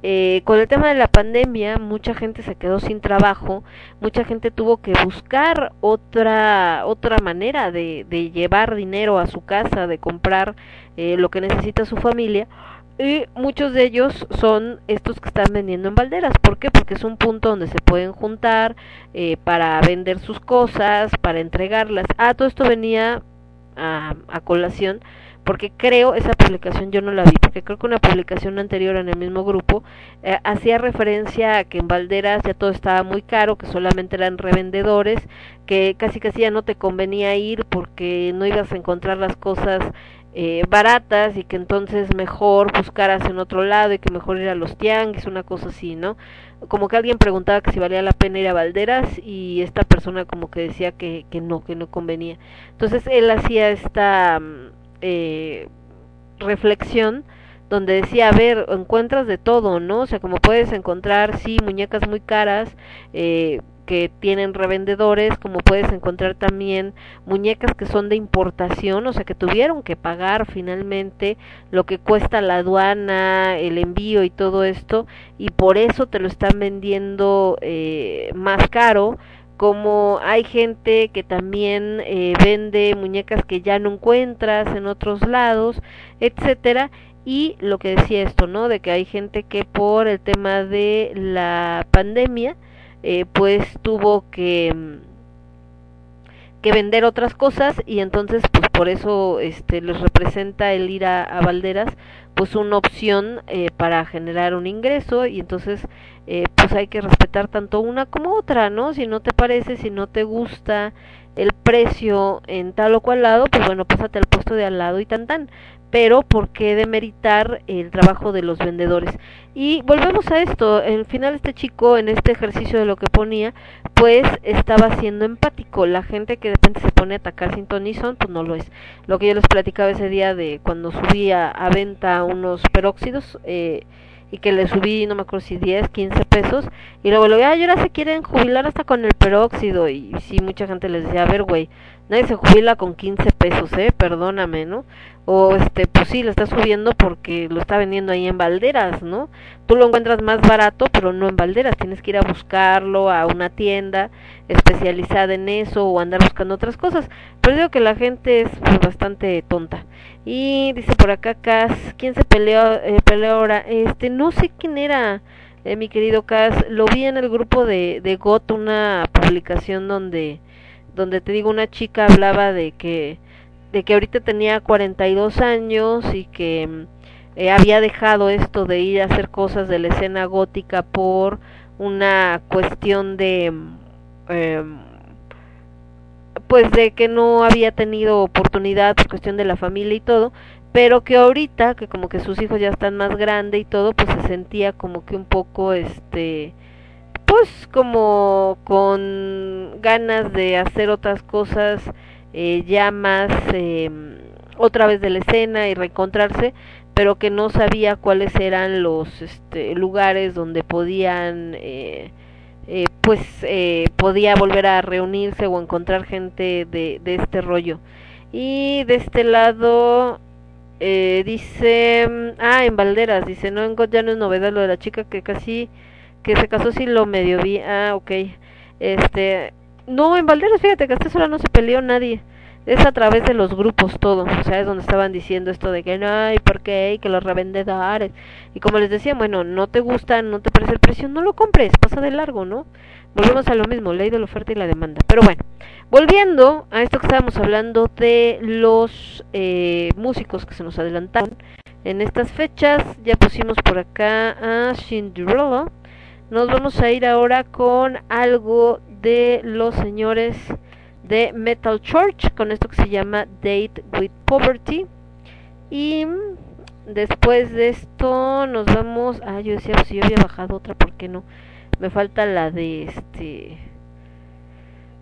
eh, con el tema de la pandemia mucha gente se quedó sin trabajo, mucha gente tuvo que buscar otra otra manera de, de llevar dinero a su casa, de comprar eh, lo que necesita su familia y muchos de ellos son estos que están vendiendo en balderas. ¿Por qué? Porque es un punto donde se pueden juntar eh, para vender sus cosas, para entregarlas. Ah, todo esto venía a, a colación porque creo esa publicación yo no la vi porque creo que una publicación anterior en el mismo grupo eh, hacía referencia a que en Valderas ya todo estaba muy caro que solamente eran revendedores que casi casi ya no te convenía ir porque no ibas a encontrar las cosas eh, baratas y que entonces mejor buscaras en otro lado y que mejor ir a los tianguis una cosa así no como que alguien preguntaba que si valía la pena ir a Valderas y esta persona como que decía que, que no que no convenía. Entonces él hacía esta mm, eh, reflexión donde decía, a ver, encuentras de todo, ¿no? O sea, como puedes encontrar, sí, muñecas muy caras, eh, que tienen revendedores, como puedes encontrar también muñecas que son de importación, o sea, que tuvieron que pagar finalmente lo que cuesta la aduana, el envío y todo esto, y por eso te lo están vendiendo eh, más caro, como hay gente que también eh, vende muñecas que ya no encuentras en otros lados, etcétera, y lo que decía esto, ¿no? De que hay gente que por el tema de la pandemia, eh, pues tuvo que que vender otras cosas y entonces pues por eso este les representa el ir a, a Valderas pues una opción eh, para generar un ingreso y entonces eh, pues hay que respetar tanto una como otra no si no te parece si no te gusta el precio en tal o cual lado pues bueno pásate al puesto de al lado y tan tan. Pero por qué demeritar el trabajo de los vendedores y volvemos a esto al final este chico en este ejercicio de lo que ponía pues estaba siendo empático. La gente que de repente se pone a atacar sin ton pues no lo es. Lo que yo les platicaba ese día de cuando subí a, a venta unos peróxidos eh, y que le subí, no me acuerdo si 10, 15 pesos, y luego vi, ay, ahora se quieren jubilar hasta con el peróxido, y sí, mucha gente les decía, a ver, güey, nadie se jubila con 15 pesos, eh, perdóname, ¿no? O, este, pues sí, lo está subiendo porque lo está vendiendo ahí en Valderas, ¿no? Tú lo encuentras más barato, pero no en Valderas, tienes que ir a buscarlo a una tienda especializada en eso, o andar buscando otras cosas, pero digo que la gente es pues, bastante tonta. Y dice por acá Cas, ¿quién se peleó, eh, peleó ahora? Este, no sé quién era, eh, mi querido Cas, lo vi en el grupo de, de GOT, una publicación donde, donde te digo, una chica hablaba de que, de que ahorita tenía 42 años y que mm, eh, había dejado esto de ir a hacer cosas de la escena gótica por una cuestión de... mm, em, pues de que no había tenido oportunidad por cuestión de la familia y todo, pero que ahorita que como que sus hijos ya están más grandes y todo, pues se sentía como que un poco este pues como con ganas de hacer otras cosas eh, ya más eh, otra vez de la escena y reencontrarse, pero que no sabía cuáles eran los este, lugares donde podían, eh, eh, pues, eh, podía volver a reunirse o encontrar gente de, este rollo. Y de este lado, eh, dice, mm, ah, en Valderas, dice, no, ya no es novedad lo de la chica que casi, que se casó sí lo medio vi, ah, ok, este, no, en Valderas, fíjate que hasta sola no se peleó nadie, es a través de los grupos todo, o sea, es donde estaban diciendo esto de que no, y por qué, y que los revendedores, y como les decía, bueno, no te gusta, no te parece el precio, no lo compres, pasa de largo, ¿no? Volvemos a lo mismo, ley de la oferta y la demanda, pero bueno, volviendo a esto que estábamos hablando de los eh, músicos que se nos adelantaron, en estas fechas ya pusimos por acá a Cinderella, nos vamos a ir ahora con algo de los señores de Metal Church con esto que se llama Date with Poverty y después de esto nos vamos ah yo decía pues si yo había bajado otra ¿por qué no? me falta la de este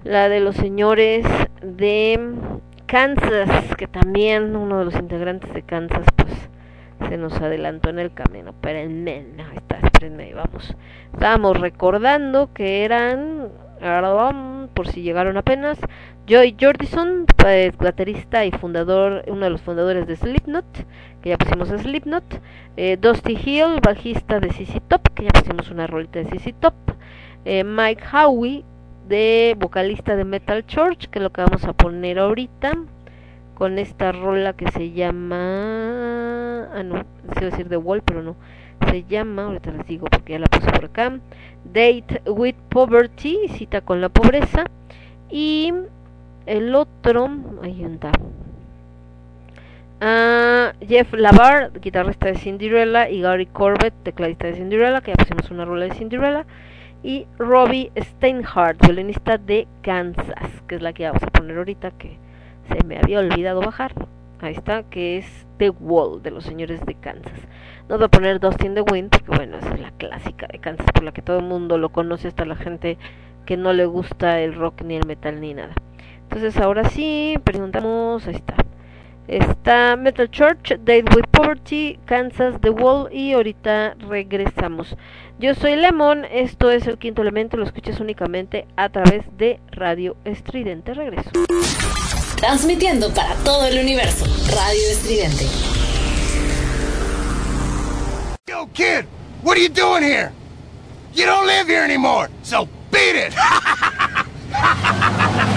la de los señores de Kansas que también uno de los integrantes de Kansas pues se nos adelantó en el camino espérenme no, ahí está espérenme vamos. Estábamos recordando que eran por si llegaron apenas Joy Jordison, pues, baterista y fundador, uno de los fundadores de Slipknot, que ya pusimos a Slipknot, eh, Dusty Hill, bajista de CC Top, que ya pusimos una rolita de CC Top, eh, Mike Howie, de vocalista de Metal Church, que es lo que vamos a poner ahorita, con esta rola que se llama, ah no, se decir The Wall, pero no, se llama, ahorita les digo porque ya la puse por acá, Date with Poverty, cita con la pobreza, y el otro, ahí está, ah, Jeff Lavar, guitarrista de Cinderella, y Gary Corbett, tecladista de Cinderella, que ya pusimos una rola de Cinderella, y Robbie Steinhardt, violinista de Kansas, que es la que vamos a poner ahorita, que se me había olvidado bajar. Ahí está, que es The Wall de los señores de Kansas. No voy a poner Dustin the Wind porque bueno, es la clásica de Kansas por la que todo el mundo lo conoce hasta la gente que no le gusta el rock ni el metal ni nada. Entonces ahora sí, preguntamos, ahí está. Está Metal Church, Date with Poverty, Kansas, The Wall y ahorita regresamos. Yo soy Lemon, esto es el quinto elemento, lo escuchas únicamente a través de Radio Estridente. Regreso. Transmitiendo para todo el universo. Radio Estridente. Yo, kid, what are you doing here? You don't live here anymore, so beat it!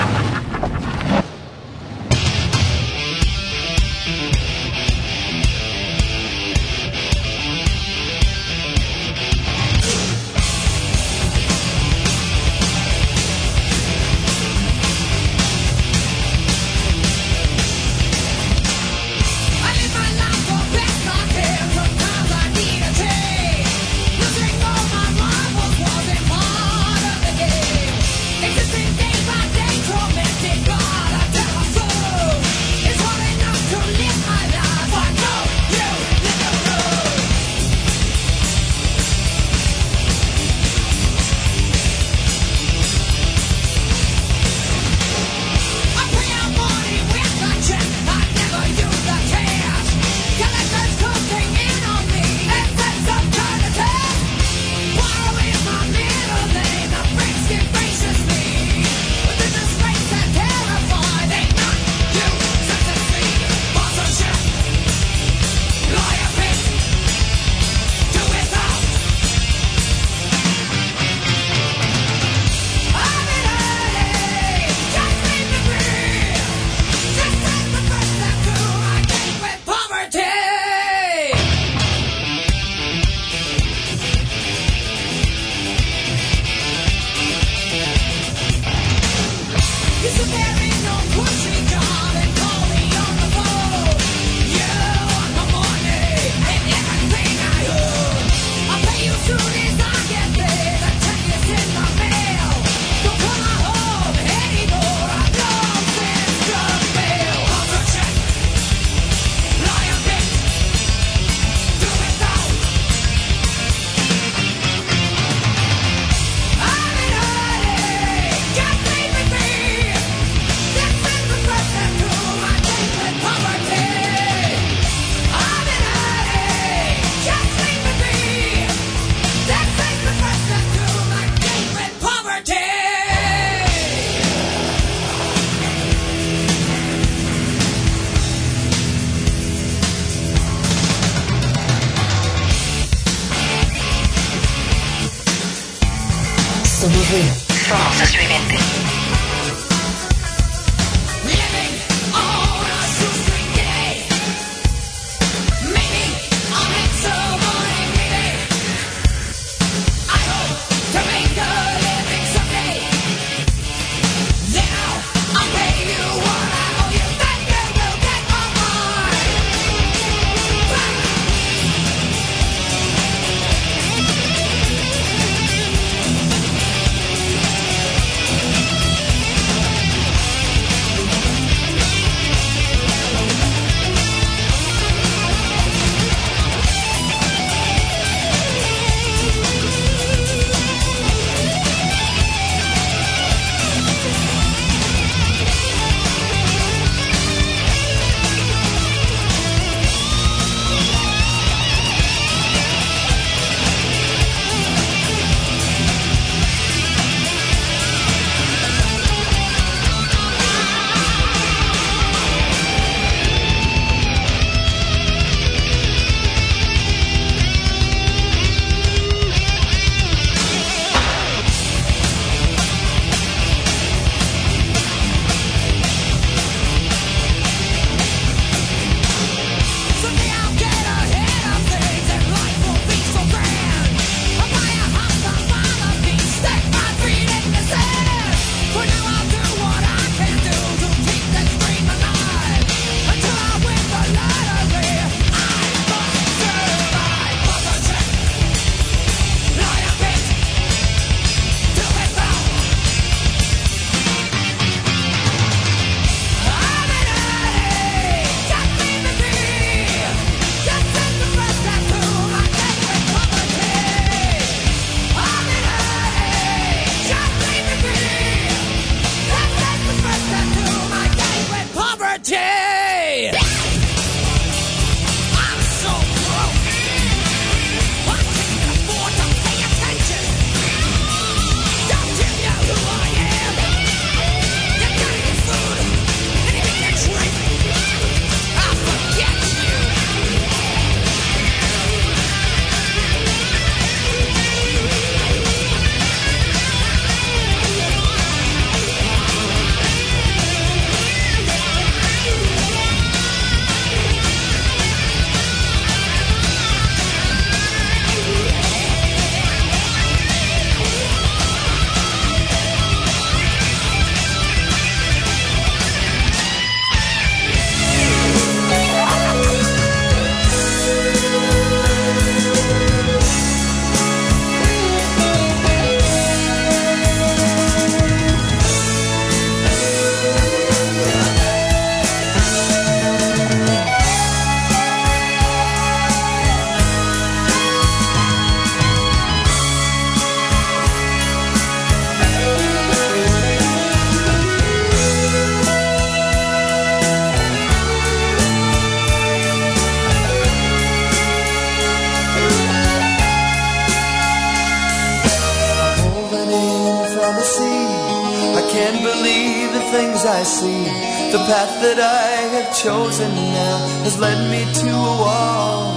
things I see. The path that I have chosen now has led me to a wall.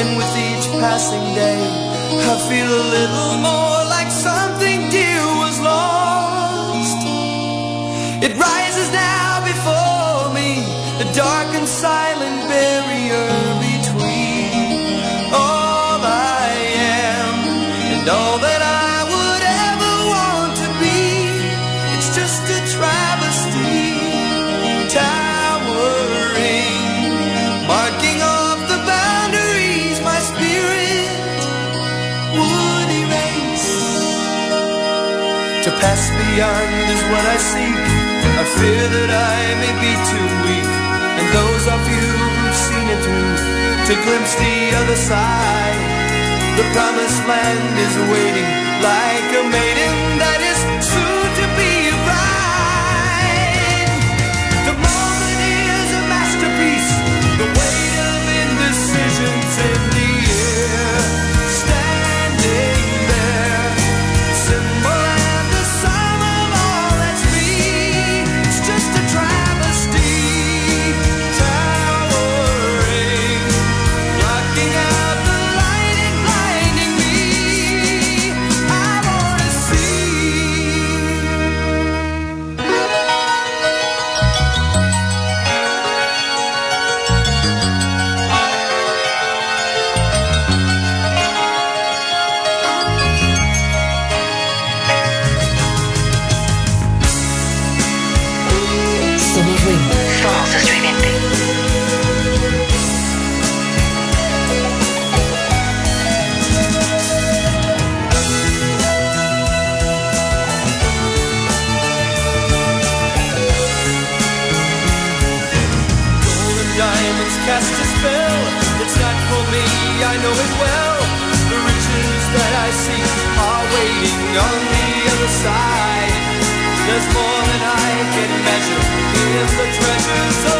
And with each passing day, I feel a little more like something dear was lost. It rises beyond is what I seek. I fear that I may be too weak. And those of you who've seen it through to glimpse the other side. The promised land is waiting like a maiden that is and well. The riches that I seek are waiting on the other side. There's more than I can measure in the treasures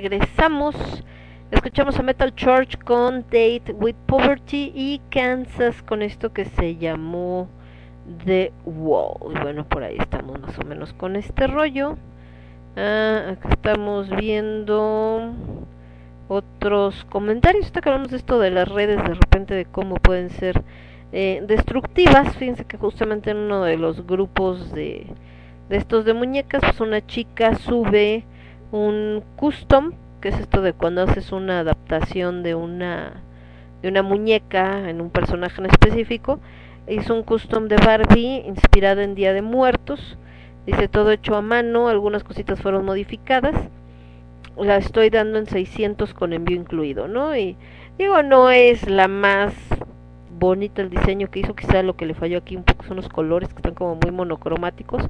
regresamos. Escuchamos a Metal Church con Date with Poverty y Kansas con esto que se llamó The Wall. Y bueno, por ahí estamos más o menos con este rollo. Ah, acá estamos viendo otros comentarios. Ahorita que hablamos de esto de las redes, de repente de cómo pueden ser eh, destructivas. Fíjense que justamente en uno de los grupos de, de estos de muñecas, pues una chica sube un custom, que es esto de cuando haces una adaptación de una de una muñeca en un personaje en específico. Hizo un custom de Barbie inspirada en Día de Muertos. Dice todo hecho a mano, algunas cositas fueron modificadas. La estoy dando en 600 con envío incluido, ¿no? Y digo, no es la más bonita el diseño que hizo, quizá lo que le falló aquí un poco son los colores que están como muy monocromáticos,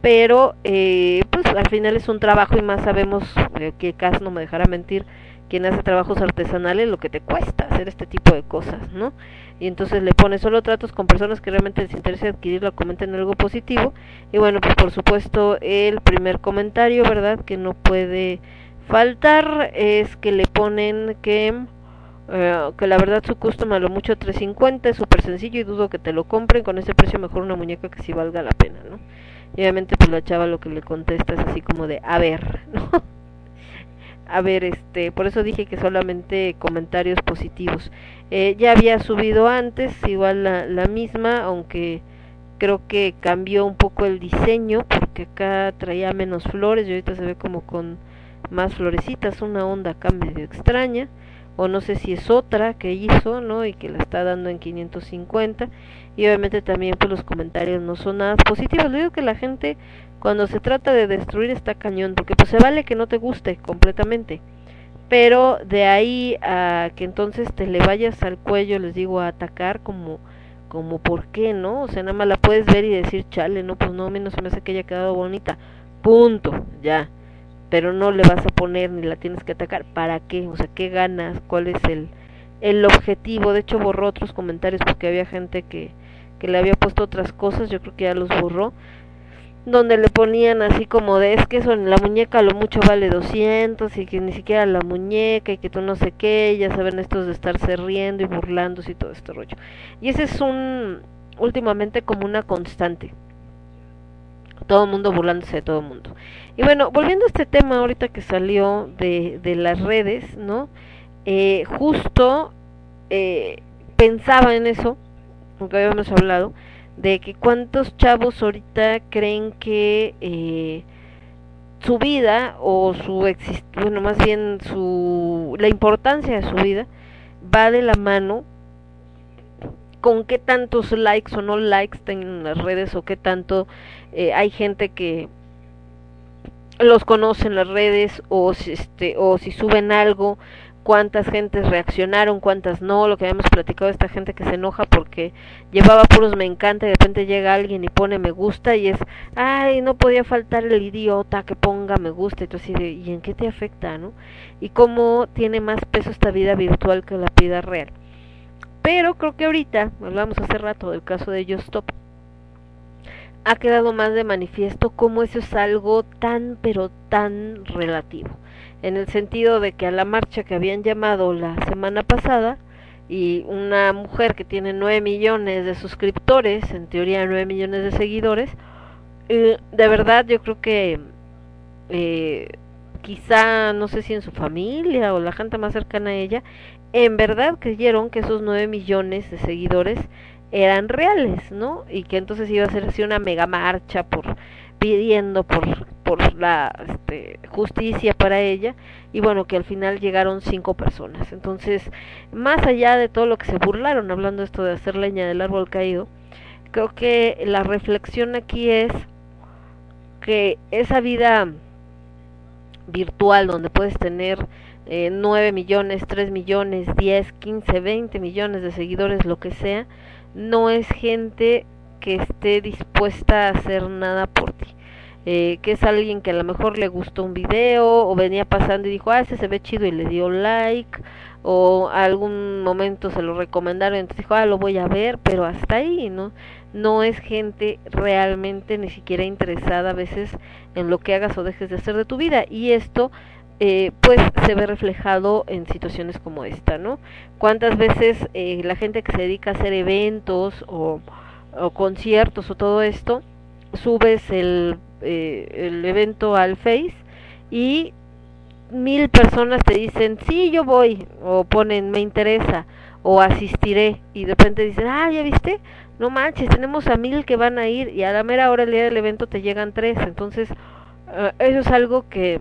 pero eh, pues al final es un trabajo y más sabemos eh, que Cas no me dejará mentir quien hace trabajos artesanales lo que te cuesta hacer este tipo de cosas, ¿no? Y entonces le pones solo tratos con personas que realmente les interesa adquirirlo, comenten algo positivo. Y bueno, pues por supuesto el primer comentario, ¿verdad? Que no puede faltar es que le ponen que eh, que la verdad su custom a lo mucho 350 es súper sencillo y dudo que te lo compren con ese precio mejor una muñeca que sí valga la pena, ¿no? Y obviamente pues la chava lo que le contesta es así como de a ver, ¿no? a ver, este, por eso dije que solamente comentarios positivos. Eh, ya había subido antes, igual la, la misma, aunque creo que cambió un poco el diseño, porque acá traía menos flores y ahorita se ve como con más florecitas, una onda acá medio extraña, o no sé si es otra que hizo, ¿no? Y que la está dando en 550, y obviamente también pues los comentarios no son nada positivos, le digo que la gente cuando se trata de destruir está cañón, porque pues se vale que no te guste completamente, pero de ahí a que entonces te le vayas al cuello, les digo, a atacar como como por qué, ¿no? O sea, nada más la puedes ver y decir, chale, no, pues no, a mí no se me hace que haya quedado bonita, punto, ya, pero no le vas a poner ni la tienes que atacar, ¿para qué? O sea, ¿qué ganas? ¿Cuál es el, el objetivo? De hecho, borró otros comentarios porque había gente que, que le había puesto otras cosas, yo creo que ya los borró, donde le ponían así como de, es que eso en la muñeca lo mucho vale 200 y que ni siquiera la muñeca y que tú no sé qué, ya saben estos de estarse riendo y burlándose y todo este rollo. Y ese es un, últimamente como una constante. Todo el mundo burlándose de todo el mundo. Y bueno, volviendo a este tema ahorita que salió de, de las redes, ¿no? Eh, justo eh, pensaba en eso, porque habíamos hablado, de que cuántos chavos ahorita creen que eh, su vida o su exist bueno más bien su la importancia de su vida va de la mano con qué tantos likes o no likes tienen las redes o qué tanto eh, hay gente que los conoce en las redes o si, este o si suben algo cuántas gentes reaccionaron, cuántas no, lo que habíamos platicado esta gente que se enoja porque llevaba puros me encanta y de repente llega alguien y pone me gusta y es, ay, no podía faltar el idiota que ponga me gusta y tú así ¿y en qué te afecta, no? Y cómo tiene más peso esta vida virtual que la vida real. Pero creo que ahorita, hablamos hace rato del caso de Just Stop, ha quedado más de manifiesto cómo eso es algo tan pero tan relativo. En el sentido de que a la marcha que habían llamado la semana pasada y una mujer que tiene 9 millones de suscriptores, en teoría 9 millones de seguidores, eh, de verdad yo creo que eh, quizá, no sé si en su familia o la gente más cercana a ella, en verdad creyeron que esos 9 millones de seguidores eran reales, ¿no? Y que entonces iba a ser así una mega marcha por pidiendo por por la este, justicia para ella y bueno que al final llegaron cinco personas entonces más allá de todo lo que se burlaron hablando esto de hacer leña del árbol caído creo que la reflexión aquí es que esa vida virtual donde puedes tener eh, 9 millones, 3 millones, 10, 15, 20 millones de seguidores, lo que sea, no es gente que esté dispuesta a hacer nada por ti. Eh, que es alguien que a lo mejor le gustó un video o venía pasando y dijo, ah, ese se ve chido y le dio like o algún momento se lo recomendaron entonces dijo, ah, lo voy a ver, pero hasta ahí, ¿no? No es gente realmente ni siquiera interesada a veces en lo que hagas o dejes de hacer de tu vida y esto eh, pues se ve reflejado en situaciones como esta, ¿no? ¿Cuántas veces eh, la gente que se dedica a hacer eventos o, conciertos o todo esto, subes el, eh, el evento al Face y mil personas te dicen, sí, yo voy, o ponen, me interesa, o asistiré, y de repente dicen, ah, ya viste, no manches, tenemos a mil que van a ir, y a la mera hora el día del evento te llegan tres, entonces, uh, eso es algo que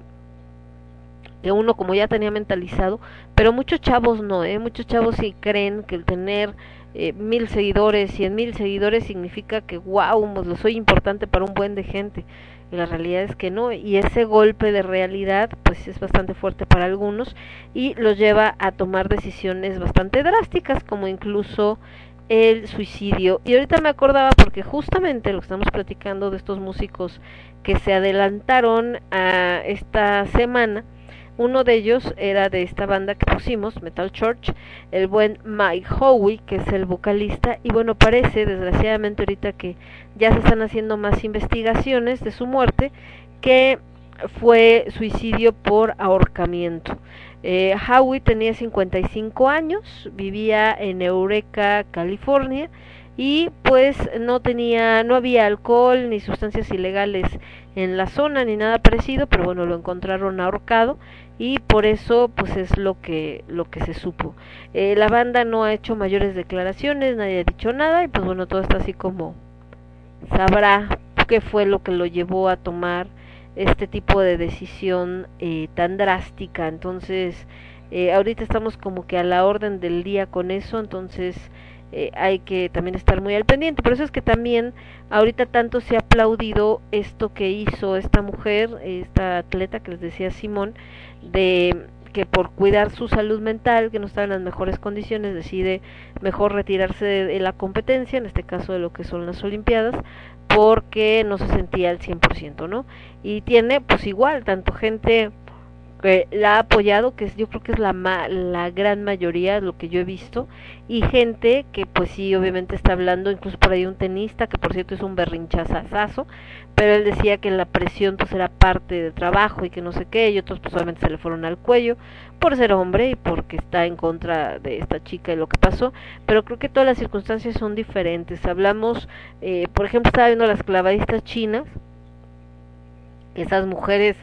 uno como ya tenía mentalizado, pero muchos chavos no, ¿eh? muchos chavos sí creen que el tener eh, mil seguidores, cien mil seguidores significa que wow, lo soy importante para un buen de gente. Y la realidad es que no, y ese golpe de realidad pues es bastante fuerte para algunos y los lleva a tomar decisiones bastante drásticas como incluso el suicidio. Y ahorita me acordaba porque justamente lo que estamos platicando de estos músicos que se adelantaron a esta semana, uno de ellos era de esta banda que pusimos, Metal Church, el buen Mike Howie, que es el vocalista, y bueno, parece, desgraciadamente ahorita que ya se están haciendo más investigaciones de su muerte, que fue suicidio por ahorcamiento. Eh, Howie tenía 55 años, vivía en Eureka, California, y pues no tenía, no había alcohol ni sustancias ilegales en la zona ni nada parecido, pero bueno, lo encontraron ahorcado y por eso pues es lo que lo que se supo. Eh, la banda no ha hecho mayores declaraciones nadie ha dicho nada y pues bueno todo está así como sabrá qué fue lo que lo llevó a tomar este tipo de decisión eh, tan drástica. Entonces eh, ahorita estamos como que a la orden del día con eso entonces eh, hay que también estar muy al pendiente. Por eso es que también ahorita tanto se ha aplaudido esto que hizo esta mujer, esta atleta que les decía Simón, de que por cuidar su salud mental, que no estaba en las mejores condiciones, decide mejor retirarse de, de la competencia, en este caso de lo que son las Olimpiadas, porque no se sentía al 100%, ¿no? Y tiene pues igual tanto gente que la ha apoyado, que es, yo creo que es la, ma la gran mayoría de lo que yo he visto, y gente que pues sí, obviamente está hablando, incluso por ahí un tenista, que por cierto es un berrinchazazazo, pero él decía que la presión pues era parte del trabajo y que no sé qué, y otros pues solamente se le fueron al cuello por ser hombre y porque está en contra de esta chica y lo que pasó, pero creo que todas las circunstancias son diferentes. Hablamos, eh, por ejemplo, estaba viendo las clavadistas chinas, esas mujeres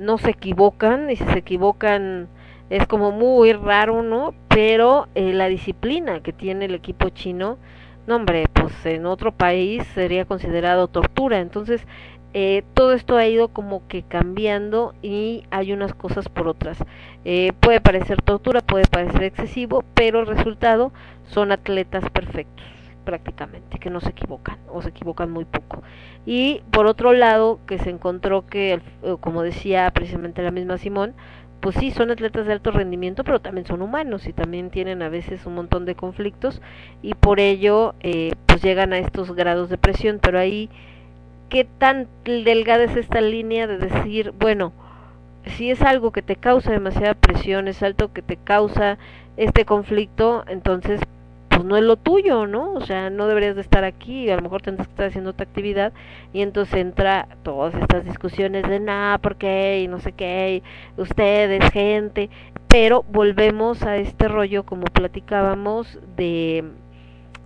no se equivocan y si se equivocan es como muy raro, ¿no? Pero eh, la disciplina que tiene el equipo chino, no hombre, pues en otro país sería considerado tortura. Entonces, eh, todo esto ha ido como que cambiando y hay unas cosas por otras. Eh, puede parecer tortura, puede parecer excesivo, pero el resultado son atletas perfectos. Prácticamente, que no se equivocan o se equivocan muy poco. Y por otro lado, que se encontró que, eh, como decía precisamente la misma Simón, pues sí, son atletas de alto rendimiento, pero también son humanos y también tienen a veces un montón de conflictos y por ello eh, pues llegan a estos grados de presión, pero ahí qué tan delgada es esta línea de decir, bueno, si es algo que te causa demasiada presión, es algo que te causa este conflicto, entonces pues no es lo tuyo, ¿no? O sea, no deberías de estar aquí, a lo mejor tendrás que estar haciendo otra actividad y entonces entra todas estas discusiones de nada, ¿por qué? y no sé qué, ustedes, gente, pero volvemos a este rollo como platicábamos de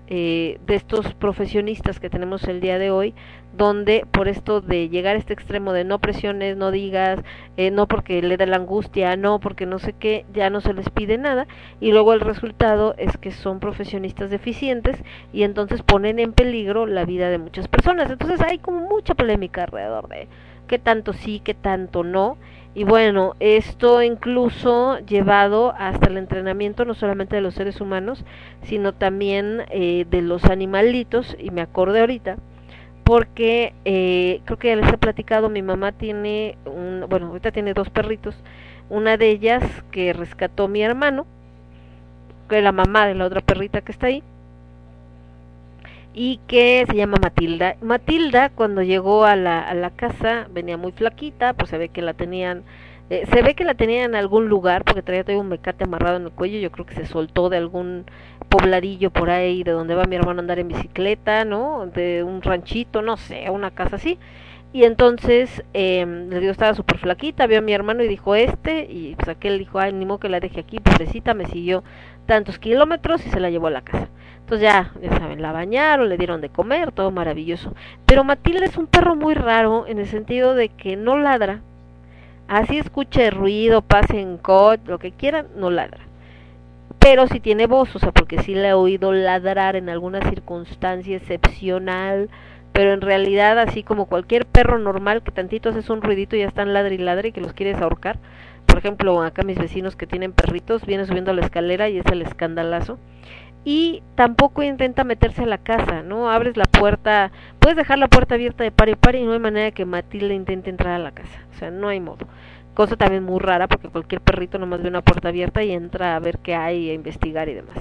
eh, de estos profesionistas que tenemos el día de hoy, donde por esto de llegar a este extremo de no presiones, no digas, eh, no porque le da la angustia, no porque no sé qué, ya no se les pide nada, y luego el resultado es que son profesionistas deficientes y entonces ponen en peligro la vida de muchas personas. Entonces hay como mucha polémica alrededor de qué tanto sí, qué tanto no. Y bueno, esto incluso llevado hasta el entrenamiento no solamente de los seres humanos, sino también eh, de los animalitos, y me acordé ahorita, porque eh, creo que ya les he platicado, mi mamá tiene, un, bueno, ahorita tiene dos perritos, una de ellas que rescató mi hermano, que es la mamá de la otra perrita que está ahí, y que se llama Matilda. Matilda cuando llegó a la, casa venía muy flaquita, pues se ve que la tenían, eh, se ve que la tenían en algún lugar porque traía todavía un mecate amarrado en el cuello, yo creo que se soltó de algún pobladillo por ahí de donde va mi hermano a andar en bicicleta, ¿no? De un ranchito, no sé, una casa así. Y entonces eh, le digo, estaba súper flaquita, vio a mi hermano y dijo este, y pues aquel dijo, ay, ni modo que la deje aquí, pobrecita, me siguió tantos kilómetros y se la llevó a la casa. Entonces ya, ya saben, la bañaron, le dieron de comer, todo maravilloso. Pero Matilda es un perro muy raro en el sentido de que no ladra. Así escuche ruido, pase en coche, lo que quieran, no ladra. Pero si tiene voz, o sea, porque sí le he oído ladrar en alguna circunstancia excepcional, pero en realidad así como cualquier perro normal que tantito haces un ruidito y ya están ladre y ladre y que los quieres ahorcar. Por ejemplo, acá mis vecinos que tienen perritos, viene subiendo la escalera y es el escandalazo y tampoco intenta meterse a la casa, ¿no? Abres la puerta, puedes dejar la puerta abierta de par y par y no hay manera que Matilda intente entrar a la casa, o sea, no hay modo. Cosa también muy rara porque cualquier perrito nomás ve una puerta abierta y entra a ver qué hay, a investigar y demás.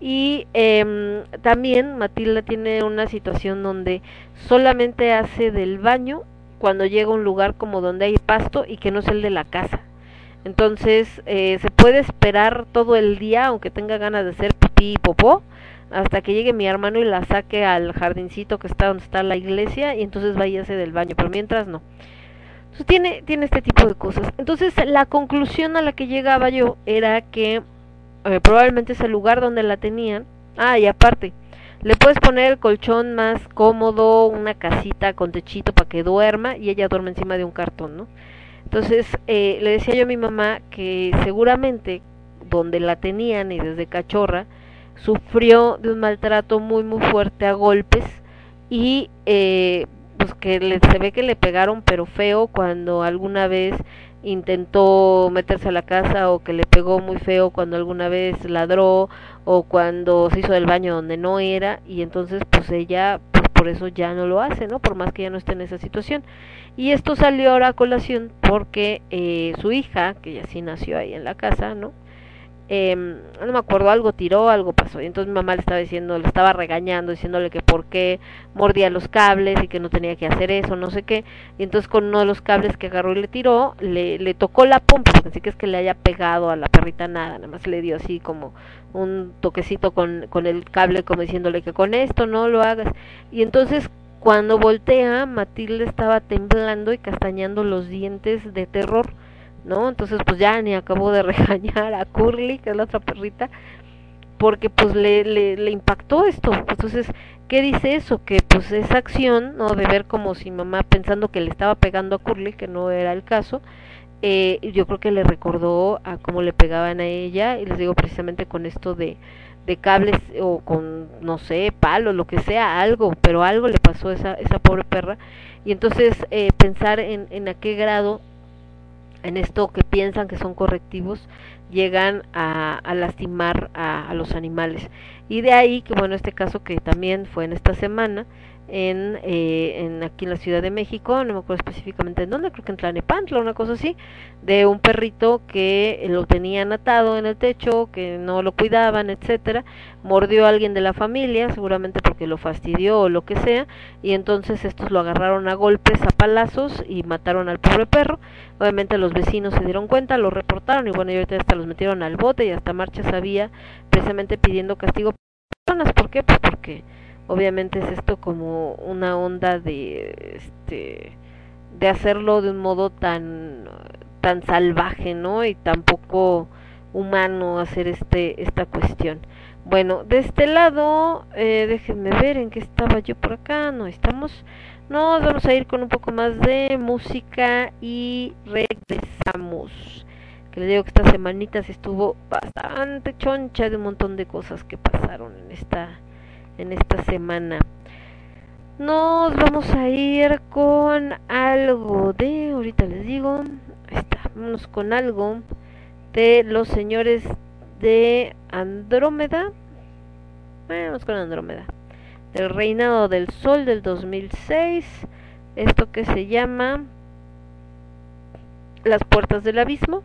Y eh, también Matilda tiene una situación donde solamente hace del baño cuando llega a un lugar como donde hay pasto y que no es el de la casa. Entonces eh, se puede esperar todo el día, aunque tenga ganas de hacer pipí y popó, hasta que llegue mi hermano y la saque al jardincito que está donde está la iglesia y entonces váyase del baño, pero mientras no. Entonces tiene, tiene este tipo de cosas. Entonces la conclusión a la que llegaba yo era que eh, probablemente es el lugar donde la tenían. Ah, y aparte, le puedes poner el colchón más cómodo, una casita con techito para que duerma y ella duerme encima de un cartón, ¿no? Entonces, eh, le decía yo a mi mamá que seguramente donde la tenían y desde cachorra, sufrió de un maltrato muy, muy fuerte a golpes y eh, pues que le, se ve que le pegaron pero feo cuando alguna vez intentó meterse a la casa o que le pegó muy feo cuando alguna vez ladró o cuando se hizo del baño donde no era y entonces pues ella pues por eso ya no lo hace, ¿no? Por más que ya no esté en esa situación. Y esto salió ahora a colación porque eh, su hija, que ya sí nació ahí en la casa, ¿no? Eh, no me acuerdo, algo tiró, algo pasó. Y entonces mi mamá le estaba diciendo, le estaba regañando, diciéndole que por qué mordía los cables y que no tenía que hacer eso, no sé qué. Y entonces con uno de los cables que agarró y le tiró, le, le tocó la pompa, así que es que le haya pegado a la perrita nada, nada más le dio así como un toquecito con, con el cable, como diciéndole que con esto no lo hagas. Y entonces cuando voltea, Matilde estaba temblando y castañando los dientes de terror. ¿No? Entonces pues ya ni acabó de regañar a Curly, que es la otra perrita, porque pues le, le, impactó esto. Entonces, ¿qué dice eso? Que pues esa acción, ¿no? De ver como si mamá pensando que le estaba pegando a Curly, que no era el caso, eh, yo creo que le recordó a cómo le pegaban a ella, y les digo precisamente con esto de, de cables o con, no sé, palo, lo que sea, algo, pero algo le pasó a esa, esa pobre perra. Y entonces eh, pensar en, en a qué grado en esto que piensan que son correctivos llegan a, lastimar a los animales. Y de ahí que bueno este caso que también fue en esta semana en, eh, en aquí en la Ciudad de México, no me acuerdo específicamente en dónde, creo que en Tlanepantla, una cosa así, de un perrito que lo tenían atado en el techo, que no lo cuidaban, etcétera, mordió a alguien de la familia, seguramente porque lo fastidió o lo que sea, y entonces estos lo agarraron a golpes, a palazos y mataron al pobre perro. Obviamente los vecinos se dieron cuenta, lo reportaron y bueno, y ahorita hasta los metieron al bote y hasta marchas había precisamente pidiendo castigo ¿por qué? Pues porque obviamente es esto como una onda de este de hacerlo de un modo tan tan salvaje no y tan poco humano hacer este esta cuestión. Bueno de este lado eh, déjenme ver en qué estaba yo por acá. No estamos nos vamos a ir con un poco más de música y regresamos. Que les digo que esta semanita estuvo bastante choncha de un montón de cosas que pasaron en esta en esta semana. Nos vamos a ir con algo de, ahorita les digo, ahí está, vamos con algo de los señores de Andrómeda. Vamos con Andrómeda. Del Reinado del Sol del 2006. Esto que se llama Las Puertas del Abismo.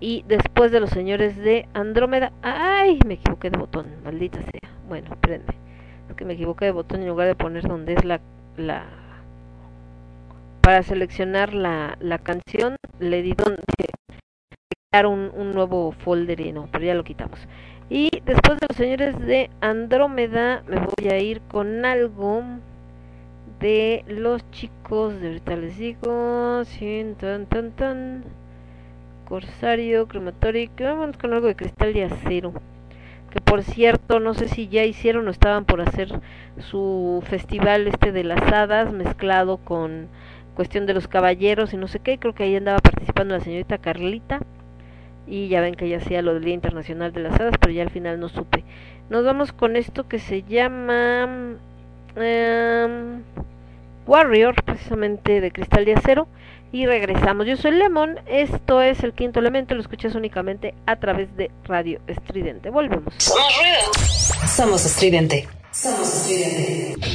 Y después de los señores de Andrómeda. ¡Ay! Me equivoqué de botón, maldita sea. Bueno, espérenme. Es que me equivoqué de botón en lugar de poner donde es la. la para seleccionar la, la canción, le di donde crear un, un nuevo folder y no, pero ya lo quitamos. Y después de los señores de Andrómeda, me voy a ir con algo de los chicos de ahorita les digo. Sí, tan, tan, tan. Corsario, Crematoric, vamos con algo de cristal de acero. Que por cierto, no sé si ya hicieron o estaban por hacer su festival este de las hadas mezclado con cuestión de los caballeros y no sé qué. Creo que ahí andaba participando la señorita Carlita. Y ya ven que ya hacía lo del Día Internacional de las Hadas, pero ya al final no supe. Nos vamos con esto que se llama em, Warrior, precisamente de cristal de acero y regresamos. Yo soy Lemon, esto es el quinto elemento, lo escuchas únicamente a través de Radio Estridente. Volvemos. Somos ruido. Somos estridente. Somos estridente.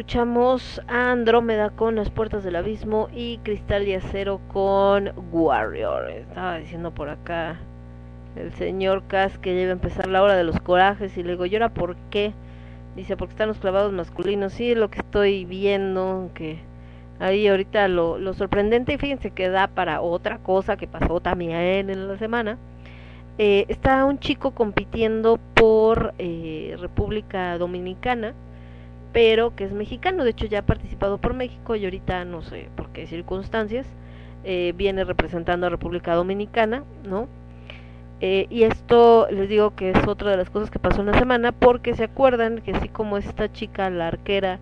Escuchamos a Andrómeda con Las Puertas del Abismo y Cristal y Acero con Warrior. Estaba diciendo por acá el señor Cas que a empezar la hora de los corajes y le digo, ¿y ahora por qué? Dice, porque están los clavados masculinos. Sí, lo que estoy viendo, que ahí ahorita lo, lo sorprendente, y fíjense que da para otra cosa que pasó también en la semana. Eh, está un chico compitiendo por eh, República Dominicana, pero que es mexicano, de hecho ya ha participado por México y ahorita no sé por qué circunstancias eh, viene representando a República Dominicana, ¿no? Eh, y esto les digo que es otra de las cosas que pasó en la semana, porque se acuerdan que así como esta chica, la arquera,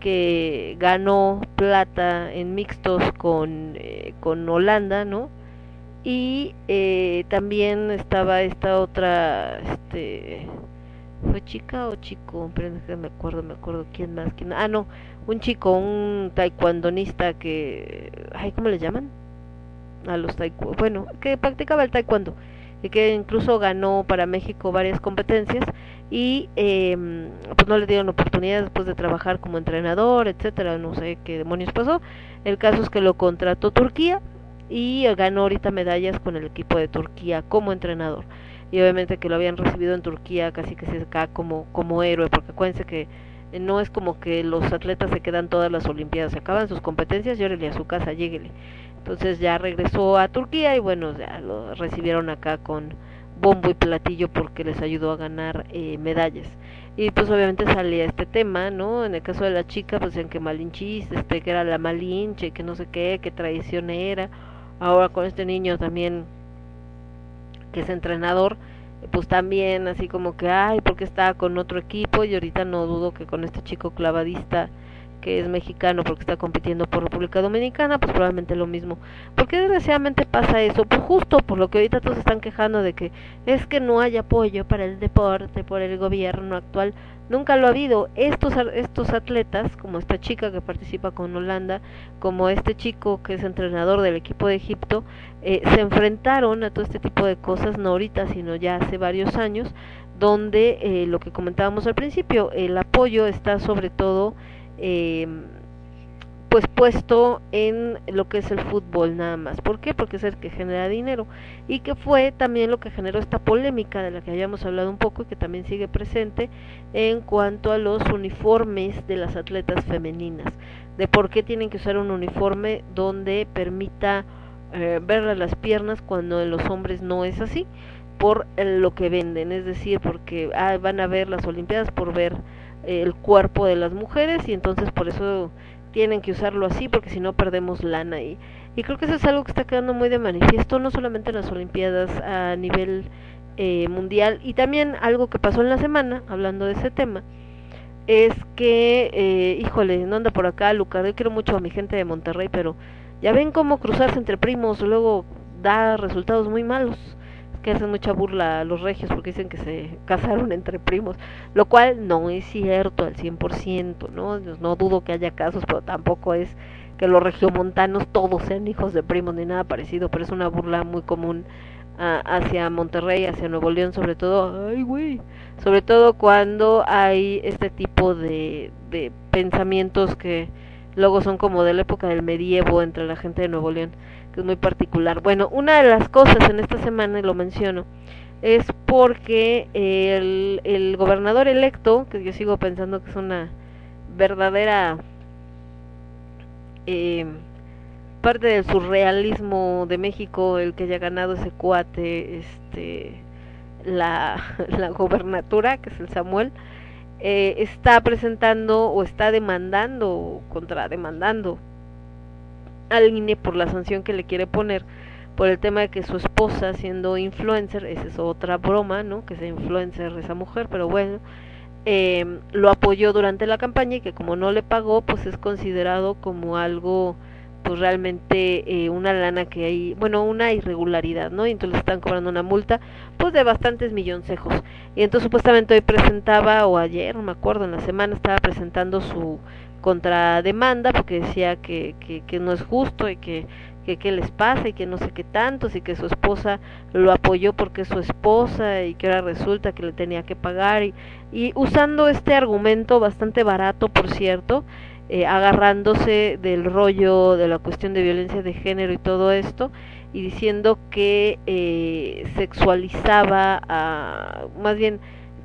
que ganó plata en mixtos con, eh, con Holanda, ¿no? Y eh, también estaba esta otra, este, ¿fue chica o chico? Pero me acuerdo, me acuerdo quién más, quién, ah no, un chico, un taekwondonista que, ay, ¿cómo le llaman? A los taekwondo, bueno, que practicaba el taekwondo y que incluso ganó para México varias competencias y eh, pues no le dieron oportunidad después de trabajar como entrenador, etcétera, no sé qué demonios pasó. El caso es que lo contrató Turquía y ganó ahorita medallas con el equipo de Turquía como entrenador. Y obviamente que lo habían recibido en Turquía casi que se acá como como héroe, porque acuérdense que no es como que los atletas se quedan todas las olimpiadas, se acaban sus competencias, llórele a su casa, lléguele. Entonces ya regresó a Turquía y bueno, ya lo recibieron acá con bombo y platillo porque les ayudó a ganar eh, medallas. Y pues obviamente salía este tema, ¿no? En el caso de la chica, pues en que malinchis, este, que era la malinche, que no sé qué, que traicionera. Ahora con este niño también, que es entrenador, pues también así como que, ay, porque estaba con otro equipo y ahorita no dudo que con este chico clavadista que es mexicano porque está compitiendo por República Dominicana, pues probablemente lo mismo. ¿Por qué desgraciadamente pasa eso? Pues justo por lo que ahorita todos están quejando de que es que no hay apoyo para el deporte por el gobierno actual. Nunca lo ha habido. Estos, estos atletas, como esta chica que participa con Holanda, como este chico que es entrenador del equipo de Egipto, eh, se enfrentaron a todo este tipo de cosas, no ahorita, sino ya hace varios años, donde eh, lo que comentábamos al principio, el apoyo está sobre todo eh, pues puesto en lo que es el fútbol nada más. ¿Por qué? Porque es el que genera dinero y que fue también lo que generó esta polémica de la que habíamos hablado un poco y que también sigue presente en cuanto a los uniformes de las atletas femeninas, de por qué tienen que usar un uniforme donde permita eh, verle las piernas cuando en los hombres no es así por lo que venden, es decir, porque ah, van a ver las Olimpiadas por ver el cuerpo de las mujeres y entonces por eso tienen que usarlo así porque si no perdemos lana y, y creo que eso es algo que está quedando muy de manifiesto no solamente en las olimpiadas a nivel eh, mundial. Y también algo que pasó en la semana hablando de ese tema es que eh, híjole no anda por acá Lucas yo quiero mucho a mi gente de Monterrey pero ya ven cómo cruzarse entre primos luego da resultados muy malos que hacen mucha burla a los regios porque dicen que se casaron entre primos, lo cual no es cierto al 100%, ¿no? No dudo que haya casos, pero tampoco es que los regiomontanos todos sean hijos de primos ni nada parecido, pero es una burla muy común uh, hacia Monterrey, hacia Nuevo León, sobre todo, ay güey, sobre todo cuando hay este tipo de, de pensamientos que luego son como de la época del medievo entre la gente de Nuevo León es muy particular. Bueno, una de las cosas en esta semana, y lo menciono, es porque el, el gobernador electo, que yo sigo pensando que es una verdadera eh, parte del surrealismo de México, el que haya ganado ese cuate, este, la, la gobernatura, que es el Samuel, eh, está presentando o está demandando, contrademandando al por la sanción que le quiere poner por el tema de que su esposa siendo influencer, esa es otra broma, ¿no? Que sea influencer esa mujer, pero bueno, eh, lo apoyó durante la campaña y que como no le pagó, pues es considerado como algo, pues realmente eh, una lana que hay, bueno, una irregularidad, ¿no? Y entonces le están cobrando una multa, pues de bastantes milloncejos. Y entonces supuestamente hoy presentaba, o ayer, no me acuerdo, en la semana estaba presentando su contrademanda porque decía que, que, no es justo y que, que les pasa y que no sé qué tantos y que su esposa lo apoyó porque es su esposa y que ahora resulta que le tenía que pagar. Y, y usando este argumento bastante barato por cierto eh, agarrándose del rollo de la cuestión de violencia de género y todo esto y diciendo que eh, sexualizaba más bien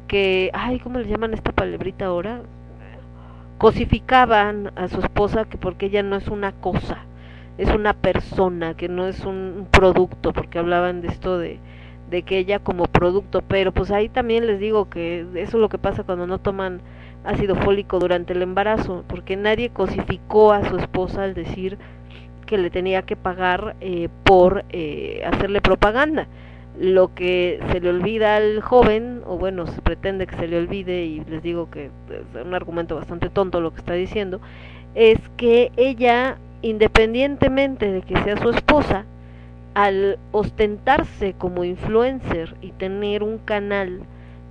que ay cómo le llaman esta palabrita ahora cosificaban a su esposa que porque ella no es una cosa es una persona que no es un producto porque hablaban de esto de de que ella como producto pero pues ahí también les digo que eso es lo que pasa cuando no toman ácido fólico durante el embarazo porque nadie cosificó a su esposa al decir que le tenía que pagar eh, por eh, hacerle propaganda lo que se le olvida al joven, o bueno, se pretende que se le olvide, y les digo que es un argumento bastante tonto lo que está diciendo, es que ella, independientemente de que sea su esposa, al ostentarse como influencer y tener un canal,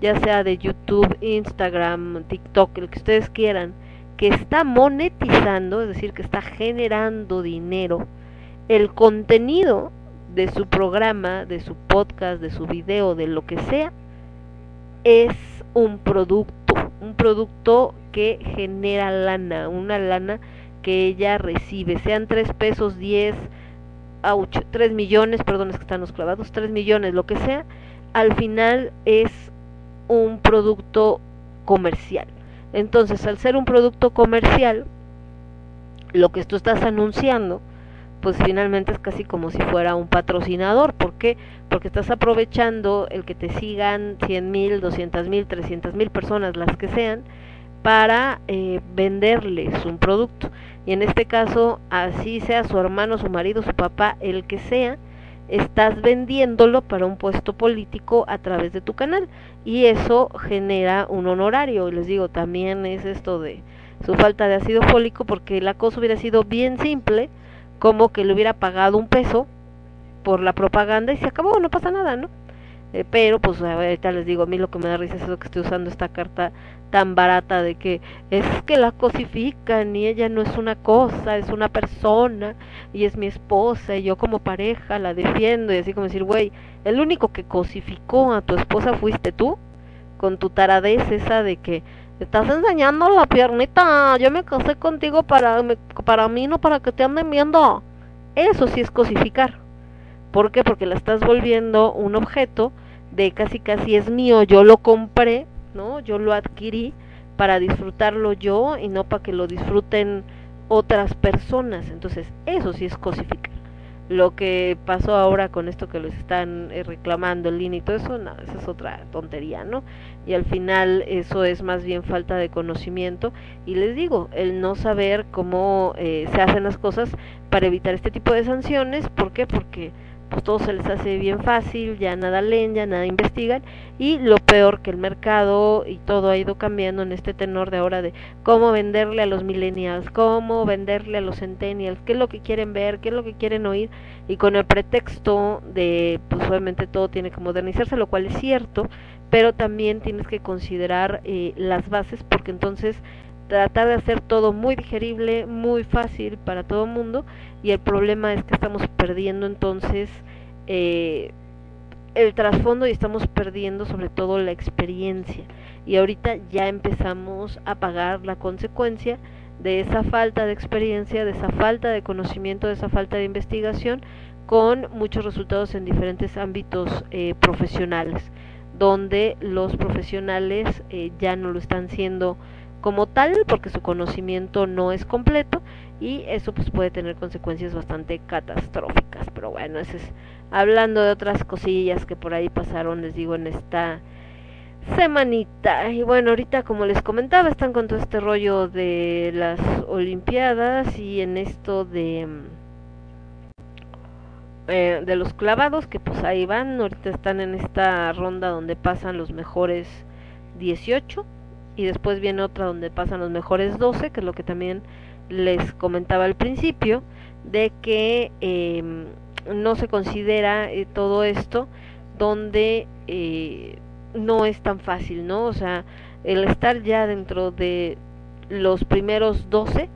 ya sea de YouTube, Instagram, TikTok, el que ustedes quieran, que está monetizando, es decir, que está generando dinero, el contenido de su programa, de su podcast, de su video, de lo que sea, es un producto, un producto que genera lana, una lana que ella recibe, sean tres pesos, diez, ouch, tres millones, perdón, es que están los clavados, tres millones, lo que sea, al final es un producto comercial. Entonces, al ser un producto comercial, lo que tú estás anunciando, pues finalmente es casi como si fuera un patrocinador. ¿Por qué? Porque estás aprovechando el que te sigan 100 mil, 200 mil, 300 mil personas, las que sean, para eh, venderles un producto. Y en este caso, así sea su hermano, su marido, su papá, el que sea, estás vendiéndolo para un puesto político a través de tu canal. Y eso genera un honorario. Y les digo, también es esto de su falta de ácido fólico, porque la cosa hubiera sido bien simple como que le hubiera pagado un peso por la propaganda y se acabó, no pasa nada, ¿no? Eh, pero pues ahorita les digo, a mí lo que me da risa es eso que estoy usando esta carta tan barata de que es que la cosifican y ella no es una cosa, es una persona y es mi esposa y yo como pareja la defiendo y así como decir, güey, el único que cosificó a tu esposa fuiste tú con tu taradez esa de que estás enseñando la piernita, yo me casé contigo para, para mí, no para que te anden viendo. Eso sí es cosificar. ¿Por qué? Porque la estás volviendo un objeto de casi casi es mío, yo lo compré, ¿no? Yo lo adquirí para disfrutarlo yo y no para que lo disfruten otras personas. Entonces, eso sí es cosificar. Lo que pasó ahora con esto que les están eh, reclamando el INE y todo eso, no, esa es otra tontería, ¿no? Y al final eso es más bien falta de conocimiento. Y les digo, el no saber cómo eh, se hacen las cosas para evitar este tipo de sanciones, ¿por qué? Porque pues todo se les hace bien fácil, ya nada leen, ya nada investigan. Y lo peor que el mercado y todo ha ido cambiando en este tenor de ahora de cómo venderle a los millennials, cómo venderle a los centennials, qué es lo que quieren ver, qué es lo que quieren oír. Y con el pretexto de pues obviamente todo tiene que modernizarse, lo cual es cierto, pero también tienes que considerar eh, las bases porque entonces tratar de hacer todo muy digerible, muy fácil para todo el mundo y el problema es que estamos perdiendo entonces eh, el trasfondo y estamos perdiendo sobre todo la experiencia. Y ahorita ya empezamos a pagar la consecuencia de esa falta de experiencia, de esa falta de conocimiento, de esa falta de investigación con muchos resultados en diferentes ámbitos eh, profesionales donde los profesionales eh, ya no lo están siendo como tal porque su conocimiento no es completo y eso pues puede tener consecuencias bastante catastróficas. Pero bueno ese es hablando de otras cosillas que por ahí pasaron les digo en esta semanita. Y bueno ahorita como les comentaba están con todo este rollo de las olimpiadas y en esto de eh, de los clavados que pues ahí van ahorita están en esta ronda donde pasan los mejores 18 y después viene otra donde pasan los mejores 12, que es lo que también les comentaba al principio, de que eh, no se considera eh, todo esto donde eh, no es tan fácil, ¿no? O sea, el estar ya dentro de los primeros 12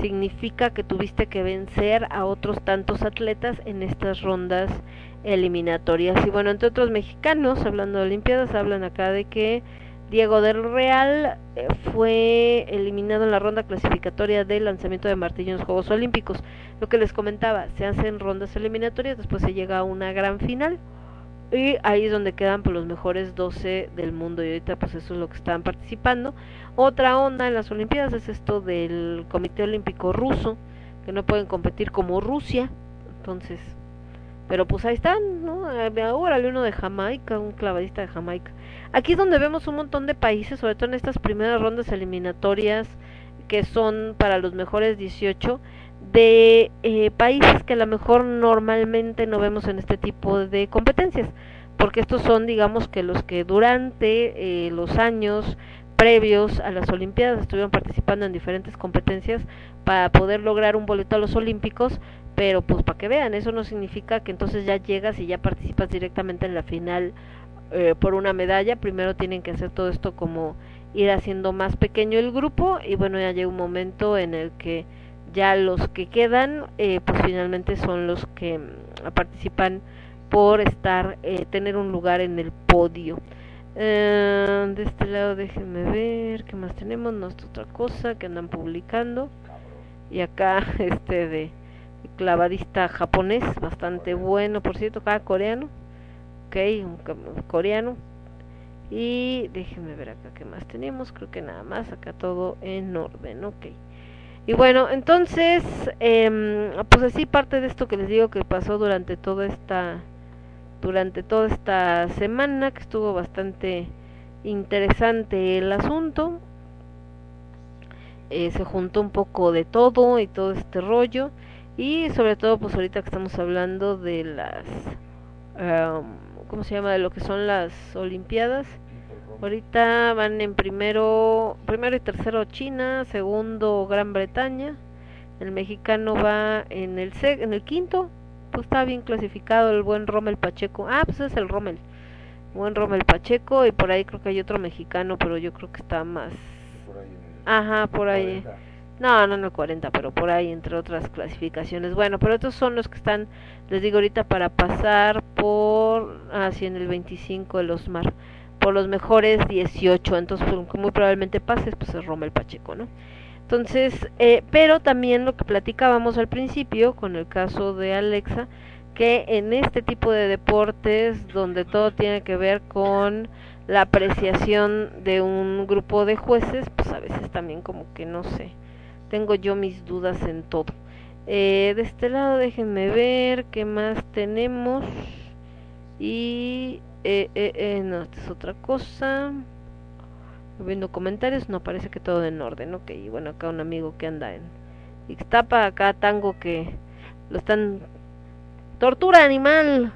significa que tuviste que vencer a otros tantos atletas en estas rondas eliminatorias. Y bueno, entre otros mexicanos, hablando de Olimpiadas, hablan acá de que Diego del Real eh, fue eliminado en la ronda clasificatoria del lanzamiento de martillo en los Juegos Olímpicos. Lo que les comentaba, se hacen rondas eliminatorias, después se llega a una gran final y ahí es donde quedan pues, los mejores 12 del mundo y ahorita pues eso es lo que están participando. Otra onda en las Olimpiadas es esto del Comité Olímpico Ruso, que no pueden competir como Rusia, entonces, pero pues ahí están, ¿no? Ahora uno de Jamaica, un clavadista de Jamaica. Aquí es donde vemos un montón de países, sobre todo en estas primeras rondas eliminatorias que son para los mejores 18 de eh, países que a lo mejor normalmente no vemos en este tipo de competencias, porque estos son, digamos, que los que durante eh, los años previos a las Olimpiadas estuvieron participando en diferentes competencias para poder lograr un boleto a los Olímpicos, pero pues para que vean, eso no significa que entonces ya llegas y ya participas directamente en la final eh, por una medalla, primero tienen que hacer todo esto como ir haciendo más pequeño el grupo y bueno, ya llega un momento en el que ya los que quedan eh, pues finalmente son los que mm, participan por estar eh, tener un lugar en el podio. Eh, de este lado déjenme ver qué más tenemos no es otra cosa que andan publicando. Y acá este de clavadista japonés bastante bueno por cierto acá coreano. Ok un coreano. Y déjenme ver acá qué más tenemos creo que nada más acá todo en orden ok y bueno, entonces, em, pues así parte de esto que les digo que pasó durante toda esta, durante toda esta semana, que estuvo bastante interesante el asunto. Eh, se juntó un poco de todo y todo este rollo. Y sobre todo, pues ahorita que estamos hablando de las, em, ¿cómo se llama? De lo que son las Olimpiadas. Ahorita van en primero, primero y tercero China, segundo Gran Bretaña. El mexicano va en el en el quinto. Pues está bien clasificado el buen Rommel Pacheco. Ah, pues es el Rommel. Buen Rommel Pacheco y por ahí creo que hay otro mexicano, pero yo creo que está más Ajá, por ahí. No, no en el 40, pero por ahí entre otras clasificaciones. Bueno, pero estos son los que están, les digo ahorita, para pasar por, así en el 25 de los mar, por los mejores 18. Entonces, pues, muy probablemente pases, pues es Rommel Pacheco, ¿no? Entonces, eh, pero también lo que platicábamos al principio con el caso de Alexa, que en este tipo de deportes donde todo tiene que ver con la apreciación de un grupo de jueces, pues a veces también como que no sé, tengo yo mis dudas en todo. Eh, de este lado déjenme ver qué más tenemos y eh, eh, eh, no, esta es otra cosa. Viendo comentarios, no parece que todo en orden, ok, bueno acá un amigo que anda en Ixtapa, acá Tango que lo están tortura animal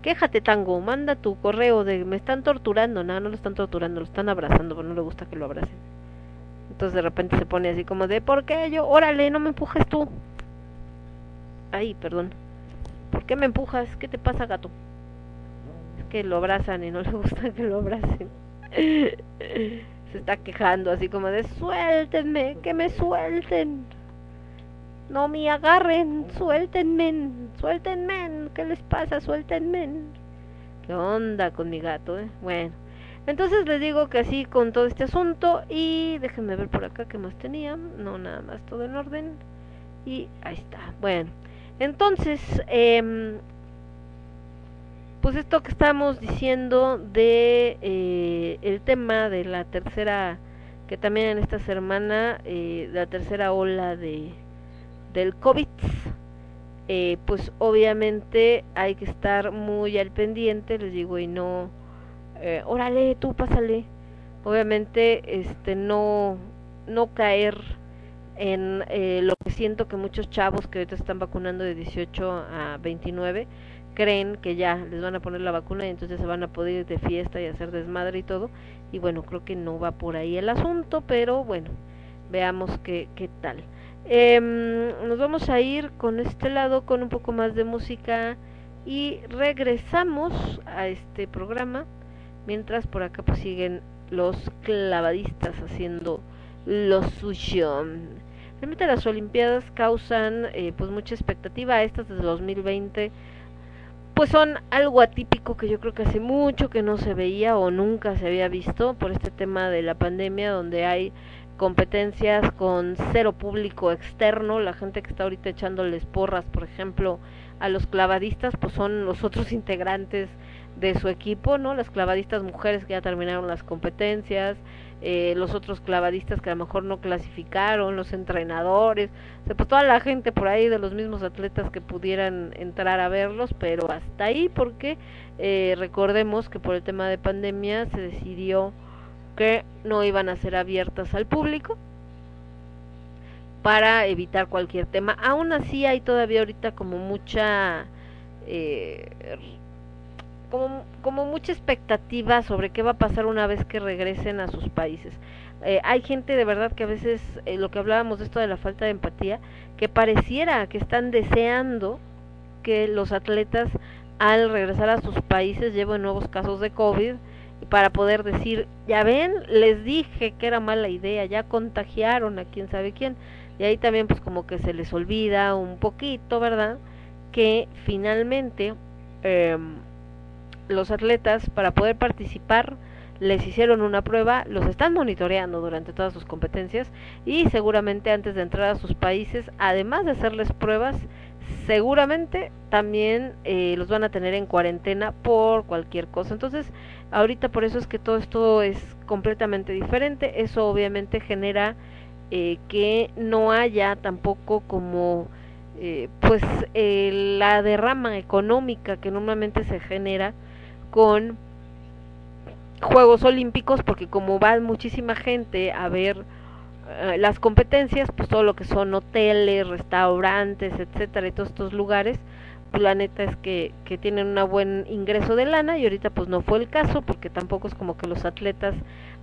quéjate tango, manda tu correo de me están torturando, no, no lo están torturando, lo están abrazando, pero no le gusta que lo abracen. Entonces de repente se pone así como de ¿por qué yo? Órale, no me empujes tú. Ay, perdón. ¿Por qué me empujas? ¿Qué te pasa, gato? Es que lo abrazan y no le gusta que lo abracen. se está quejando así como de suéltenme, que me suelten. No me agarren, suéltenme, suéltenme, ¿qué les pasa? Suéltenme. ¿Qué onda con mi gato, eh? Bueno, entonces les digo que así con todo este asunto y déjenme ver por acá qué más tenía. No, nada más, todo en orden. Y ahí está. Bueno, entonces, em, pues esto que estamos diciendo de eh, el tema de la tercera, que también en esta semana, eh, la tercera ola de del COVID, eh, pues obviamente hay que estar muy al pendiente, les digo, y no, eh, órale, tú pásale, obviamente, este, no, no caer en eh, lo que siento que muchos chavos que ahorita están vacunando de 18 a 29 creen que ya les van a poner la vacuna y entonces se van a poder ir de fiesta y hacer desmadre y todo, y bueno, creo que no va por ahí el asunto, pero bueno, veamos qué, qué tal. Em, nos vamos a ir con este lado con un poco más de música y regresamos a este programa mientras por acá pues siguen los clavadistas haciendo lo suyo. Realmente las Olimpiadas causan eh, pues mucha expectativa, estas desde 2020 pues son algo atípico que yo creo que hace mucho que no se veía o nunca se había visto por este tema de la pandemia donde hay competencias con cero público externo, la gente que está ahorita echándoles porras, por ejemplo, a los clavadistas, pues son los otros integrantes de su equipo, ¿no? Las clavadistas mujeres que ya terminaron las competencias, eh, los otros clavadistas que a lo mejor no clasificaron, los entrenadores, o sea, pues toda la gente por ahí de los mismos atletas que pudieran entrar a verlos, pero hasta ahí porque eh, recordemos que por el tema de pandemia se decidió que no iban a ser abiertas al público para evitar cualquier tema. Aún así hay todavía ahorita como mucha eh, como, como mucha expectativa sobre qué va a pasar una vez que regresen a sus países. Eh, hay gente de verdad que a veces, eh, lo que hablábamos de esto de la falta de empatía, que pareciera que están deseando que los atletas al regresar a sus países lleven nuevos casos de COVID para poder decir, ya ven, les dije que era mala idea, ya contagiaron a quién sabe quién. Y ahí también pues como que se les olvida un poquito, ¿verdad? Que finalmente eh, los atletas para poder participar les hicieron una prueba, los están monitoreando durante todas sus competencias y seguramente antes de entrar a sus países, además de hacerles pruebas, seguramente también eh, los van a tener en cuarentena por cualquier cosa. Entonces, ahorita por eso es que todo esto es completamente diferente. Eso obviamente genera eh, que no haya tampoco como eh, pues eh, la derrama económica que normalmente se genera con Juegos Olímpicos, porque como va muchísima gente a ver eh, las competencias, pues todo lo que son hoteles, restaurantes, etcétera, y todos estos lugares, pues la neta es que, que tienen un buen ingreso de lana y ahorita pues no fue el caso, porque tampoco es como que los atletas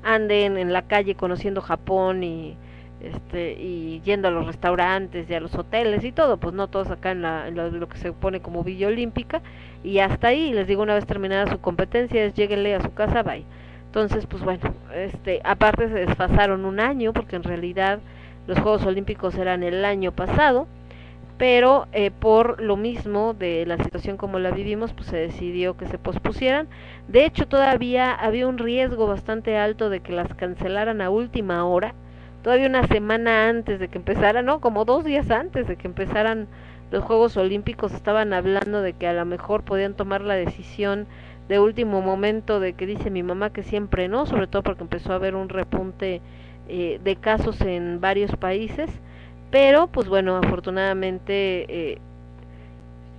anden en la calle conociendo Japón y este y yendo a los restaurantes y a los hoteles y todo, pues no todos acá en, la, en lo, que se pone como Villa Olímpica y hasta ahí, les digo una vez terminada su competencia, es lleguenle a su casa, bye. Entonces, pues bueno, este, aparte se desfasaron un año porque en realidad los Juegos Olímpicos eran el año pasado, pero eh, por lo mismo de la situación como la vivimos, pues se decidió que se pospusieran. De hecho, todavía había un riesgo bastante alto de que las cancelaran a última hora, todavía una semana antes de que empezaran, no, como dos días antes de que empezaran los Juegos Olímpicos, estaban hablando de que a lo mejor podían tomar la decisión de último momento de que dice mi mamá que siempre no, sobre todo porque empezó a haber un repunte eh, de casos en varios países, pero pues bueno, afortunadamente eh,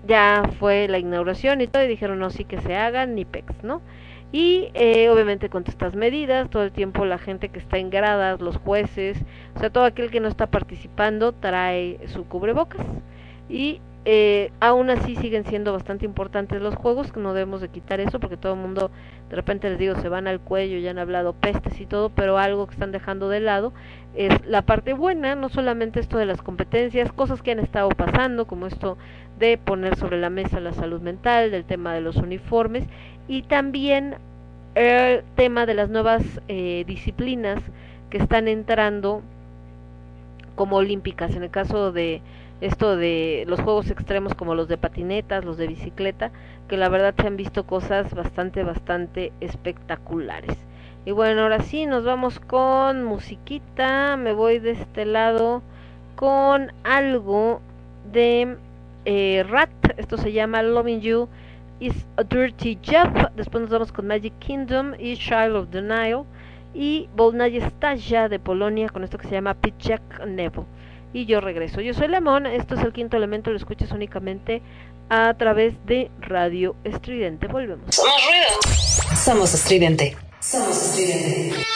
ya fue la inauguración y todo y dijeron no, sí que se hagan, ni pex, ¿no? Y eh, obviamente con estas medidas, todo el tiempo la gente que está en gradas, los jueces, o sea, todo aquel que no está participando trae su cubrebocas. Y eh, aún así siguen siendo bastante importantes los juegos, que no debemos de quitar eso porque todo el mundo de repente les digo se van al cuello, ya han hablado pestes y todo, pero algo que están dejando de lado es la parte buena, no solamente esto de las competencias, cosas que han estado pasando, como esto de poner sobre la mesa la salud mental, del tema de los uniformes y también el tema de las nuevas eh, disciplinas que están entrando como olímpicas, en el caso de esto de los juegos extremos como los de patinetas, los de bicicleta, que la verdad se han visto cosas bastante, bastante espectaculares. Y bueno, ahora sí, nos vamos con musiquita, me voy de este lado con algo de eh, Rat, esto se llama Loving You is a Dirty Job, después nos vamos con Magic Kingdom y Child of the Nile y Volnaje Stasia de Polonia con esto que se llama Pitchak Nevo y yo regreso. Yo soy Lemón, esto es el quinto elemento, lo escuchas únicamente a través de Radio Estridente. Volvemos. Somos ruido. Somos estridente. Somos estridente.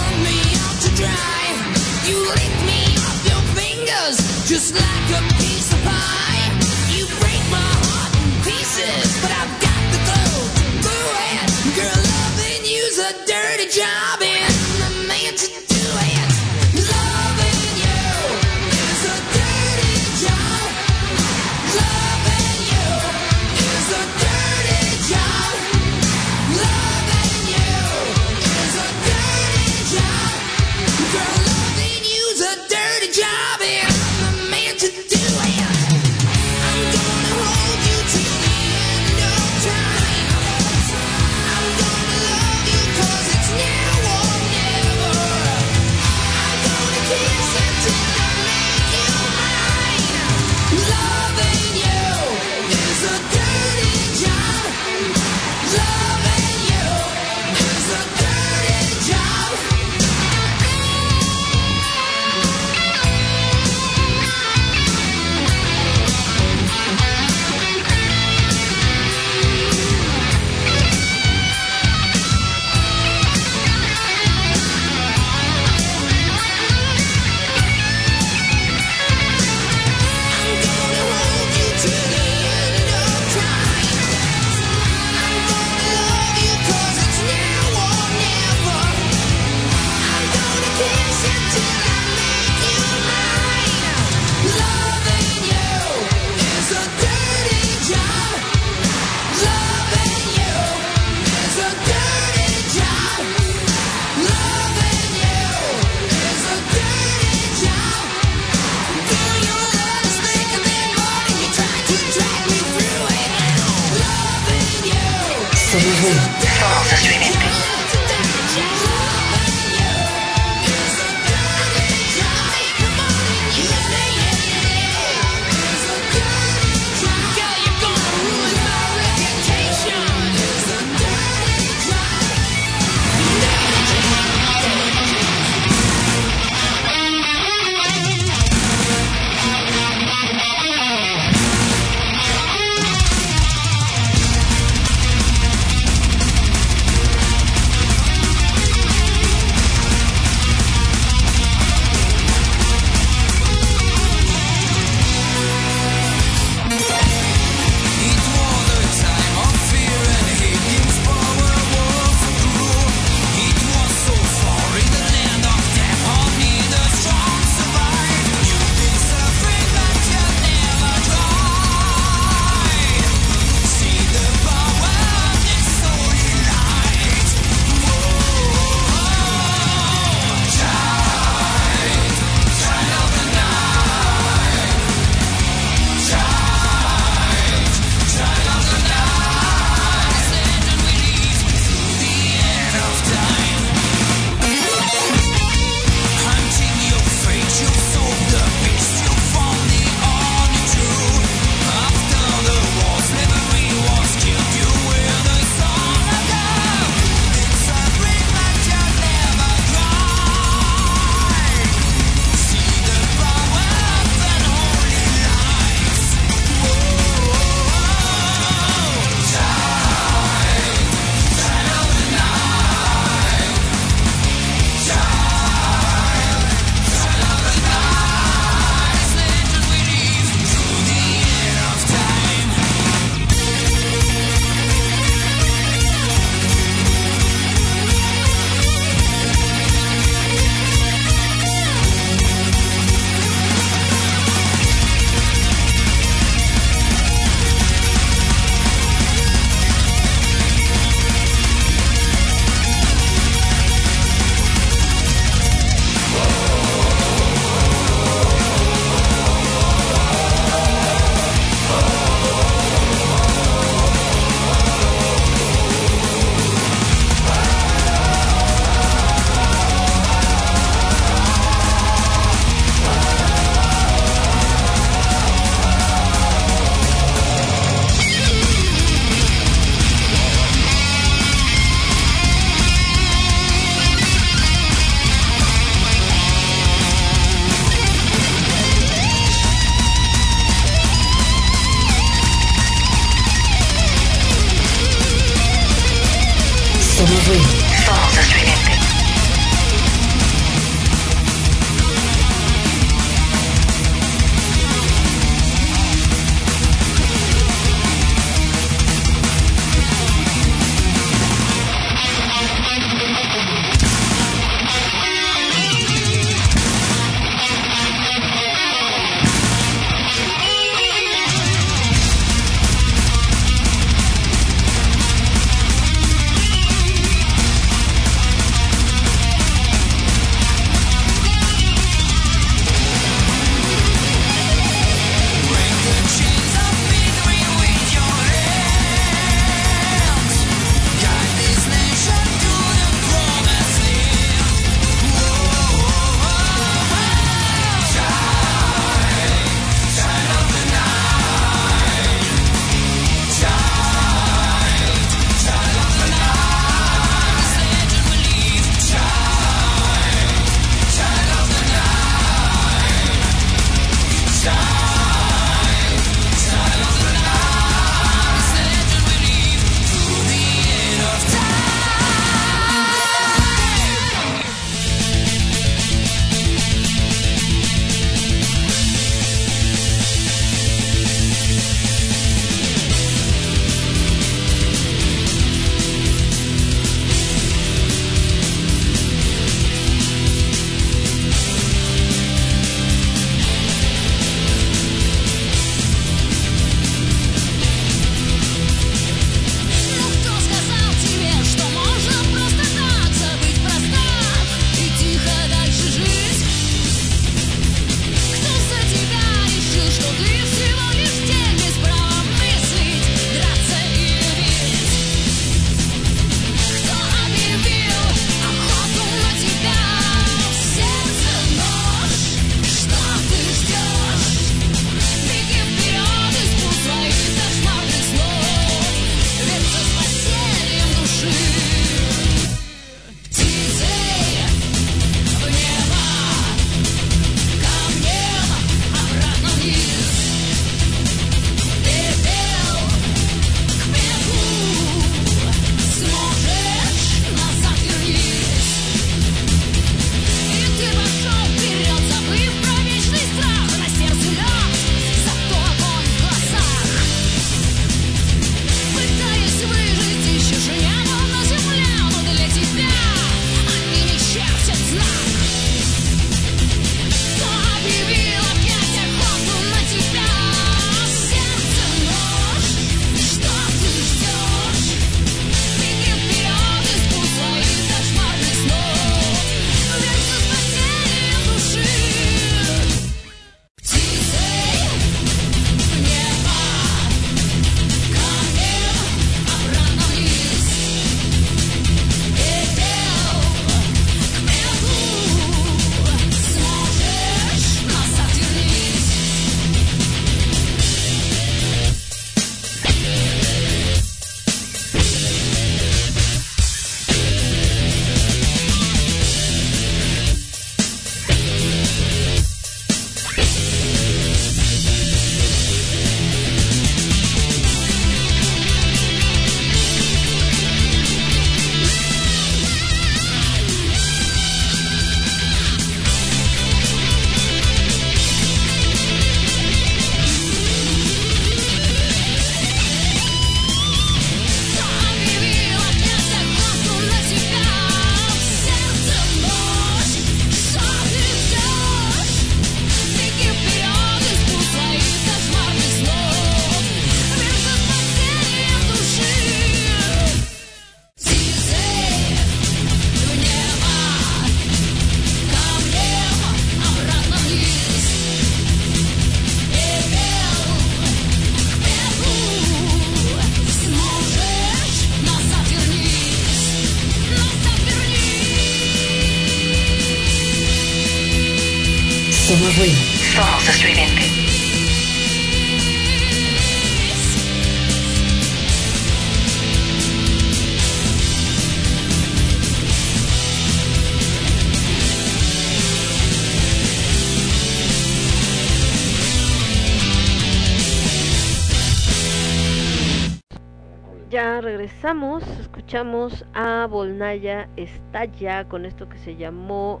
Regresamos, escuchamos a Volnaya Estalla con esto que se llamó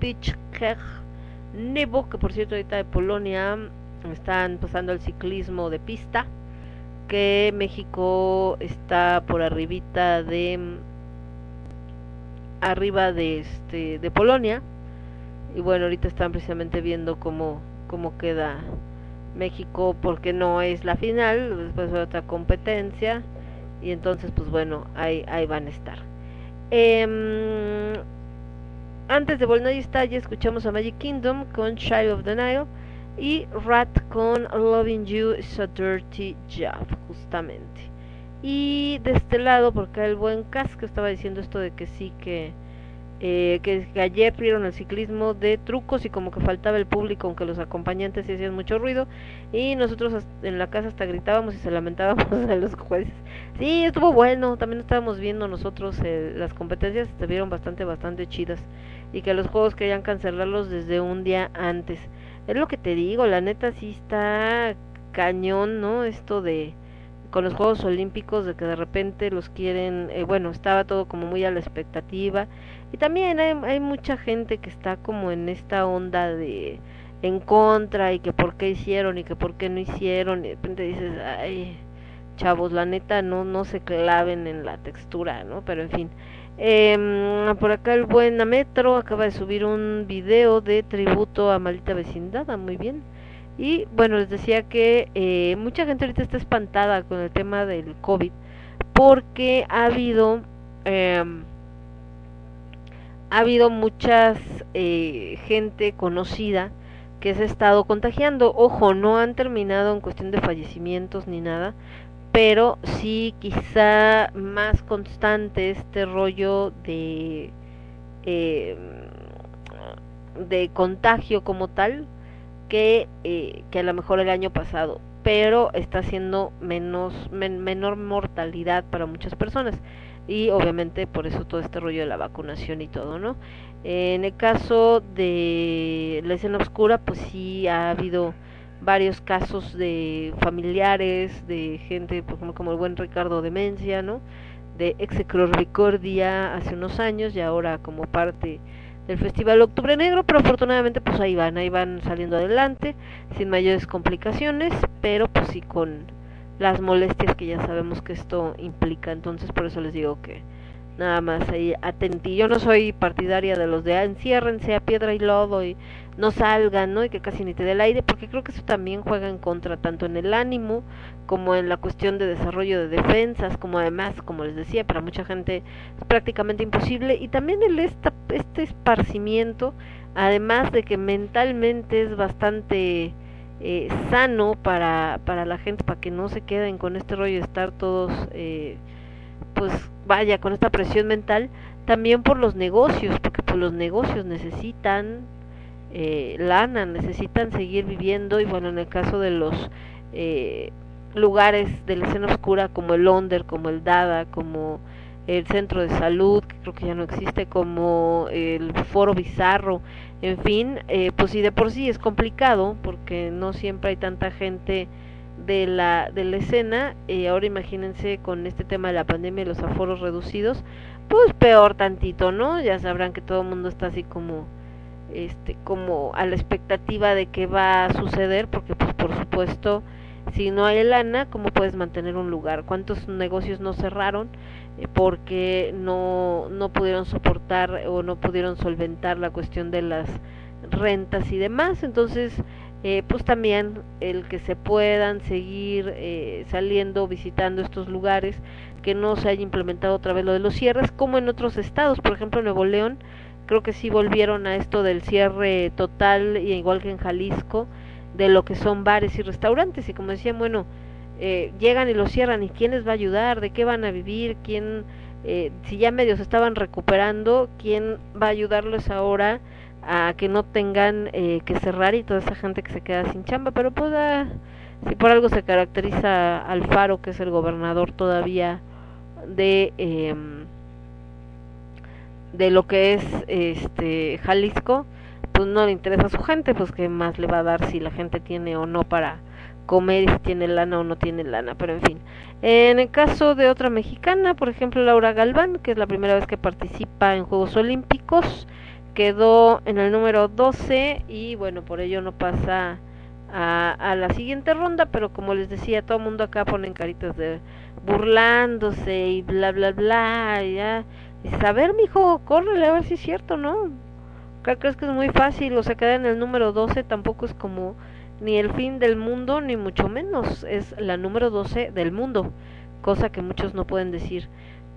Pitchkeg Nebo, que por cierto ahorita de Polonia están pasando el ciclismo de pista, que México está por arribita de arriba de este de Polonia. Y bueno ahorita están precisamente viendo cómo cómo queda México porque no es la final después de otra competencia y entonces pues bueno ahí ahí van a estar. Em, antes de Volnaya Estalla escuchamos a Magic Kingdom con Child of the Nile y Rat con Loving You is a Dirty Job justamente. Y de este lado porque el buen casco estaba diciendo esto de que sí que eh, que, ayer vieron el ciclismo de trucos y como que faltaba el público aunque los acompañantes hacían mucho ruido. Y nosotros en la casa hasta gritábamos y se lamentábamos a los jueces. Sí estuvo bueno también estábamos viendo nosotros eh, las competencias se vieron bastante bastante chidas. Y que los juegos querían cancelarlos desde un día antes. Es lo que te digo la neta sí está cañón no esto de con los Juegos Olímpicos de que de repente los quieren, eh, bueno, estaba todo como muy a la expectativa y también hay, mucha gente que está como en esta onda de en contra y que por qué hicieron y que por qué no hicieron y de repente dices, ay, chavos, la neta no no se claven en la textura, ¿no? Pero en fin. Em, por acá el buen Metro acaba de subir un video de tributo a Maldita Vecindad, ah, muy bien. Y bueno, les decía que eh, mucha gente ahorita está espantada con el tema del COVID porque ha habido em, ha habido muchas eh, gente conocida que se ha estado contagiando. Ojo, no han terminado en cuestión de fallecimientos ni nada, pero sí quizá más constante este rollo de eh, de contagio como tal que, eh, que a lo mejor el año pasado, pero está siendo menos men- menor mortalidad para muchas personas y obviamente por eso todo este rollo de la vacunación y todo, ¿no? En el caso de la escena oscura, pues sí ha habido varios casos de familiares, de gente, por ejemplo, como el buen Ricardo Demencia, ¿no? De Execrorbicordia hace unos años y ahora como parte del Festival Octubre Negro, pero afortunadamente pues ahí van, ahí van saliendo adelante, sin mayores complicaciones, pero pues sí con las molestias que ya sabemos que esto implica, entonces por eso les digo que nada más ahí atentí, yo no soy partidaria de los de ah, enciérrense a piedra y lodo y no salgan, ¿no? Y que casi ni te dé el aire, porque creo que eso también juega en contra, tanto en el ánimo como en la cuestión de desarrollo de defensas, como además, como les decía, para mucha gente es prácticamente imposible, y también el esta, este esparcimiento, además de que mentalmente es bastante eh, sano para, para la gente, para que no se queden con este rollo de estar todos, eh, pues vaya, con esta presión mental, también por los negocios, porque pues los negocios necesitan eh, lana, necesitan seguir viviendo y bueno, en el caso de los eh, lugares de la escena oscura como el Onder, como el Dada, como el centro de salud, que creo que ya no existe, como el foro bizarro, en fin, eh, pues sí de por sí es complicado porque no siempre hay tanta gente de la de la escena, eh, ahora imagínense con este tema de la pandemia y los aforos reducidos, pues peor tantito, ¿no? Ya sabrán que todo el mundo está así como este como a la expectativa de qué va a suceder porque pues por supuesto si no hay lana cómo puedes mantener un lugar cuántos negocios no cerraron porque no no pudieron soportar o no pudieron solventar la cuestión de las rentas y demás entonces eh, pues también el que se puedan seguir eh, saliendo visitando estos lugares que no se haya implementado otra vez lo de los cierres como en otros estados por ejemplo en Nuevo León creo que sí volvieron a esto del cierre total, y igual que en Jalisco, de lo que son bares y restaurantes. Y como decían, bueno, eh, llegan y los cierran, ¿y quién les va a ayudar? ¿De qué van a vivir? ¿Quién, eh, si ya medios estaban recuperando, quién va a ayudarles ahora a que no tengan eh, que cerrar y toda esa gente que se queda sin chamba, pero pues ah, si por algo se caracteriza Alfaro, que es el gobernador todavía de em, de lo que es este Jalisco, pues no le interesa a su gente, pues qué más le va a dar si la gente tiene o no para comer y si tiene lana o no tiene lana, pero en fin. En el caso de otra mexicana, por ejemplo Laura Galván, que es la primera vez que participa en Juegos Olímpicos, quedó en el número 12 y bueno, por ello no pasa a, la siguiente ronda, pero como les decía, todo el mundo acá ponen caritas de burlándose y bla bla bla, y ya. Dices, a ver, mijo, córrele a ver si es cierto, ¿no? Acá crees que es muy fácil, o sea, quedar en el número 12 tampoco es como ni el fin del mundo, ni mucho menos, es la número 12 del mundo, cosa que muchos no pueden decir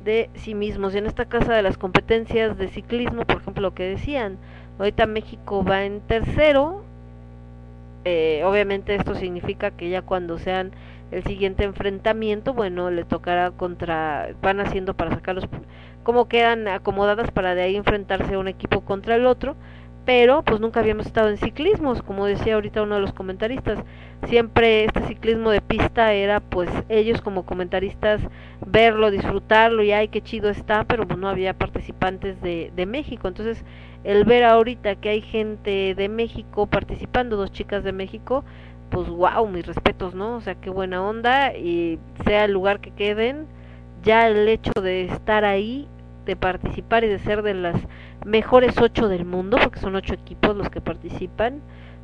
de sí mismos. Y en esta casa de las competencias de ciclismo, por ejemplo, lo que decían, ahorita México va en tercero, eh, obviamente esto significa que ya cuando sean el siguiente enfrentamiento, bueno, le tocará contra, van haciendo para sacarlos, como quedan acomodadas para de ahí enfrentarse un equipo contra el otro, pero pues nunca habíamos estado en ciclismos, como decía ahorita uno de los comentaristas, siempre este ciclismo de pista era pues ellos como comentaristas verlo, disfrutarlo y ay qué chido está, pero pues no había participantes de, de México, entonces el ver ahorita que hay gente de México participando, dos chicas de México, pues wow, mis respetos, ¿no? O sea, qué buena onda y sea el lugar que queden, ya el hecho de estar ahí, de participar y de ser de las mejores ocho del mundo, porque son ocho equipos los que participan,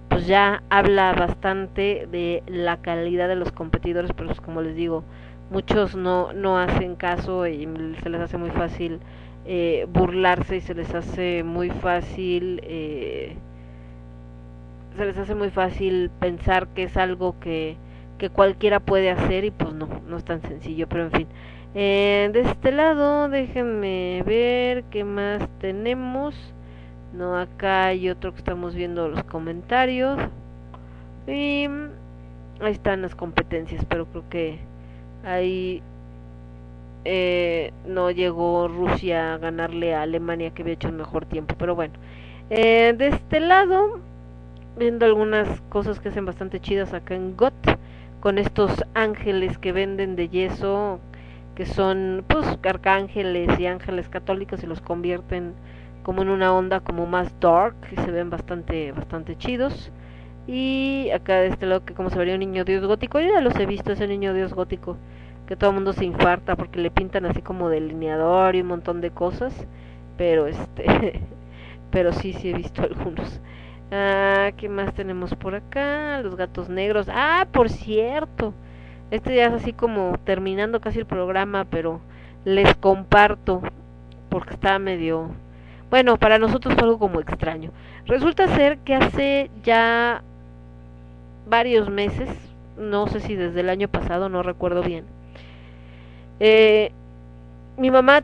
pues ya habla bastante de la calidad de los competidores, pero pues como les digo, muchos no, no hacen caso y se les hace muy fácil eh, burlarse y se les hace muy fácil eh, se les hace muy fácil pensar que es algo que, que cualquiera puede hacer y pues no, no es tan sencillo, pero en fin. Eh, de este lado, déjenme ver qué más tenemos. No, acá hay otro que estamos viendo los comentarios. Y ahí están las competencias, pero creo que ahí eh, no llegó Rusia a ganarle a Alemania que había hecho un mejor tiempo. Pero bueno, eh, de este lado viendo algunas cosas que hacen bastante chidas acá en GOT con estos ángeles que venden de yeso que son pues arcángeles y ángeles católicos y los convierten como en una onda como más dark y se ven bastante bastante chidos y acá de este lado que como se vería un niño dios gótico yo ya los he visto ese niño dios gótico que todo el mundo se infarta porque le pintan así como delineador y un montón de cosas pero este pero sí sí he visto algunos Ah, ¿qué más tenemos por acá? Los gatos negros. Ah, por cierto. Este ya es así como terminando casi el programa, pero les comparto porque está medio bueno, para nosotros fue algo como extraño. Resulta ser que hace ya varios meses, no sé si desde el año pasado, no recuerdo bien. Eh, mi mamá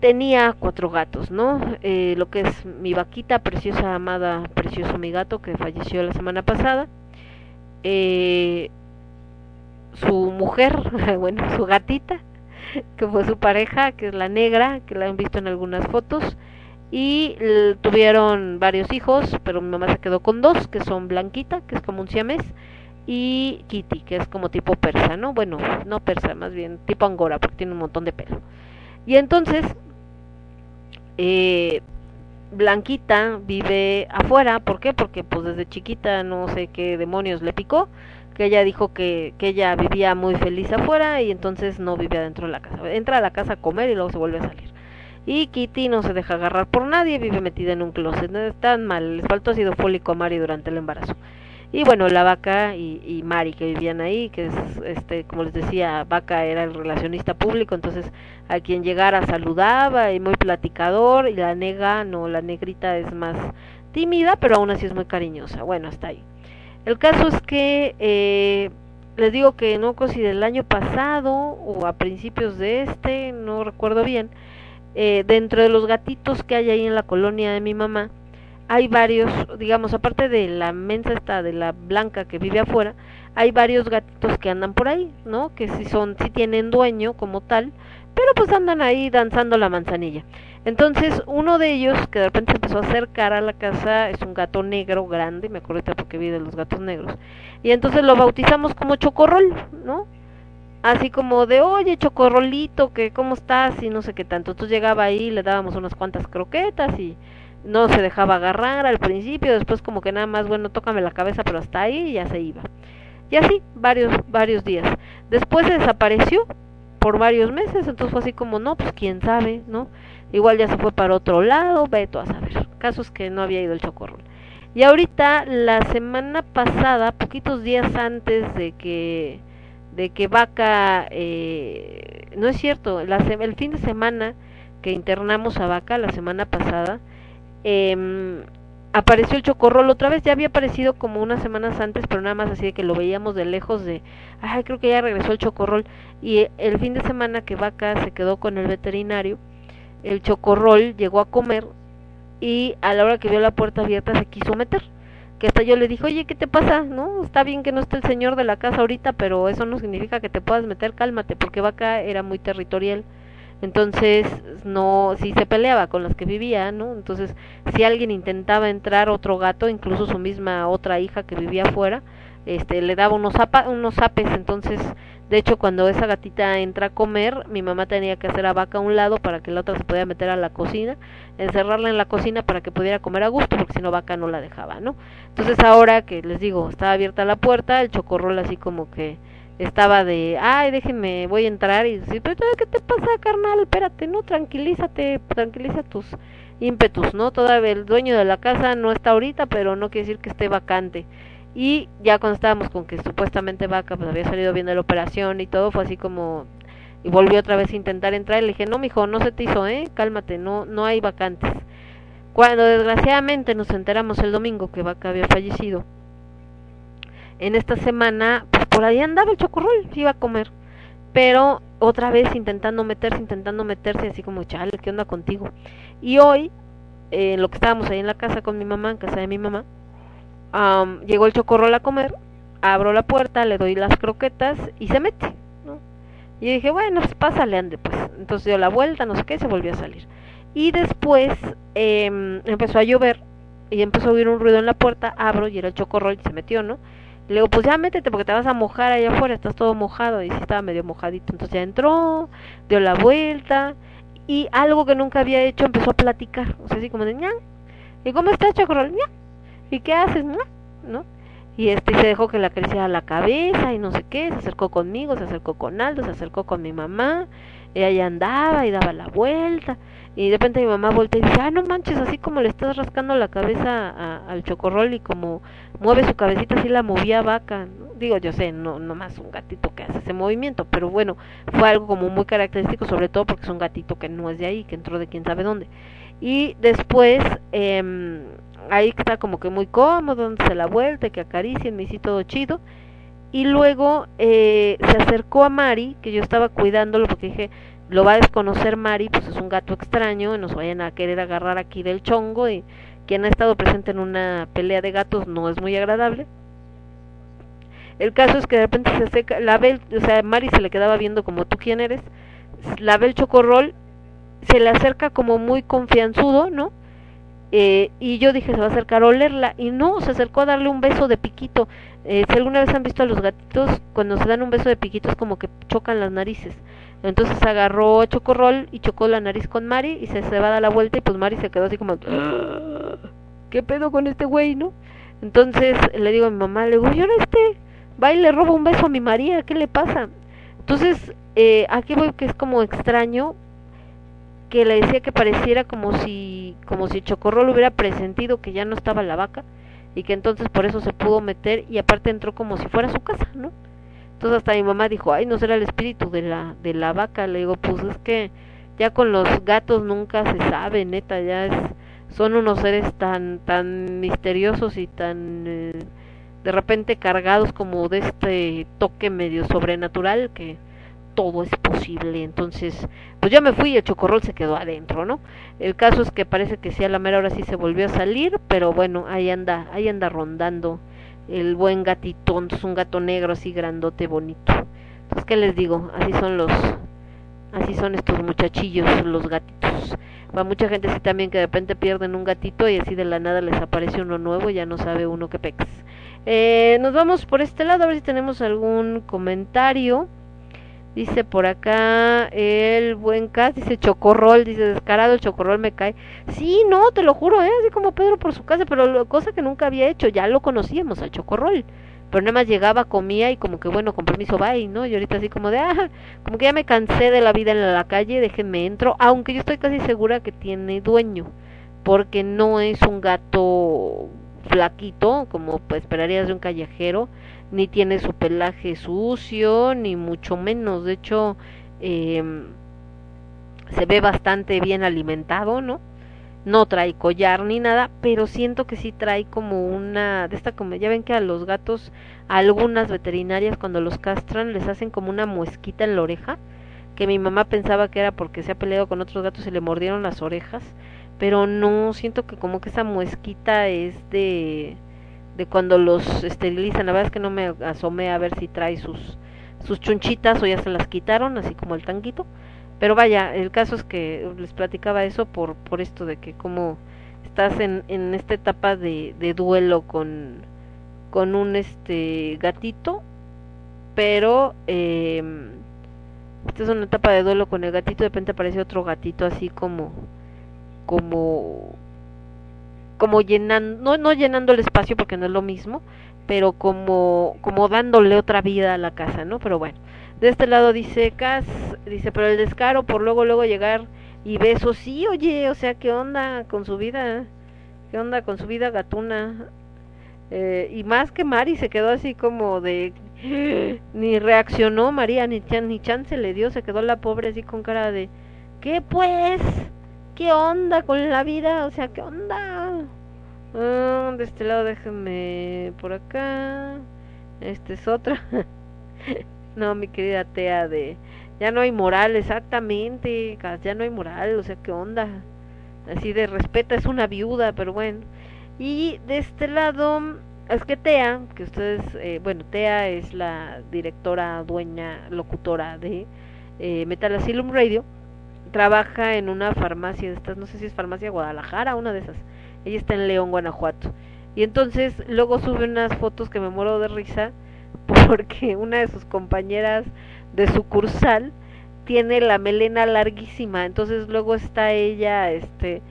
tenía cuatro gatos, ¿no? Eh, lo que es mi vaquita preciosa, amada, precioso mi gato que falleció la semana pasada. Eh, su mujer, bueno, su gatita, que fue su pareja, que es la negra, que la han visto en algunas fotos. Y tuvieron varios hijos, pero mi mamá se quedó con dos, que son Blanquita, que es como un siamés, y Kitty, que es como tipo persa, ¿no? Bueno, no persa, más bien tipo angora, porque tiene un montón de pelo. Y entonces, eh, Blanquita vive afuera, ¿por qué? Porque pues desde chiquita no sé qué demonios le picó, que ella dijo que, que ella vivía muy feliz afuera y entonces no vivía dentro de la casa. Entra a la casa a comer y luego se vuelve a salir. Y Kitty no se deja agarrar por nadie, vive metida en un closet. No es tan mal, les faltó ácido fólico a Mari durante el embarazo. Y bueno, la vaca y, y Mari que vivían ahí, que es, este, como les decía, vaca era el relacionista público, entonces a quien llegara saludaba y muy platicador, y la nega, no, la negrita es más tímida, pero aún así es muy cariñosa. Bueno, hasta ahí. El caso es que eh, les digo que no si del año pasado o a principios de este, no recuerdo bien, eh, dentro de los gatitos que hay ahí en la colonia de mi mamá, hay varios, digamos, aparte de la mensa esta de la blanca que vive afuera, hay varios gatitos que andan por ahí, ¿no? Que si son, si tienen dueño como tal, pero pues andan ahí danzando la manzanilla. Entonces, uno de ellos, que de repente se empezó a acercar a la casa, es un gato negro grande, me acuerdo porque vi de los gatos negros, y entonces lo bautizamos como Chocorrol, ¿no? Así como de, oye, Chocorrolito, que cómo estás, y no sé qué tanto. Entonces llegaba ahí, le dábamos unas cuantas croquetas y no se dejaba agarrar al principio, después como que nada más, bueno, tócame la cabeza, pero hasta ahí ya se iba. Y así, varios, varios días. Después se desapareció por varios meses, entonces fue así como, no, pues quién sabe, ¿no? Igual ya se fue para otro lado, veto a saber. Casos que no había ido el chocorrol. Y ahorita, la semana pasada, poquitos días antes de que de que Vaca, eh, no es cierto, la, el fin de semana que internamos a Vaca, la semana pasada, em, apareció el chocorrol otra vez, ya había aparecido como unas semanas antes, pero nada más así de que lo veíamos de lejos de, ay, creo que ya regresó el chocorrol. Y eh, el fin de semana que Vaca se quedó con el veterinario, el chocorrol llegó a comer y a la hora que vio la puerta abierta se quiso meter. Que hasta yo le dije, oye, ¿qué te pasa? No, está bien que no esté el señor de la casa ahorita, pero eso no significa que te puedas meter, cálmate, porque Vaca era muy territorial. Entonces, no, si se peleaba con las que vivía, ¿no? Entonces, si alguien intentaba entrar otro gato, incluso su misma otra hija que vivía afuera, este, le daba unos, zapa, unos zapes, entonces, de hecho, cuando esa gatita entra a comer, mi mamá tenía que hacer a vaca a un lado para que la otra se pudiera meter a la cocina, encerrarla en la cocina para que pudiera comer a gusto, porque si no vaca no la dejaba, ¿no? Entonces ahora que les digo, estaba abierta la puerta, el chocorrol así como que estaba de, ay, déjenme, voy a entrar y decir, pero ¿qué te pasa, carnal? Espérate, no, tranquilízate, tranquiliza tus ímpetus, ¿no? Todavía el dueño de la casa no está ahorita, pero no quiere decir que esté vacante. Y ya cuando estábamos con que supuestamente Vaca pues había salido bien de la operación y todo, fue así como y volvió otra vez a intentar entrar y le dije, "No, mijo, no se te hizo, ¿eh? Cálmate, no no hay vacantes." Cuando desgraciadamente nos enteramos el domingo que Vaca había fallecido. En esta semana, pues por ahí andaba el chocorrol, iba a comer. Pero otra vez intentando meterse, intentando meterse, así como, chale, ¿qué onda contigo? Y hoy, eh, lo que estábamos ahí en la casa con mi mamá, en casa de mi mamá, am, llegó el chocorrol a comer, abro la puerta, le doy las croquetas y se mete, ¿no? Y dije, bueno, pues pásale, ande, pues. Entonces dio la vuelta, no sé qué, se volvió a salir. Y después em, empezó a llover y empezó a oír un ruido en la puerta, abro y era el chocorrol y se metió, ¿no? Le digo, pues ya métete porque te vas a mojar allá afuera, estás todo mojado. Y sí estaba medio mojadito. Entonces ya entró, dio la vuelta y algo que nunca había hecho empezó a platicar. O sea, así como de ña. ¿Y cómo estás, chocorrol? ña. ¿Y qué haces? ¿No? Y este se dejó que le acariciara la cabeza y no sé qué. Se acercó conmigo, se acercó con Aldo, se acercó con mi mamá. Ella ya andaba y daba la vuelta. Y de repente mi mamá voltea y dice, ah, no manches, así como le estás rascando la cabeza a- al chocorrol y como mueve su cabecita, así la movía vaca. Digo, yo sé, no, no más un gatito que hace ese movimiento, pero bueno, fue algo como muy característico, sobre todo porque es un gatito que no es de ahí, que entró de quién sabe dónde. Y después, em, ahí está como que muy cómodo, dándose la vuelta, que acaricien, me hice todo chido. Y luego eh, se acercó a Mari, que yo estaba cuidándolo porque dije, lo va a desconocer Mari, pues es un gato extraño, y nos vayan a querer agarrar aquí del chongo y quien ha estado presente en una pelea de gatos no es muy agradable. El caso es que de repente se seca, la ve, el- o sea, Mari se le quedaba viendo como tú quién eres, la ve el chocorrol, se le acerca como muy confianzudo, ¿no? Eh, y yo dije, se va a acercar a olerla, y no, se acercó a darle un beso de piquito. Eh, si alguna vez han visto a los gatitos, cuando se dan un beso de piquito es como que chocan las narices. Entonces agarró a Chocorrol y chocó la nariz con Mari y se, se va a dar la vuelta y pues Mari se quedó así como, "Ah, ¿qué pedo con este güey, no? Entonces le digo a mi mamá, le digo, ¿y ahora este? Va y le roba un beso a mi María, ¿qué le pasa? Entonces, eh, aquí voy que es como extraño que le decía que pareciera como si como si Chocorrol hubiera presentido que ya no estaba la vaca y que entonces por eso se pudo meter y aparte entró como si fuera su casa, ¿no? Entonces hasta mi mamá dijo, ay, no será el espíritu de la de la vaca. Le digo, pues es que ya con los gatos nunca se sabe, neta, ya es son unos seres tan tan misteriosos y tan eh, de repente cargados como de este toque medio sobrenatural que todo es posible. Entonces, pues ya me fui y el chocorrol se quedó adentro, ¿no? El caso es que parece que sí a la mera hora sí se volvió a salir, pero bueno, ahí anda, ahí anda rondando el buen gatitón, es un gato negro así grandote, bonito. Entonces, ¿qué les digo? Así son los Así son estos muchachillos, los gatitos. Va mucha gente así también que de repente pierden un gatito y así de la nada les aparece uno nuevo ya no sabe uno qué pex. Eh, nos vamos por este lado a ver si tenemos algún comentario. Dice por acá el buen Cas, dice chocorrol, dice descarado el chocorrol me cae. Sí, no, te lo juro, ¿eh? así como Pedro por su casa, pero lo- cosa que nunca había hecho, ya lo conocíamos al chocorrol. Pero nada más llegaba, comía y como que bueno, con permiso, bye, ¿no? Y ahorita así como de, ah, como que ya me cansé de la vida en la calle, déjenme entro, aunque yo estoy casi segura que tiene dueño, porque no es un gato flaquito, como pues, esperarías de un callejero, ni tiene su pelaje sucio, ni mucho menos, de hecho, em, se ve bastante bien alimentado, ¿no? No trae collar ni nada, pero siento que sí trae como una, de esta como, ya ven que a los gatos, a algunas veterinarias cuando los castran les hacen como una muesquita en la oreja, que mi mamá pensaba que era porque se ha peleado con otros gatos y le mordieron las orejas, pero no, siento que como que esa muesquita es de, de cuando los esterilizan, la verdad es que no me asomé a ver si trae sus, sus chunchitas o ya se las quitaron, así como el tanguito, pero vaya, el caso es que les platicaba eso por, por esto de que como estás en, en esta etapa de, de duelo con, con un este gatito, pero eh, esta es una etapa de duelo con el gatito, de repente aparece otro gatito así como, como, como llenando, no, no llenando el espacio porque no es lo mismo, pero como, como dándole otra vida a la casa, ¿no? Pero bueno, de este lado dice Cas, dice, pero el descaro por luego, luego llegar y besos, sí, oye, o sea, ¿qué onda con su vida? ¿Qué onda con su vida gatuna? Eh, y más que Mari se quedó así como de ni reaccionó María ni chan, ni chance le dio se quedó la pobre así con cara de qué pues qué onda con la vida o sea qué onda Ah, de este lado déjenme por acá. Este es otra. No mi querida Tea de ya no hay moral exactamente ya no hay moral o sea qué onda así de respeta es una viuda pero bueno. Y de este lado, es que Tea, que ustedes, eh, bueno, Tea es la directora, dueña, locutora de eh, Metal Asylum Radio, trabaja en una farmacia de estas, no sé si es farmacia Guadalajara, una de esas. Ella está en León, Guanajuato. Y entonces luego sube unas fotos que me muero de risa porque una de sus compañeras de sucursal tiene la melena larguísima, entonces luego está ella, este,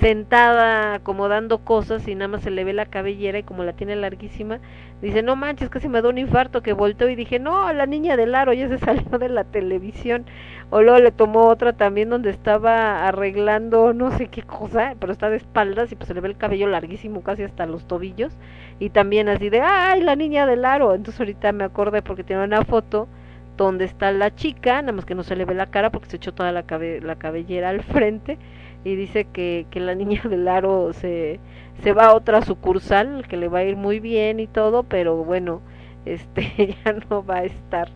sentada acomodando cosas y nada más se le ve la cabellera y como la tiene larguísima, dice, no manches, casi me da un infarto que volteó y dije, no, la niña del aro ya se salió de la televisión. O luego le tomó otra también donde estaba arreglando no sé qué cosa, pero está de espaldas y pues se le ve el cabello larguísimo casi hasta los tobillos. Y también así de, ay, la niña del aro. Entonces ahorita me acordé porque tiene una foto donde está la chica, nada más que no se le ve la cara porque se echó toda la, cabe la cabellera al frente y dice que, que la niña del aro se, se va a otra sucursal, que le va a ir muy bien y todo, pero bueno, este ya no va a estar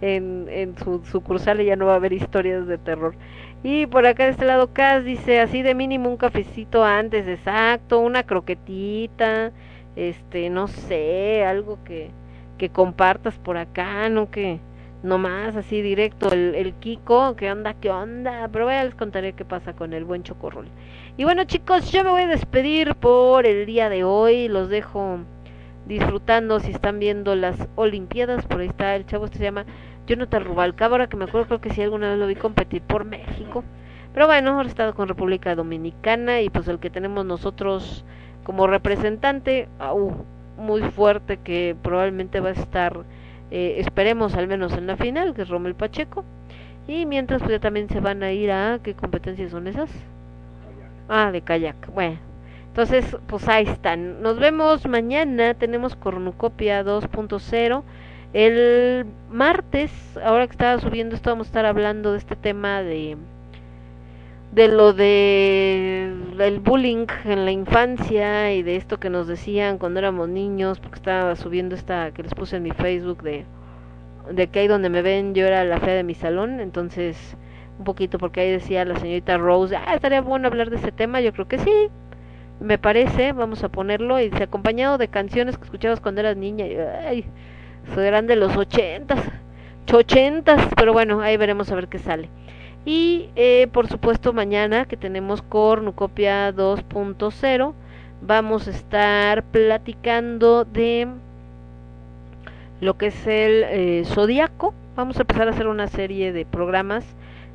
en, en su sucursal y ya no va a haber historias de terror. Y por acá de este lado Cas dice así de mínimo un cafecito antes, exacto, una croquetita, este, no sé, algo que, que compartas por acá, no que no más así directo el, el Kiko, qué onda, qué onda, pero ya les contaré qué pasa con el buen chocorrol. Y bueno chicos, yo me voy a despedir por el día de hoy, los dejo disfrutando si están viendo las Olimpiadas, por ahí está el chavo, este se llama Jonathan Rubalcaba, ahora que me acuerdo creo que sí alguna vez lo vi competir por México, pero bueno, ahora he estado con República Dominicana y pues el que tenemos nosotros como representante, au, muy fuerte que probablemente va a estar eh, esperemos al menos en la final, que es Rommel Pacheco. Y mientras pues ya también se van a ir a qué competencias son esas? Ah, de kayak. Bueno, entonces pues ahí están. Nos vemos mañana, tenemos Cornucopia 2.0. El martes, ahora que estaba subiendo esto, vamos a estar hablando de este tema de de lo de el bullying en la infancia y de esto que nos decían cuando éramos niños, porque estaba subiendo esta que les puse en mi Facebook de de que ahí donde me ven yo era la fea de mi salón, entonces un poquito porque ahí decía la señorita Rose, ah, estaría bueno hablar de ese tema, yo creo que sí, me parece, vamos a ponerlo, y se acompañado de canciones que escuchabas cuando eras niña, y, ay, eso eran de los ochentas, ochentas, pero bueno, ahí veremos a ver qué sale. Y eh, por supuesto mañana que tenemos Cornucopia 2.0 vamos a estar platicando de lo que es el eh, zodiaco. Vamos a empezar a hacer una serie de programas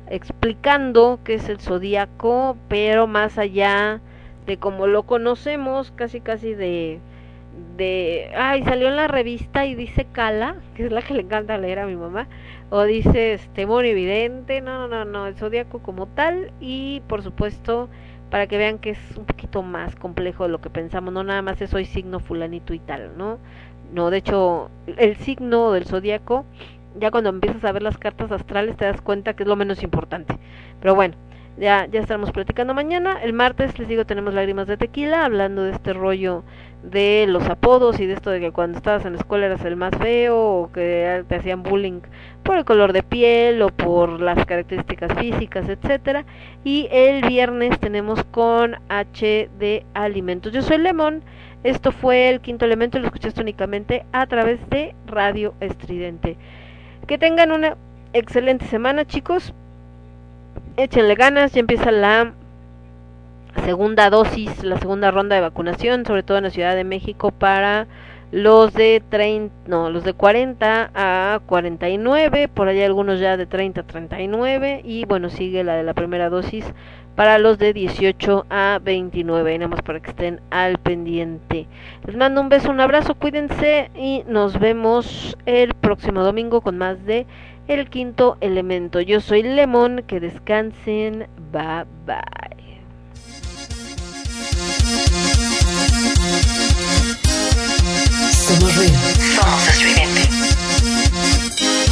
explicando qué es el zodiaco, pero más allá de como lo conocemos, casi casi de de ay salió en la revista y dice Cala, que es la que le encanta leer a mi mamá, o dice este muy evidente, no, no, no, no, el zodiaco como tal y por supuesto para que vean que es un poquito más complejo de lo que pensamos, no nada más es soy signo fulanito y tal, ¿no? No, de hecho, el signo del zodiaco, ya cuando empiezas a ver las cartas astrales te das cuenta que es lo menos importante. Pero bueno, ya, ya estaremos platicando mañana. El martes, les digo, tenemos lágrimas de tequila, hablando de este rollo de los apodos y de esto de que cuando estabas en la escuela eras el más feo o que te hacían bullying por el color de piel o por las características físicas, etcétera. Y el viernes tenemos con H de alimentos. Yo soy Lemon. Esto fue el quinto elemento, lo escuchaste únicamente a través de Radio Estridente. Que tengan una excelente semana, chicos. Échenle ganas, ya empieza la segunda dosis, la segunda ronda de vacunación, sobre todo en la Ciudad de México para los de 30, no, los de 40 a 49, por allá algunos ya de 30 a 39 y bueno, sigue la de la primera dosis para los de 18 a 29, nada más para que estén al pendiente. Les mando un beso, un abrazo, cuídense y nos vemos el próximo domingo con más de el quinto elemento. Yo soy Lemon, que descansen, bye bye. Somos ruido. Somos estudiantes.